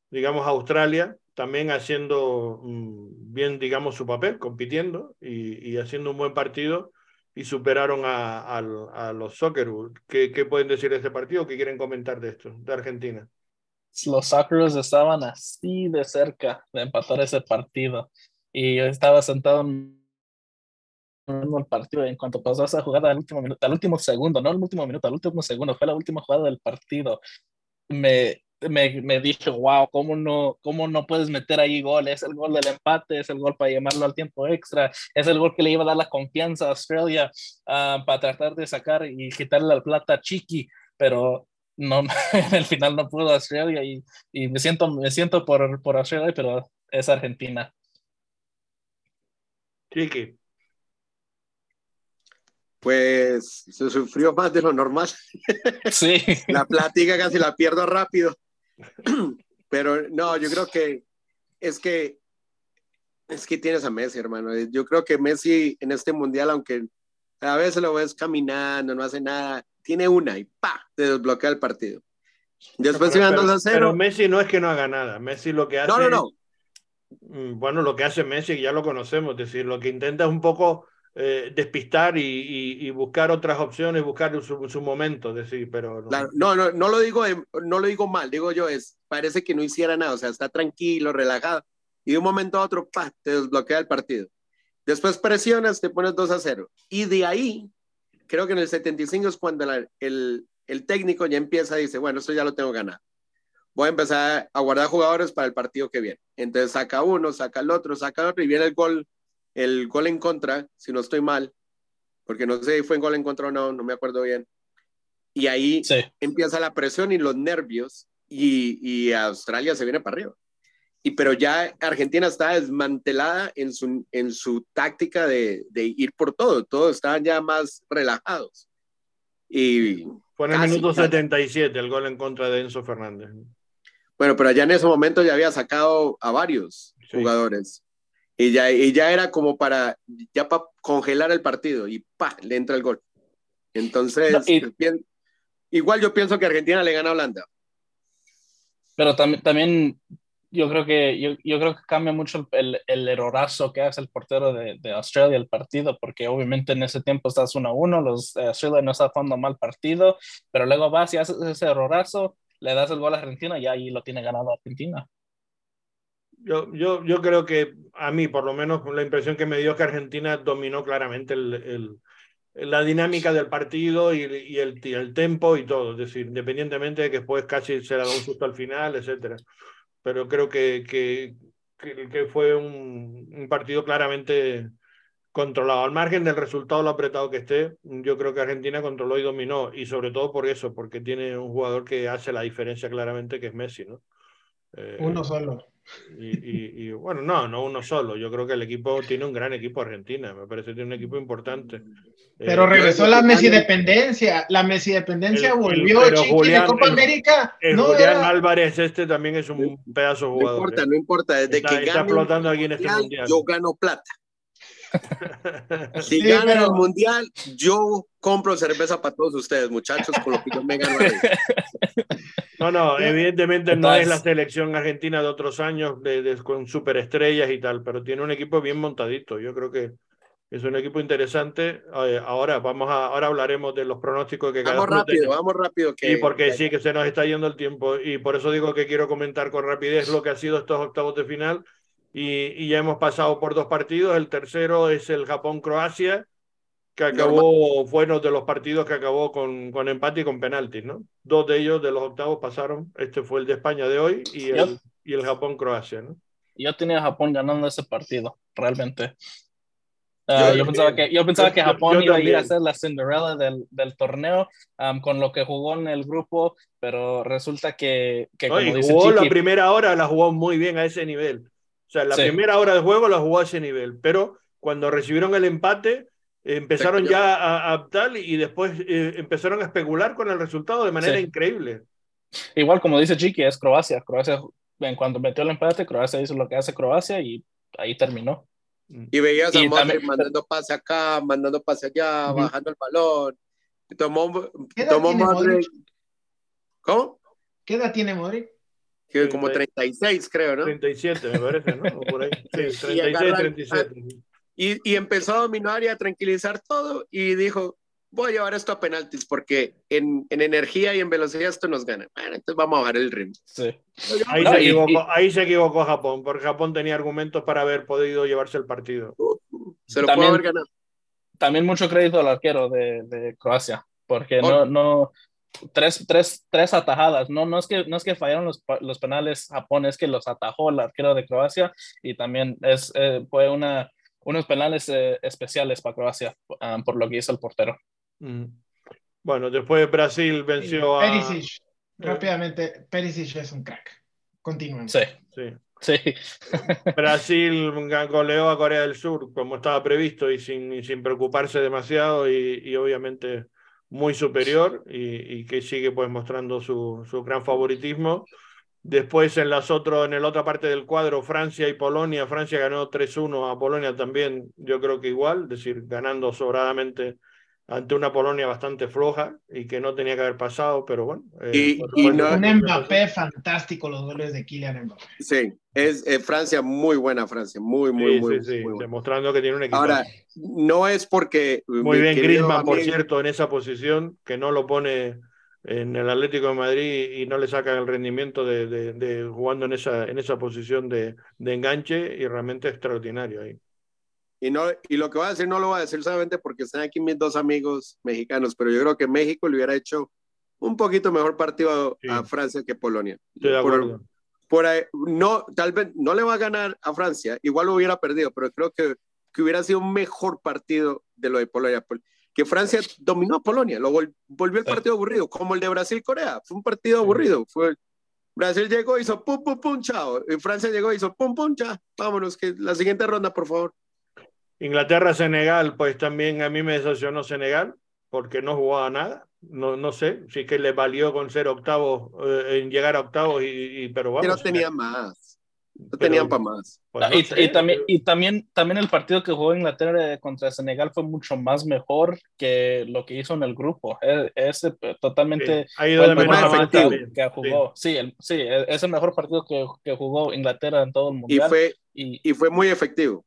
Speaker 1: digamos, a Australia, también haciendo mm, bien, digamos, su papel, compitiendo y, y haciendo un buen partido y superaron a, a, los Socceroos. ¿Qué, ¿Qué, pueden decir de este partido? ¿Qué quieren comentar de esto, de Argentina?
Speaker 3: Los Socceroos estaban así de cerca de empatar ese partido y yo estaba sentado en el partido en cuanto pasó esa jugada al último minuto, al último segundo, no al último minuto, al último segundo, fue la última jugada del partido. Me, me, me dije, wow, ¿cómo no, ¿cómo no puedes meter ahí gol? Es el gol del empate, es el gol para llamarlo al tiempo extra, es el gol que le iba a dar la confianza a Australia uh, para tratar de sacar y quitarle la plata a Chiqui, pero no, en el final no pudo Australia y, y me siento, me siento por, por Australia, pero es Argentina.
Speaker 1: Chiqui.
Speaker 4: Pues se sufrió más de lo normal.
Speaker 3: Sí.
Speaker 4: la plática casi la pierdo rápido. Pero no, yo creo que es que es que tienes a Messi, hermano. Yo creo que Messi en este mundial, aunque a veces lo ves caminando, no hace nada, tiene una y pa, te desbloquea el partido. Después pero,
Speaker 1: iban
Speaker 4: 2 a 0.
Speaker 1: Pero Messi no es que no haga nada. Messi lo que hace.
Speaker 4: No, no, no.
Speaker 1: Mm, bueno, lo que hace Messi, ya lo conocemos, es decir, lo que intenta es un poco eh, despistar y, buscar otras opciones, buscar su, su momento, decir, pero
Speaker 4: no. No, no, lo digo, no lo digo mal, digo yo es, parece que no hiciera nada, o sea, está tranquilo, relajado, y de un momento a otro, pa, te desbloquea el partido. Después presionas, te pones 2 a 0, y de ahí, creo que en el 75 es cuando el, técnico ya empieza dice, bueno, esto ya lo tengo ganado. Voy a empezar a guardar jugadores para el partido que viene. Entonces saca uno, saca el otro, saca el otro, y viene el gol el gol en contra, si no estoy mal, porque no sé si fue en gol en contra o no, no me acuerdo bien. Y ahí
Speaker 3: sí.
Speaker 4: empieza la presión y los nervios y, y, Australia se viene para arriba. Y pero ya Argentina está desmantelada en su, en su táctica de, de ir por todo, todos estaban ya más relajados. Y
Speaker 1: fue en el minuto 77 el gol en contra de Enzo Fernández.
Speaker 4: Bueno, pero ya en ese momento ya había sacado a varios sí. jugadores. Y ya, y ya era como para, ya para congelar el partido y pa, le entra el gol. Entonces, no, y, igual yo pienso que Argentina le gana a Holanda.
Speaker 3: Pero también, también yo creo que yo, yo, creo que cambia mucho el, el errorazo que hace el portero de, de, Australia el partido, porque obviamente en ese tiempo estás 1 a 1, los eh, Australia no está jugando mal partido, pero luego vas y haces ese errorazo, le das el gol a Argentina y ahí lo tiene ganado Argentina.
Speaker 1: Yo, yo, yo creo que a mí, por lo menos, la impresión que me dio es que Argentina dominó claramente el, el, la dinámica del partido y, y, el, y, el, tempo y todo. Es decir, independientemente de que después casi se le da un susto al final, etcétera. Pero creo que, que, que fue un, un, partido claramente controlado. Al margen del resultado, lo apretado que esté, yo creo que Argentina controló y dominó. Y sobre todo por eso, porque tiene un jugador que hace la diferencia claramente, que es Messi, ¿no?
Speaker 5: Eh, Uno solo.
Speaker 1: Y, y, y, bueno, no, no uno solo. Yo creo que el equipo tiene un gran equipo Argentina. Me parece que tiene un equipo importante.
Speaker 5: Pero eh, regresó la Messi dependencia. La Messi dependencia el, volvió
Speaker 1: el,
Speaker 5: Chiqui
Speaker 1: Julián,
Speaker 5: de Copa América.
Speaker 1: El
Speaker 5: no,
Speaker 1: Julián
Speaker 5: era...
Speaker 1: Álvarez este también es un pedazo
Speaker 4: no
Speaker 1: jugador.
Speaker 4: importa,
Speaker 1: ¿eh?
Speaker 4: no importa. Desde
Speaker 1: está,
Speaker 4: que
Speaker 1: está
Speaker 4: gane
Speaker 1: explotando aquí en este
Speaker 4: mundial. Yo gano plata. Si
Speaker 5: Sí,
Speaker 4: ganan
Speaker 5: pero-
Speaker 4: el mundial, yo compro cerveza para todos ustedes, muchachos, con lo que yo me gano. ahí.
Speaker 1: No, no, evidentemente no es la selección argentina de otros años de, de- con superestrellas y tal, pero tiene un equipo bien montadito. Yo creo que es un equipo interesante. Eh, ahora vamos a, ahora hablaremos de los pronósticos que
Speaker 4: Vamos rápido, vamos rápido. Que,
Speaker 1: Y porque sí que se nos está yendo el tiempo y por eso digo que quiero comentar con rapidez lo que ha sido estos octavos de final y, y ya hemos pasado por dos partidos. El tercero es el Japón-Croacia, que acabó, fue uno de los partidos que acabó con, con empate y con penaltis, ¿no? Dos de ellos de los octavos pasaron. Este fue el de España de hoy y el, y el Japón-Croacia, ¿no?
Speaker 3: Yo tenía a Japón ganando ese partido, realmente. Ah,
Speaker 1: Yo
Speaker 3: yo, pensaba que, yo pensaba que Japón
Speaker 1: yo
Speaker 3: iba a ir a ser la Cinderella del, del torneo um, con lo que jugó en el grupo, pero resulta que, que como
Speaker 1: Y
Speaker 3: dice
Speaker 1: jugó la
Speaker 3: Chiqui,
Speaker 1: primera hora, la jugó muy bien a ese nivel. O sea, la
Speaker 3: Sí.
Speaker 1: primera hora de juego la jugó a ese nivel, pero cuando recibieron el empate, Empezaron ya a, a tal y después eh, empezaron a especular con el resultado de manera
Speaker 3: Sí.
Speaker 1: increíble.
Speaker 3: Igual como dice Chiqui, es Croacia. Croacia, en cuanto metió el empate, Croacia hizo lo que hace Croacia y ahí terminó.
Speaker 4: Y veías a
Speaker 3: Y también-
Speaker 4: mandando pase acá, mandando pase allá,
Speaker 3: Ujú.
Speaker 4: bajando el balón. Tomó,
Speaker 5: ¿Qué edad
Speaker 4: tomó
Speaker 5: tiene.
Speaker 4: Modric? ¿Cómo?
Speaker 5: ¿Qué edad tiene Modric?
Speaker 4: Que como
Speaker 1: Treinta
Speaker 4: 36, creo, ¿no?
Speaker 1: 37, me parece, ¿no? O por ahí. Sí,
Speaker 4: Sí,
Speaker 1: 36,
Speaker 4: agarra-
Speaker 1: 37.
Speaker 4: Y, y empezó a dominar y a tranquilizar todo y dijo, voy a llevar esto a penaltis porque en, en energía y en velocidad esto nos gana. Bueno, entonces vamos a bajar el ritmo.
Speaker 3: Sí.
Speaker 1: Ahí,
Speaker 3: No,
Speaker 1: se
Speaker 3: y-
Speaker 1: equivocó,
Speaker 3: y-
Speaker 1: ahí se equivocó Japón, porque Japón tenía argumentos para haber podido llevarse el partido.
Speaker 4: Se lo
Speaker 3: También-
Speaker 4: pudo haber ganado.
Speaker 3: También mucho crédito al arquero de, de Croacia, porque no,
Speaker 4: Oh.
Speaker 3: no, tres, tres, tres atajadas, no, no, es que, no es que fallaron los, los penales Japón, es que los atajó el arquero de Croacia y también es, eh, fue una, unos penales eh, especiales para Croacia ah, por lo que hizo el portero.
Speaker 1: Mm. Bueno, después Brasil venció a.
Speaker 5: Perisic. Rápidamente, Perisic es un crack. Continuamos.
Speaker 3: Sí,
Speaker 1: Sí.
Speaker 3: sí,
Speaker 1: Brasil goleó a Corea del Sur como estaba previsto y sin, y sin preocuparse demasiado y, y obviamente muy superior y, que sigue pues mostrando su, su gran favoritismo. Después en las otro, en la otra parte del cuadro, Francia y Polonia. Francia ganó 3-1 a Polonia también, yo creo que igual, es decir, ganando sobradamente ante una Polonia bastante floja y que no tenía que haber pasado, pero bueno. eh,
Speaker 4: Y- y no-
Speaker 5: Un. Mbappé fantástico, los goles de Kylian Mbappé.
Speaker 4: Sí, es eh, Francia muy buena, Francia, muy, muy,
Speaker 1: Sí,
Speaker 4: muy,
Speaker 1: sí, sí,
Speaker 4: muy buena.
Speaker 1: demostrando que tiene un equipo.
Speaker 4: Ahora, no es porque...
Speaker 1: Muy
Speaker 4: mi
Speaker 1: bien, Griezmann, por cierto, en esa posición, que no lo pone en el Atlético de Madrid y no le sacan el rendimiento de, de- de jugando en esa, en esa posición de, de enganche y realmente extraordinario ahí.
Speaker 4: Y, no, y lo que voy a decir no lo voy a decir solamente porque están aquí mis dos amigos mexicanos, pero yo creo que México le hubiera hecho un poquito mejor partido
Speaker 1: Sí.
Speaker 4: a Francia que Polonia.
Speaker 1: De
Speaker 4: Por-
Speaker 1: acuerdo.
Speaker 4: por ahí, no, tal vez no le va a ganar a Francia, igual lo hubiera perdido, pero creo que, que hubiera sido un mejor partido de lo de Polonia. Pol- Que Francia dominó a Polonia, lo vol- volvió el
Speaker 3: Sí.
Speaker 4: partido aburrido, como el de Brasil-Corea. Fue un partido aburrido. Fue, Brasil llegó, hizo pum, pum, pum, chao. Y Francia llegó, hizo pum, pum, chao. Vámonos, que la siguiente ronda, por favor.
Speaker 1: Inglaterra-Senegal, pues también a mí me decepcionó Senegal, porque no jugaba nada. No, no sé, sí que le valió con ser octavos, eh, en llegar a octavos, y, y- pero
Speaker 4: Que
Speaker 1: vamos.
Speaker 4: no tenían más. No
Speaker 1: Pero-
Speaker 4: tenían para más.
Speaker 1: pues no
Speaker 3: y,
Speaker 1: sé,
Speaker 3: y también,
Speaker 1: pero-
Speaker 3: y también, también el partido que jugó Inglaterra contra Senegal fue mucho más mejor que lo que hizo en el grupo. Es, es, eh, totalmente
Speaker 1: Sí, ha ido
Speaker 3: el mejor partido que jugó. Sí, el- sí, e- es el mejor partido que, que jugó Inglaterra en todo el
Speaker 4: Y
Speaker 3: mundial.
Speaker 4: fue,
Speaker 3: Y,
Speaker 4: y fue muy efectivo.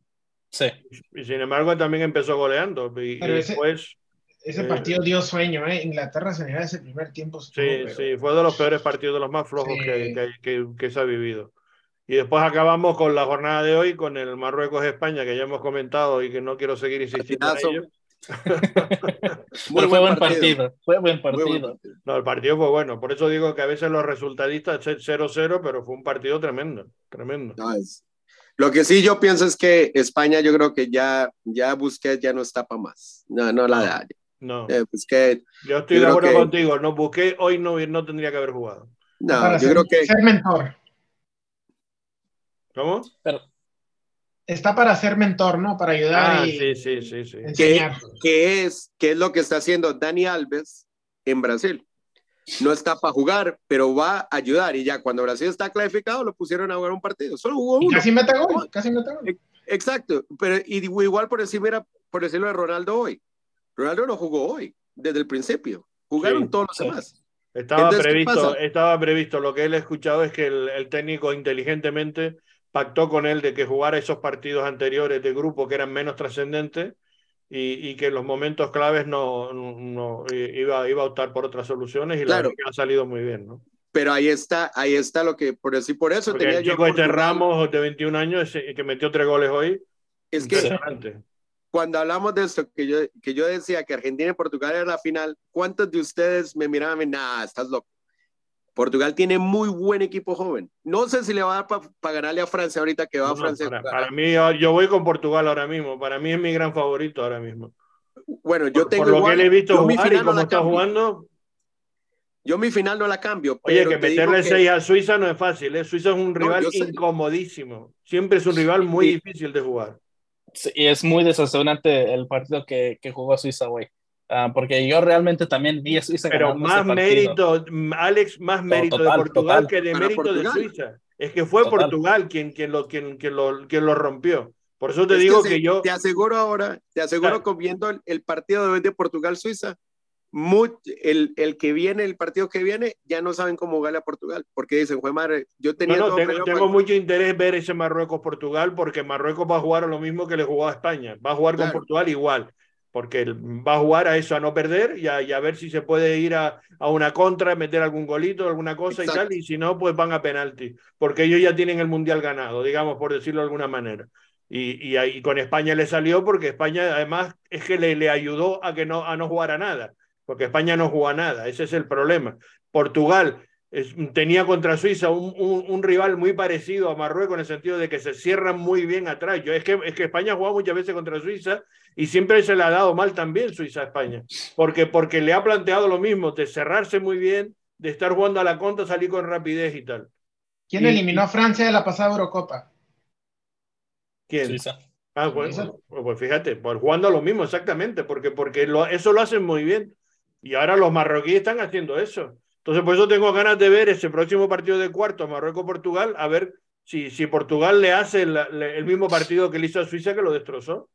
Speaker 3: Sí,
Speaker 1: Y sin embargo también empezó goleando. Y, y
Speaker 5: Pero ese-
Speaker 1: después,
Speaker 5: Ese
Speaker 1: Eh,
Speaker 5: partido dio sueño, ¿eh? Inglaterra Senegal ese primer tiempo. estuvo,
Speaker 1: sí,
Speaker 5: pero-
Speaker 1: sí, fue de los peores partidos, de los más flojos
Speaker 5: Sí.
Speaker 1: que, que, que- que se ha vivido. Y después acabamos con la jornada de hoy, con el Marruecos-España, que ya hemos comentado y que no quiero seguir insistiendo en
Speaker 4: Partidazo.
Speaker 1: ello.
Speaker 3: pero fue buen partido. Fue buen
Speaker 4: Muy buen
Speaker 3: partido.
Speaker 4: partido.
Speaker 1: No, el partido fue bueno. Por eso digo que a veces los resultadistas 0-0, pero fue un partido tremendo, tremendo.
Speaker 4: No, es- Lo que sí yo pienso es que España, yo creo que ya, ya Busquets ya no está para más. No, no la da.
Speaker 1: No,
Speaker 4: Eh, Busquets,
Speaker 1: yo estoy
Speaker 4: yo
Speaker 1: de acuerdo
Speaker 4: que-
Speaker 1: contigo. No busqué, hoy no, no tendría que haber jugado.
Speaker 4: no,
Speaker 5: para
Speaker 4: yo
Speaker 5: ser,
Speaker 4: creo que
Speaker 5: ser mentor.
Speaker 1: ¿Cómo?
Speaker 3: Pero
Speaker 5: Está para ser mentor, ¿no? Para ayudar
Speaker 1: Ah,
Speaker 5: y
Speaker 1: sí, sí, sí, sí.
Speaker 4: que es, que es lo que está haciendo Dani Alves en Brasil. No está para jugar, pero va a ayudar. Y ya cuando Brasil está clasificado, lo pusieron a jugar un partido. Solo jugó
Speaker 5: Y
Speaker 4: uno.
Speaker 5: casi mete gol, casi mete gol.
Speaker 4: Exacto. Pero y igual por decir, mira, por decirlo de Ronaldo hoy. Ronaldo no jugó hoy, desde el principio. Jugaron
Speaker 1: Sí,
Speaker 4: todos los
Speaker 3: sí.
Speaker 4: demás.
Speaker 1: Estaba
Speaker 4: Entonces, ¿qué
Speaker 1: previsto, estaba previsto. Lo que él ha escuchado es que el, el técnico inteligentemente pactó con él de que jugara esos partidos anteriores de grupo que eran menos trascendentes y, y que en los momentos claves no, no, iba, iba a optar por otras soluciones y la
Speaker 4: Claro.
Speaker 1: que ha salido muy bien, ¿no?
Speaker 4: Pero ahí está, ahí está lo que, por decir, por eso
Speaker 1: Porque
Speaker 4: tenía
Speaker 1: el
Speaker 4: yo.
Speaker 1: chico este
Speaker 4: Portugal.
Speaker 1: Ramos de 21 años que metió tres goles hoy,
Speaker 4: Es que cuando hablamos de esto, que yo, que yo decía que Argentina y Portugal era la final, ¿cuántos de ustedes me miraban y nah, estás loco? Portugal tiene muy buen equipo joven. No sé si le va a dar para ganarle a Francia ahorita que va a Francia.
Speaker 1: para, mí, yo, voy con Portugal ahora mismo. Para mí es mi gran favorito ahora mismo.
Speaker 4: bueno, yo
Speaker 1: Por,
Speaker 4: tengo
Speaker 1: por lo
Speaker 4: igual-
Speaker 1: que le he visto
Speaker 4: yo
Speaker 1: jugar y
Speaker 4: no
Speaker 1: cómo
Speaker 4: la
Speaker 1: está
Speaker 4: cambio.
Speaker 1: jugando,
Speaker 4: Yo mi final no la cambio.
Speaker 1: Oye,
Speaker 4: pero
Speaker 1: que
Speaker 4: te digo
Speaker 1: meterle
Speaker 4: que-
Speaker 1: 6 a Suiza no es fácil, ¿eh? Suiza es un
Speaker 4: No,
Speaker 1: rival incomodísimo. Siempre es un rival muy
Speaker 4: Sí.
Speaker 1: difícil de jugar.
Speaker 3: Sí, y es muy decepcionante el partido que, que jugó Suiza, güey. Ah, porque yo realmente también vi a Suiza
Speaker 1: Pero más mérito, Alex, más mérito de
Speaker 3: total,
Speaker 1: Portugal
Speaker 3: total.
Speaker 1: que de mérito de
Speaker 4: Portugal.
Speaker 1: Suiza. Es que fue
Speaker 3: Total.
Speaker 1: Portugal quien, quien, lo, quien, quien, lo, quien lo rompió. Por eso te
Speaker 4: Es
Speaker 1: digo que, yo...
Speaker 4: Te aseguro ahora, te aseguro
Speaker 1: Claro.
Speaker 4: que viendo el, el partido de hoy de Portugal-Suiza, el, el que viene, el partido que viene, ya no saben cómo gana Portugal, porque dicen, fue madre, yo tenía
Speaker 1: No, tengo, mucho interés ver ese Marruecos-Portugal porque Marruecos va a jugar a lo mismo que le jugó a España. Va a jugar con. Portugal igual, porque va a jugar a eso, a no perder y a, y a ver si se puede ir a, a una contra, meter algún golito, alguna cosa y tal, y si no, pues van a penalti, porque ellos ya tienen el Mundial ganado, digamos, por decirlo de alguna manera. Y, y ahí con España le salió porque España además es que le, le ayudó a que no, a no jugar a nada, porque España no juega a nada, ese es el problema. Portugal es- tenía contra Suiza un, un, un rival muy parecido a Marruecos en el sentido de que se cierran muy bien atrás. Yo, es, que, es que España ha jugado muchas veces contra Suiza y siempre se le ha dado mal también Suiza a España, porque, porque le ha planteado lo mismo, de cerrarse muy bien, de estar jugando a la contra, salir con rapidez y tal.
Speaker 5: ¿Quién
Speaker 1: Y-
Speaker 5: eliminó a Francia de la pasada Eurocopa?
Speaker 1: ¿Quién?
Speaker 3: Suiza.
Speaker 1: Ah, pues, pues fíjate, pues jugando a lo mismo exactamente, porque, porque lo, eso lo hacen muy bien. Y ahora los marroquíes están haciendo eso. Entonces, por eso tengo ganas de ver ese próximo partido de cuarto, Marruecos-Portugal, a ver si, si Portugal le hace el, le- el mismo partido que le hizo a Suiza que lo destrozó.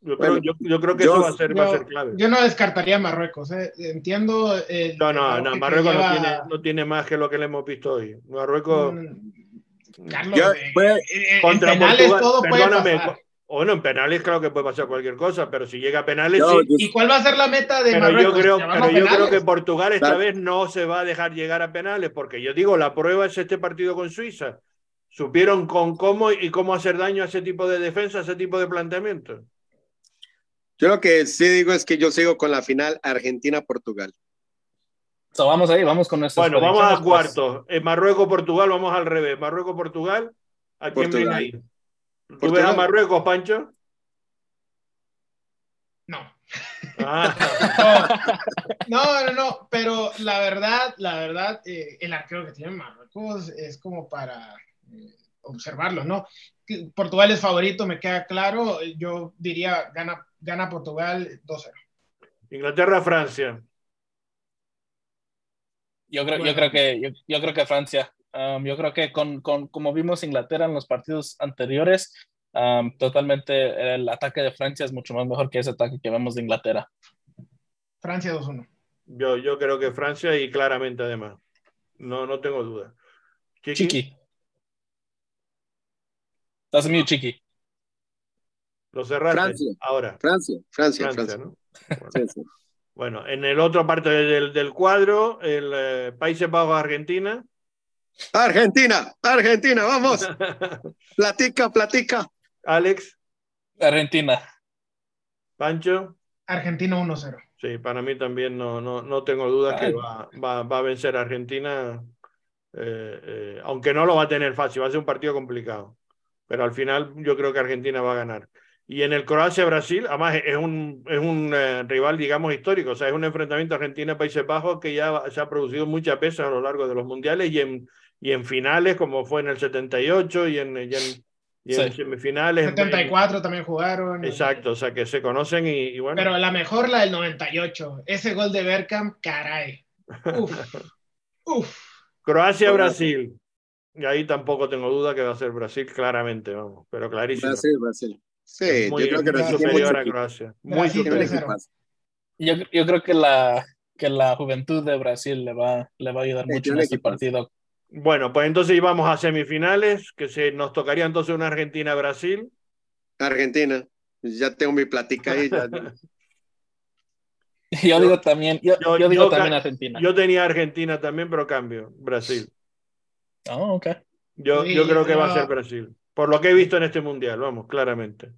Speaker 1: Yo, creo,
Speaker 4: Bueno,
Speaker 1: yo, yo creo que
Speaker 4: yo-
Speaker 1: eso va a ser, va a ser clave.
Speaker 5: yo no descartaría a Marruecos. eh. Entiendo. el
Speaker 1: No, no, no, Marruecos no
Speaker 5: lleva,
Speaker 1: tiene, no tiene más que lo que le hemos visto hoy. Marruecos
Speaker 5: mm, Carlos,
Speaker 4: Yo-
Speaker 5: eh,
Speaker 4: fue-
Speaker 5: eh, en
Speaker 1: contra
Speaker 5: penales
Speaker 1: Portugal,
Speaker 5: todo puede
Speaker 1: perdóname,
Speaker 5: pasar.
Speaker 1: co- bueno, en penales creo que puede pasar cualquier cosa, pero si llega a penales
Speaker 4: Yo-
Speaker 1: sí.
Speaker 5: ¿Y cuál va a ser la meta de
Speaker 1: Pero
Speaker 5: Marruecos?
Speaker 1: yo creo,
Speaker 5: ¿Llevarlo
Speaker 1: pero yo creo que Portugal esta
Speaker 4: Claro.
Speaker 1: vez no se va a dejar llegar a penales, porque yo digo, la prueba es este partido con Suiza. Supieron con cómo y cómo hacer daño a ese tipo de defensa, a ese tipo de planteamiento.
Speaker 4: Yo lo que sí digo es que yo sigo con la final Argentina-Portugal.
Speaker 3: So, vamos ahí, vamos con nuestras
Speaker 1: Bueno, vamos a
Speaker 3: predicciones, pues.
Speaker 1: cuartos. En Marruecos-Portugal, vamos al revés. Marruecos-Portugal, ¿a quién
Speaker 4: Portugal.
Speaker 1: ahí? ¿Tú ves a Marruecos, Pancho?
Speaker 5: No.
Speaker 1: Ah,
Speaker 5: No, no, no, pero la verdad, la verdad, eh, el arquero que tiene Marruecos es como para eh, observarlo, ¿no? Portugal es favorito, me queda claro. Yo diría gana, gana Portugal 2-0.
Speaker 1: Inglaterra-Francia.
Speaker 3: Yo creo, yo creo que yo, yo creo que Francia. Um, yo creo que con, con como vimos Inglaterra en los partidos anteriores, um, totalmente el ataque de Francia es mucho más mejor que ese ataque que vemos de Inglaterra.
Speaker 5: Francia 2-1.
Speaker 1: Yo, yo creo que Francia y claramente además. No, no tengo duda. Chiqui.
Speaker 3: Chiqui. Estás Chiqui.
Speaker 1: Lo cerraste.
Speaker 4: Francia.
Speaker 1: Ahora.
Speaker 4: Francia, Francia,
Speaker 1: Francia,
Speaker 4: Francia.
Speaker 1: ¿no?
Speaker 4: Sí, sí.
Speaker 1: Bueno, en el otro parte del, del cuadro, el eh, Países Bajos-Argentina.
Speaker 4: Argentina, Argentina, vamos. Platica, platica.
Speaker 1: Alex,
Speaker 3: Argentina.
Speaker 1: Pancho.
Speaker 5: Argentina 1-0.
Speaker 1: Sí, para mí también no, no, no tengo dudas que va, va, va a vencer a Argentina, eh, eh, aunque no lo va a tener fácil, va a ser un partido complicado. Pero al final yo creo que Argentina va a ganar. Y en el Croacia-Brasil, además es un, es un eh, rival, digamos, histórico, o sea, es un enfrentamiento Argentina-Países Bajos que ya se ha producido muchas veces a lo largo de los mundiales y en, y en finales, como fue en el 78 y en, y en, y en
Speaker 3: Sí.
Speaker 1: semifinales.
Speaker 5: 74 también jugaron.
Speaker 1: Exacto, o sea, que se conocen y, y bueno.
Speaker 5: Pero la mejor, la del 98. Ese gol de Bergkamp, caray. Uf. Uf.
Speaker 1: Croacia-Brasil. Y ahí tampoco tengo duda que va a ser Brasil, claramente, vamos, pero clarísimo.
Speaker 4: Brasil, Brasil. Sí,
Speaker 1: muy,
Speaker 4: yo creo que
Speaker 1: muy superior a. Croacia. Muy
Speaker 5: Brasil
Speaker 4: Tiene
Speaker 1: superior.
Speaker 5: 3-0.
Speaker 4: equipazo.
Speaker 3: Yo, yo creo que la, que la juventud de Brasil le va, le va a ayudar
Speaker 4: Sí,
Speaker 3: mucho en este partido.
Speaker 1: Bueno, pues entonces íbamos a semifinales, que se, nos tocaría entonces una Argentina-Brasil.
Speaker 4: Argentina. Ya tengo mi platica ahí. ya.
Speaker 3: Yo digo también, yo,
Speaker 1: yo-
Speaker 3: yo digo
Speaker 1: yo
Speaker 3: también Argentina.
Speaker 1: Yo tenía Argentina también, pero cambio, Brasil.
Speaker 3: Oh, ok.
Speaker 1: Yo,
Speaker 5: Sí,
Speaker 1: yo creo que va a ser Brasil. Por lo que he visto en este mundial, vamos, claramente.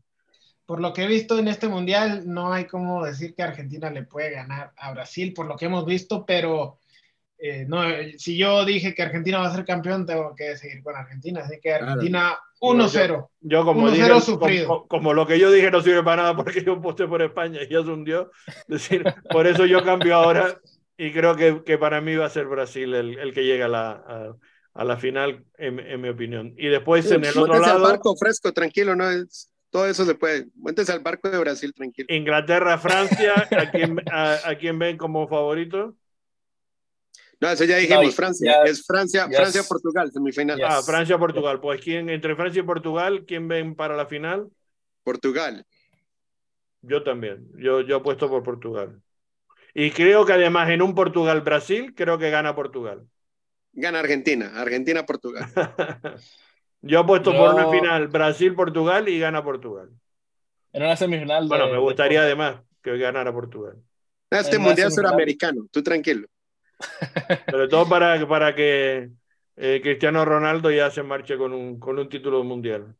Speaker 5: Por lo que he visto en este mundial, no hay como decir que Argentina le puede ganar a Brasil, por lo que hemos visto, pero eh, no, eh, si yo dije que Argentina va a ser campeón, tengo que seguir con Argentina. Así que Argentina 1-0.
Speaker 1: Yo como
Speaker 5: 1-0
Speaker 1: dije,
Speaker 5: sufrido.
Speaker 1: como, como lo que yo dije no sirve para nada porque yo posté por España y ya se hundió. Es decir, por eso yo cambio ahora y creo que, que para mí va a ser Brasil el, el que llega a la, a, a la final, en, en mi opinión. Y después
Speaker 4: Sí,
Speaker 1: en el otro
Speaker 4: al
Speaker 1: lado,
Speaker 4: barco fresco, tranquilo, no es, todo eso se puede. Muéntese al barco de Brasil, tranquilo.
Speaker 1: Inglaterra, Francia, ¿a quién, a, a quién ven como favorito?
Speaker 4: No, eso ya dijimos,
Speaker 3: No,
Speaker 4: Francia. es Francia, Francia, Portugal, semifinal.
Speaker 3: ya.
Speaker 1: Ah,
Speaker 3: Yes.
Speaker 1: Francia, Portugal. Pues quién entre Francia y Portugal, ¿quién ven para la final?
Speaker 4: Portugal.
Speaker 1: Yo también. Yo, yo apuesto por Portugal. Y creo que además en un Portugal-Brasil, creo que gana Portugal.
Speaker 4: Gana Argentina, Argentina, Portugal.
Speaker 1: Yo apuesto
Speaker 3: Yo-
Speaker 1: por una final Brasil-Portugal y gana Portugal.
Speaker 3: En una semifinal. de-
Speaker 1: Bueno, me
Speaker 3: de-
Speaker 1: gustaría además que ganara Portugal.
Speaker 4: Este
Speaker 3: En
Speaker 4: mundial suramericano, tú tranquilo.
Speaker 1: Sobre todo para, para que eh, Cristiano Ronaldo ya se marche con un, con un título mundial.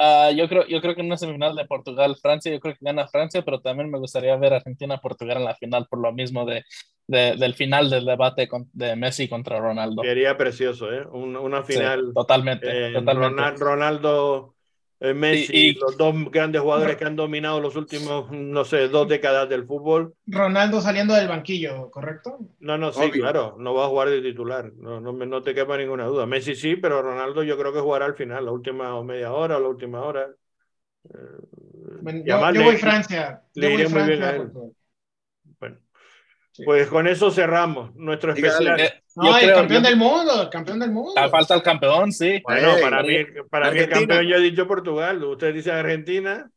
Speaker 3: Ah, yo, creo, yo creo que en una semifinal de Portugal-Francia, yo creo que gana Francia, pero también me gustaría ver Argentina-Portugal en la final por lo mismo de, de- del final del debate con- de Messi contra Ronaldo.
Speaker 1: Sería precioso, ¿eh? Un- una
Speaker 3: Sí,
Speaker 1: final.
Speaker 3: totalmente,
Speaker 1: eh,
Speaker 3: totalmente.
Speaker 1: Ronal- Ronaldo, eh, Messi,
Speaker 3: Y- y-
Speaker 1: los dos grandes jugadores que han dominado los últimos, no sé, dos décadas del fútbol.
Speaker 5: Ronaldo saliendo del banquillo, ¿correcto?
Speaker 1: No, no, sí,
Speaker 4: Obvio.
Speaker 1: claro, no va a jugar de titular, no, no, no te quepa ninguna duda. Messi sí, pero Ronaldo yo creo que jugará al final, la última o media hora o la última hora. Eh,
Speaker 5: Bueno, yo, yo voy Francia.
Speaker 1: le
Speaker 5: Yo voy
Speaker 1: iré muy bien a él.
Speaker 5: porque- Sí.
Speaker 1: pues con eso cerramos nuestro especial.
Speaker 4: dale.
Speaker 5: No,
Speaker 3: yo
Speaker 5: el
Speaker 3: creo-
Speaker 5: campeón
Speaker 3: yo-
Speaker 5: del mundo, el campeón del mundo.
Speaker 3: Falta el campeón, sí.
Speaker 1: Bueno, para mí, para mí el campeón yo he dicho Portugal, usted dice Argentina,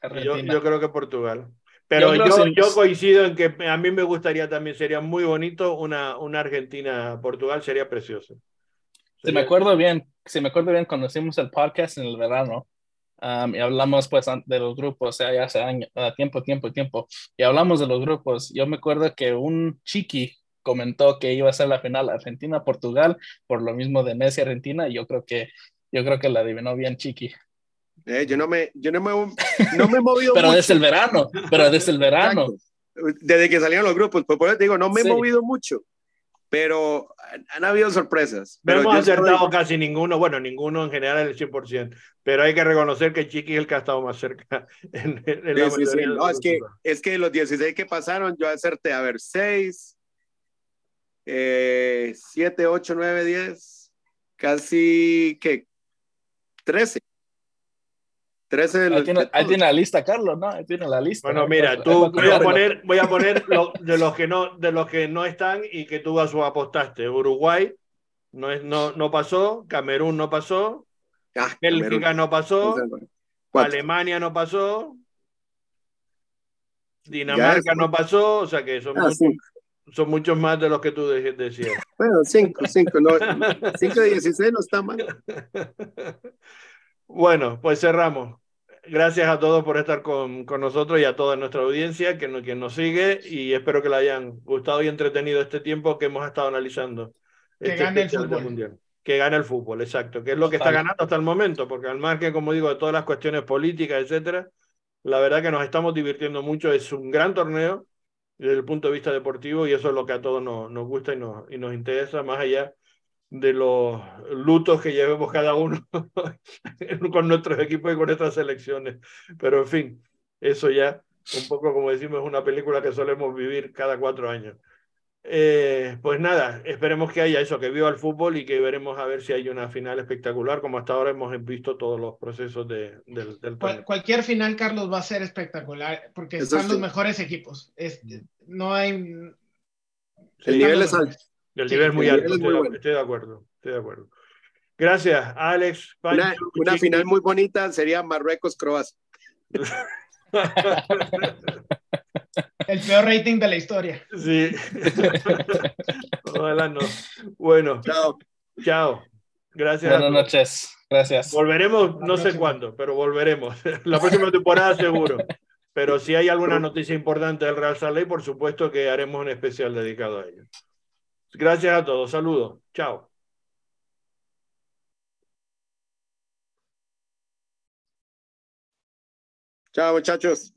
Speaker 1: yo,
Speaker 3: Argentina.
Speaker 1: yo creo que Portugal. Pero
Speaker 3: Yo
Speaker 1: coincido en que a mí me gustaría también, sería muy bonito una, una Argentina-Portugal, sería precioso.
Speaker 3: Si me acuerdo bien, si me acuerdo bien, cuando hicimos el podcast en el verano, um, y hablamos pues de los grupos, o sea, ya hace años, ah, tiempo, tiempo, tiempo, y hablamos de los grupos, yo me acuerdo que un chiqui comentó que iba a ser la final Argentina-Portugal, por lo mismo de Messi Argentina, y yo creo que, yo creo que la adivinó bien chiqui.
Speaker 4: Eh, yo no me, yo no me, no me he movido
Speaker 3: Pero
Speaker 4: mucho.
Speaker 3: desde el verano, pero desde el verano.
Speaker 4: Exacto. Desde que salieron los grupos, pues por eso te digo, no me
Speaker 3: Sí.
Speaker 4: he movido mucho, pero han, habido sorpresas.
Speaker 1: No
Speaker 4: Pero
Speaker 1: hemos acertado casi ninguno, bueno, ninguno en general el 100%, pero hay que reconocer que Chiqui es el que ha estado más cerca. En, en la
Speaker 4: Sí, sí, sí. No, es que, es que los 16 que pasaron, yo acerté, a ver, 6, eh, 7, 8, 9, 10, casi, ¿qué? 13. 13 de
Speaker 3: Ahí
Speaker 4: los
Speaker 3: tiene, ahí tiene la lista, Carlos, ¿no? Ahí tiene la lista.
Speaker 1: Bueno, mira, tú voy a poner, voy a poner lo- de los que no, de los que no están y que tú a su apostaste. Uruguay no es, no, no pasó, Camerún no pasó,
Speaker 4: Ah,
Speaker 1: Bélgica
Speaker 4: Camerún.
Speaker 1: no pasó,
Speaker 4: Cuatro.
Speaker 1: Alemania no pasó, Dinamarca no pasó, o sea que son,
Speaker 4: Ah,
Speaker 1: muchos, son muchos más de los que tú de- decías.
Speaker 4: Bueno, 5, 5, no, 5 de 16 no está mal.
Speaker 1: Bueno, pues cerramos. Gracias a todos por estar con, con nosotros y a toda nuestra audiencia que, no- que nos sigue y espero que le hayan gustado y entretenido este tiempo que hemos estado analizando.
Speaker 5: Que
Speaker 1: este
Speaker 5: gane el fútbol.
Speaker 1: Mundial. Que gane el fútbol, exacto, que es lo que está ganando hasta el momento, porque al margen, como digo, de todas las cuestiones políticas, etcétera, la verdad que nos estamos divirtiendo mucho. Es un gran torneo desde el punto de vista deportivo y eso es lo que a todos nos, nos gusta y nos, y nos interesa, más allá de los lutos que llevemos cada uno con nuestros equipos y con nuestras selecciones. Pero en fin, eso ya, un poco como decimos, es una película que solemos vivir cada cuatro años. Eh, pues nada, esperemos que haya eso, que viva el fútbol y que veremos a ver si hay una final espectacular, como hasta ahora hemos visto todos los procesos de, del, del
Speaker 5: Cual- cualquier final, Carlos, va a ser espectacular porque
Speaker 4: Eso
Speaker 5: están
Speaker 4: sí.
Speaker 5: los mejores equipos. Es- no hay.
Speaker 4: El nivel es alto.
Speaker 1: El
Speaker 5: Sí,
Speaker 1: nivel es muy
Speaker 4: el
Speaker 1: alto,
Speaker 4: nivel es
Speaker 1: estoy,
Speaker 4: muy
Speaker 1: de-
Speaker 4: bueno.
Speaker 1: estoy de acuerdo, estoy de acuerdo. Gracias, Alex.
Speaker 4: Una,
Speaker 1: Pancho,
Speaker 4: una
Speaker 1: Chiqui.
Speaker 4: final muy bonita sería Marruecos-Croacia.
Speaker 5: El peor rating de la historia.
Speaker 1: Sí. Ojalá no. Bueno,
Speaker 4: Chao.
Speaker 1: chao. Gracias.
Speaker 3: Buenas noches. Gracias.
Speaker 1: Volveremos,
Speaker 5: La
Speaker 1: no sé
Speaker 5: próxima.
Speaker 1: cuándo, pero volveremos. La próxima temporada seguro. Pero si hay alguna noticia importante del Real Salt Lake, por supuesto que haremos un especial dedicado a ello. Gracias a todos. Saludos. Chao.
Speaker 4: Chao, muchachos.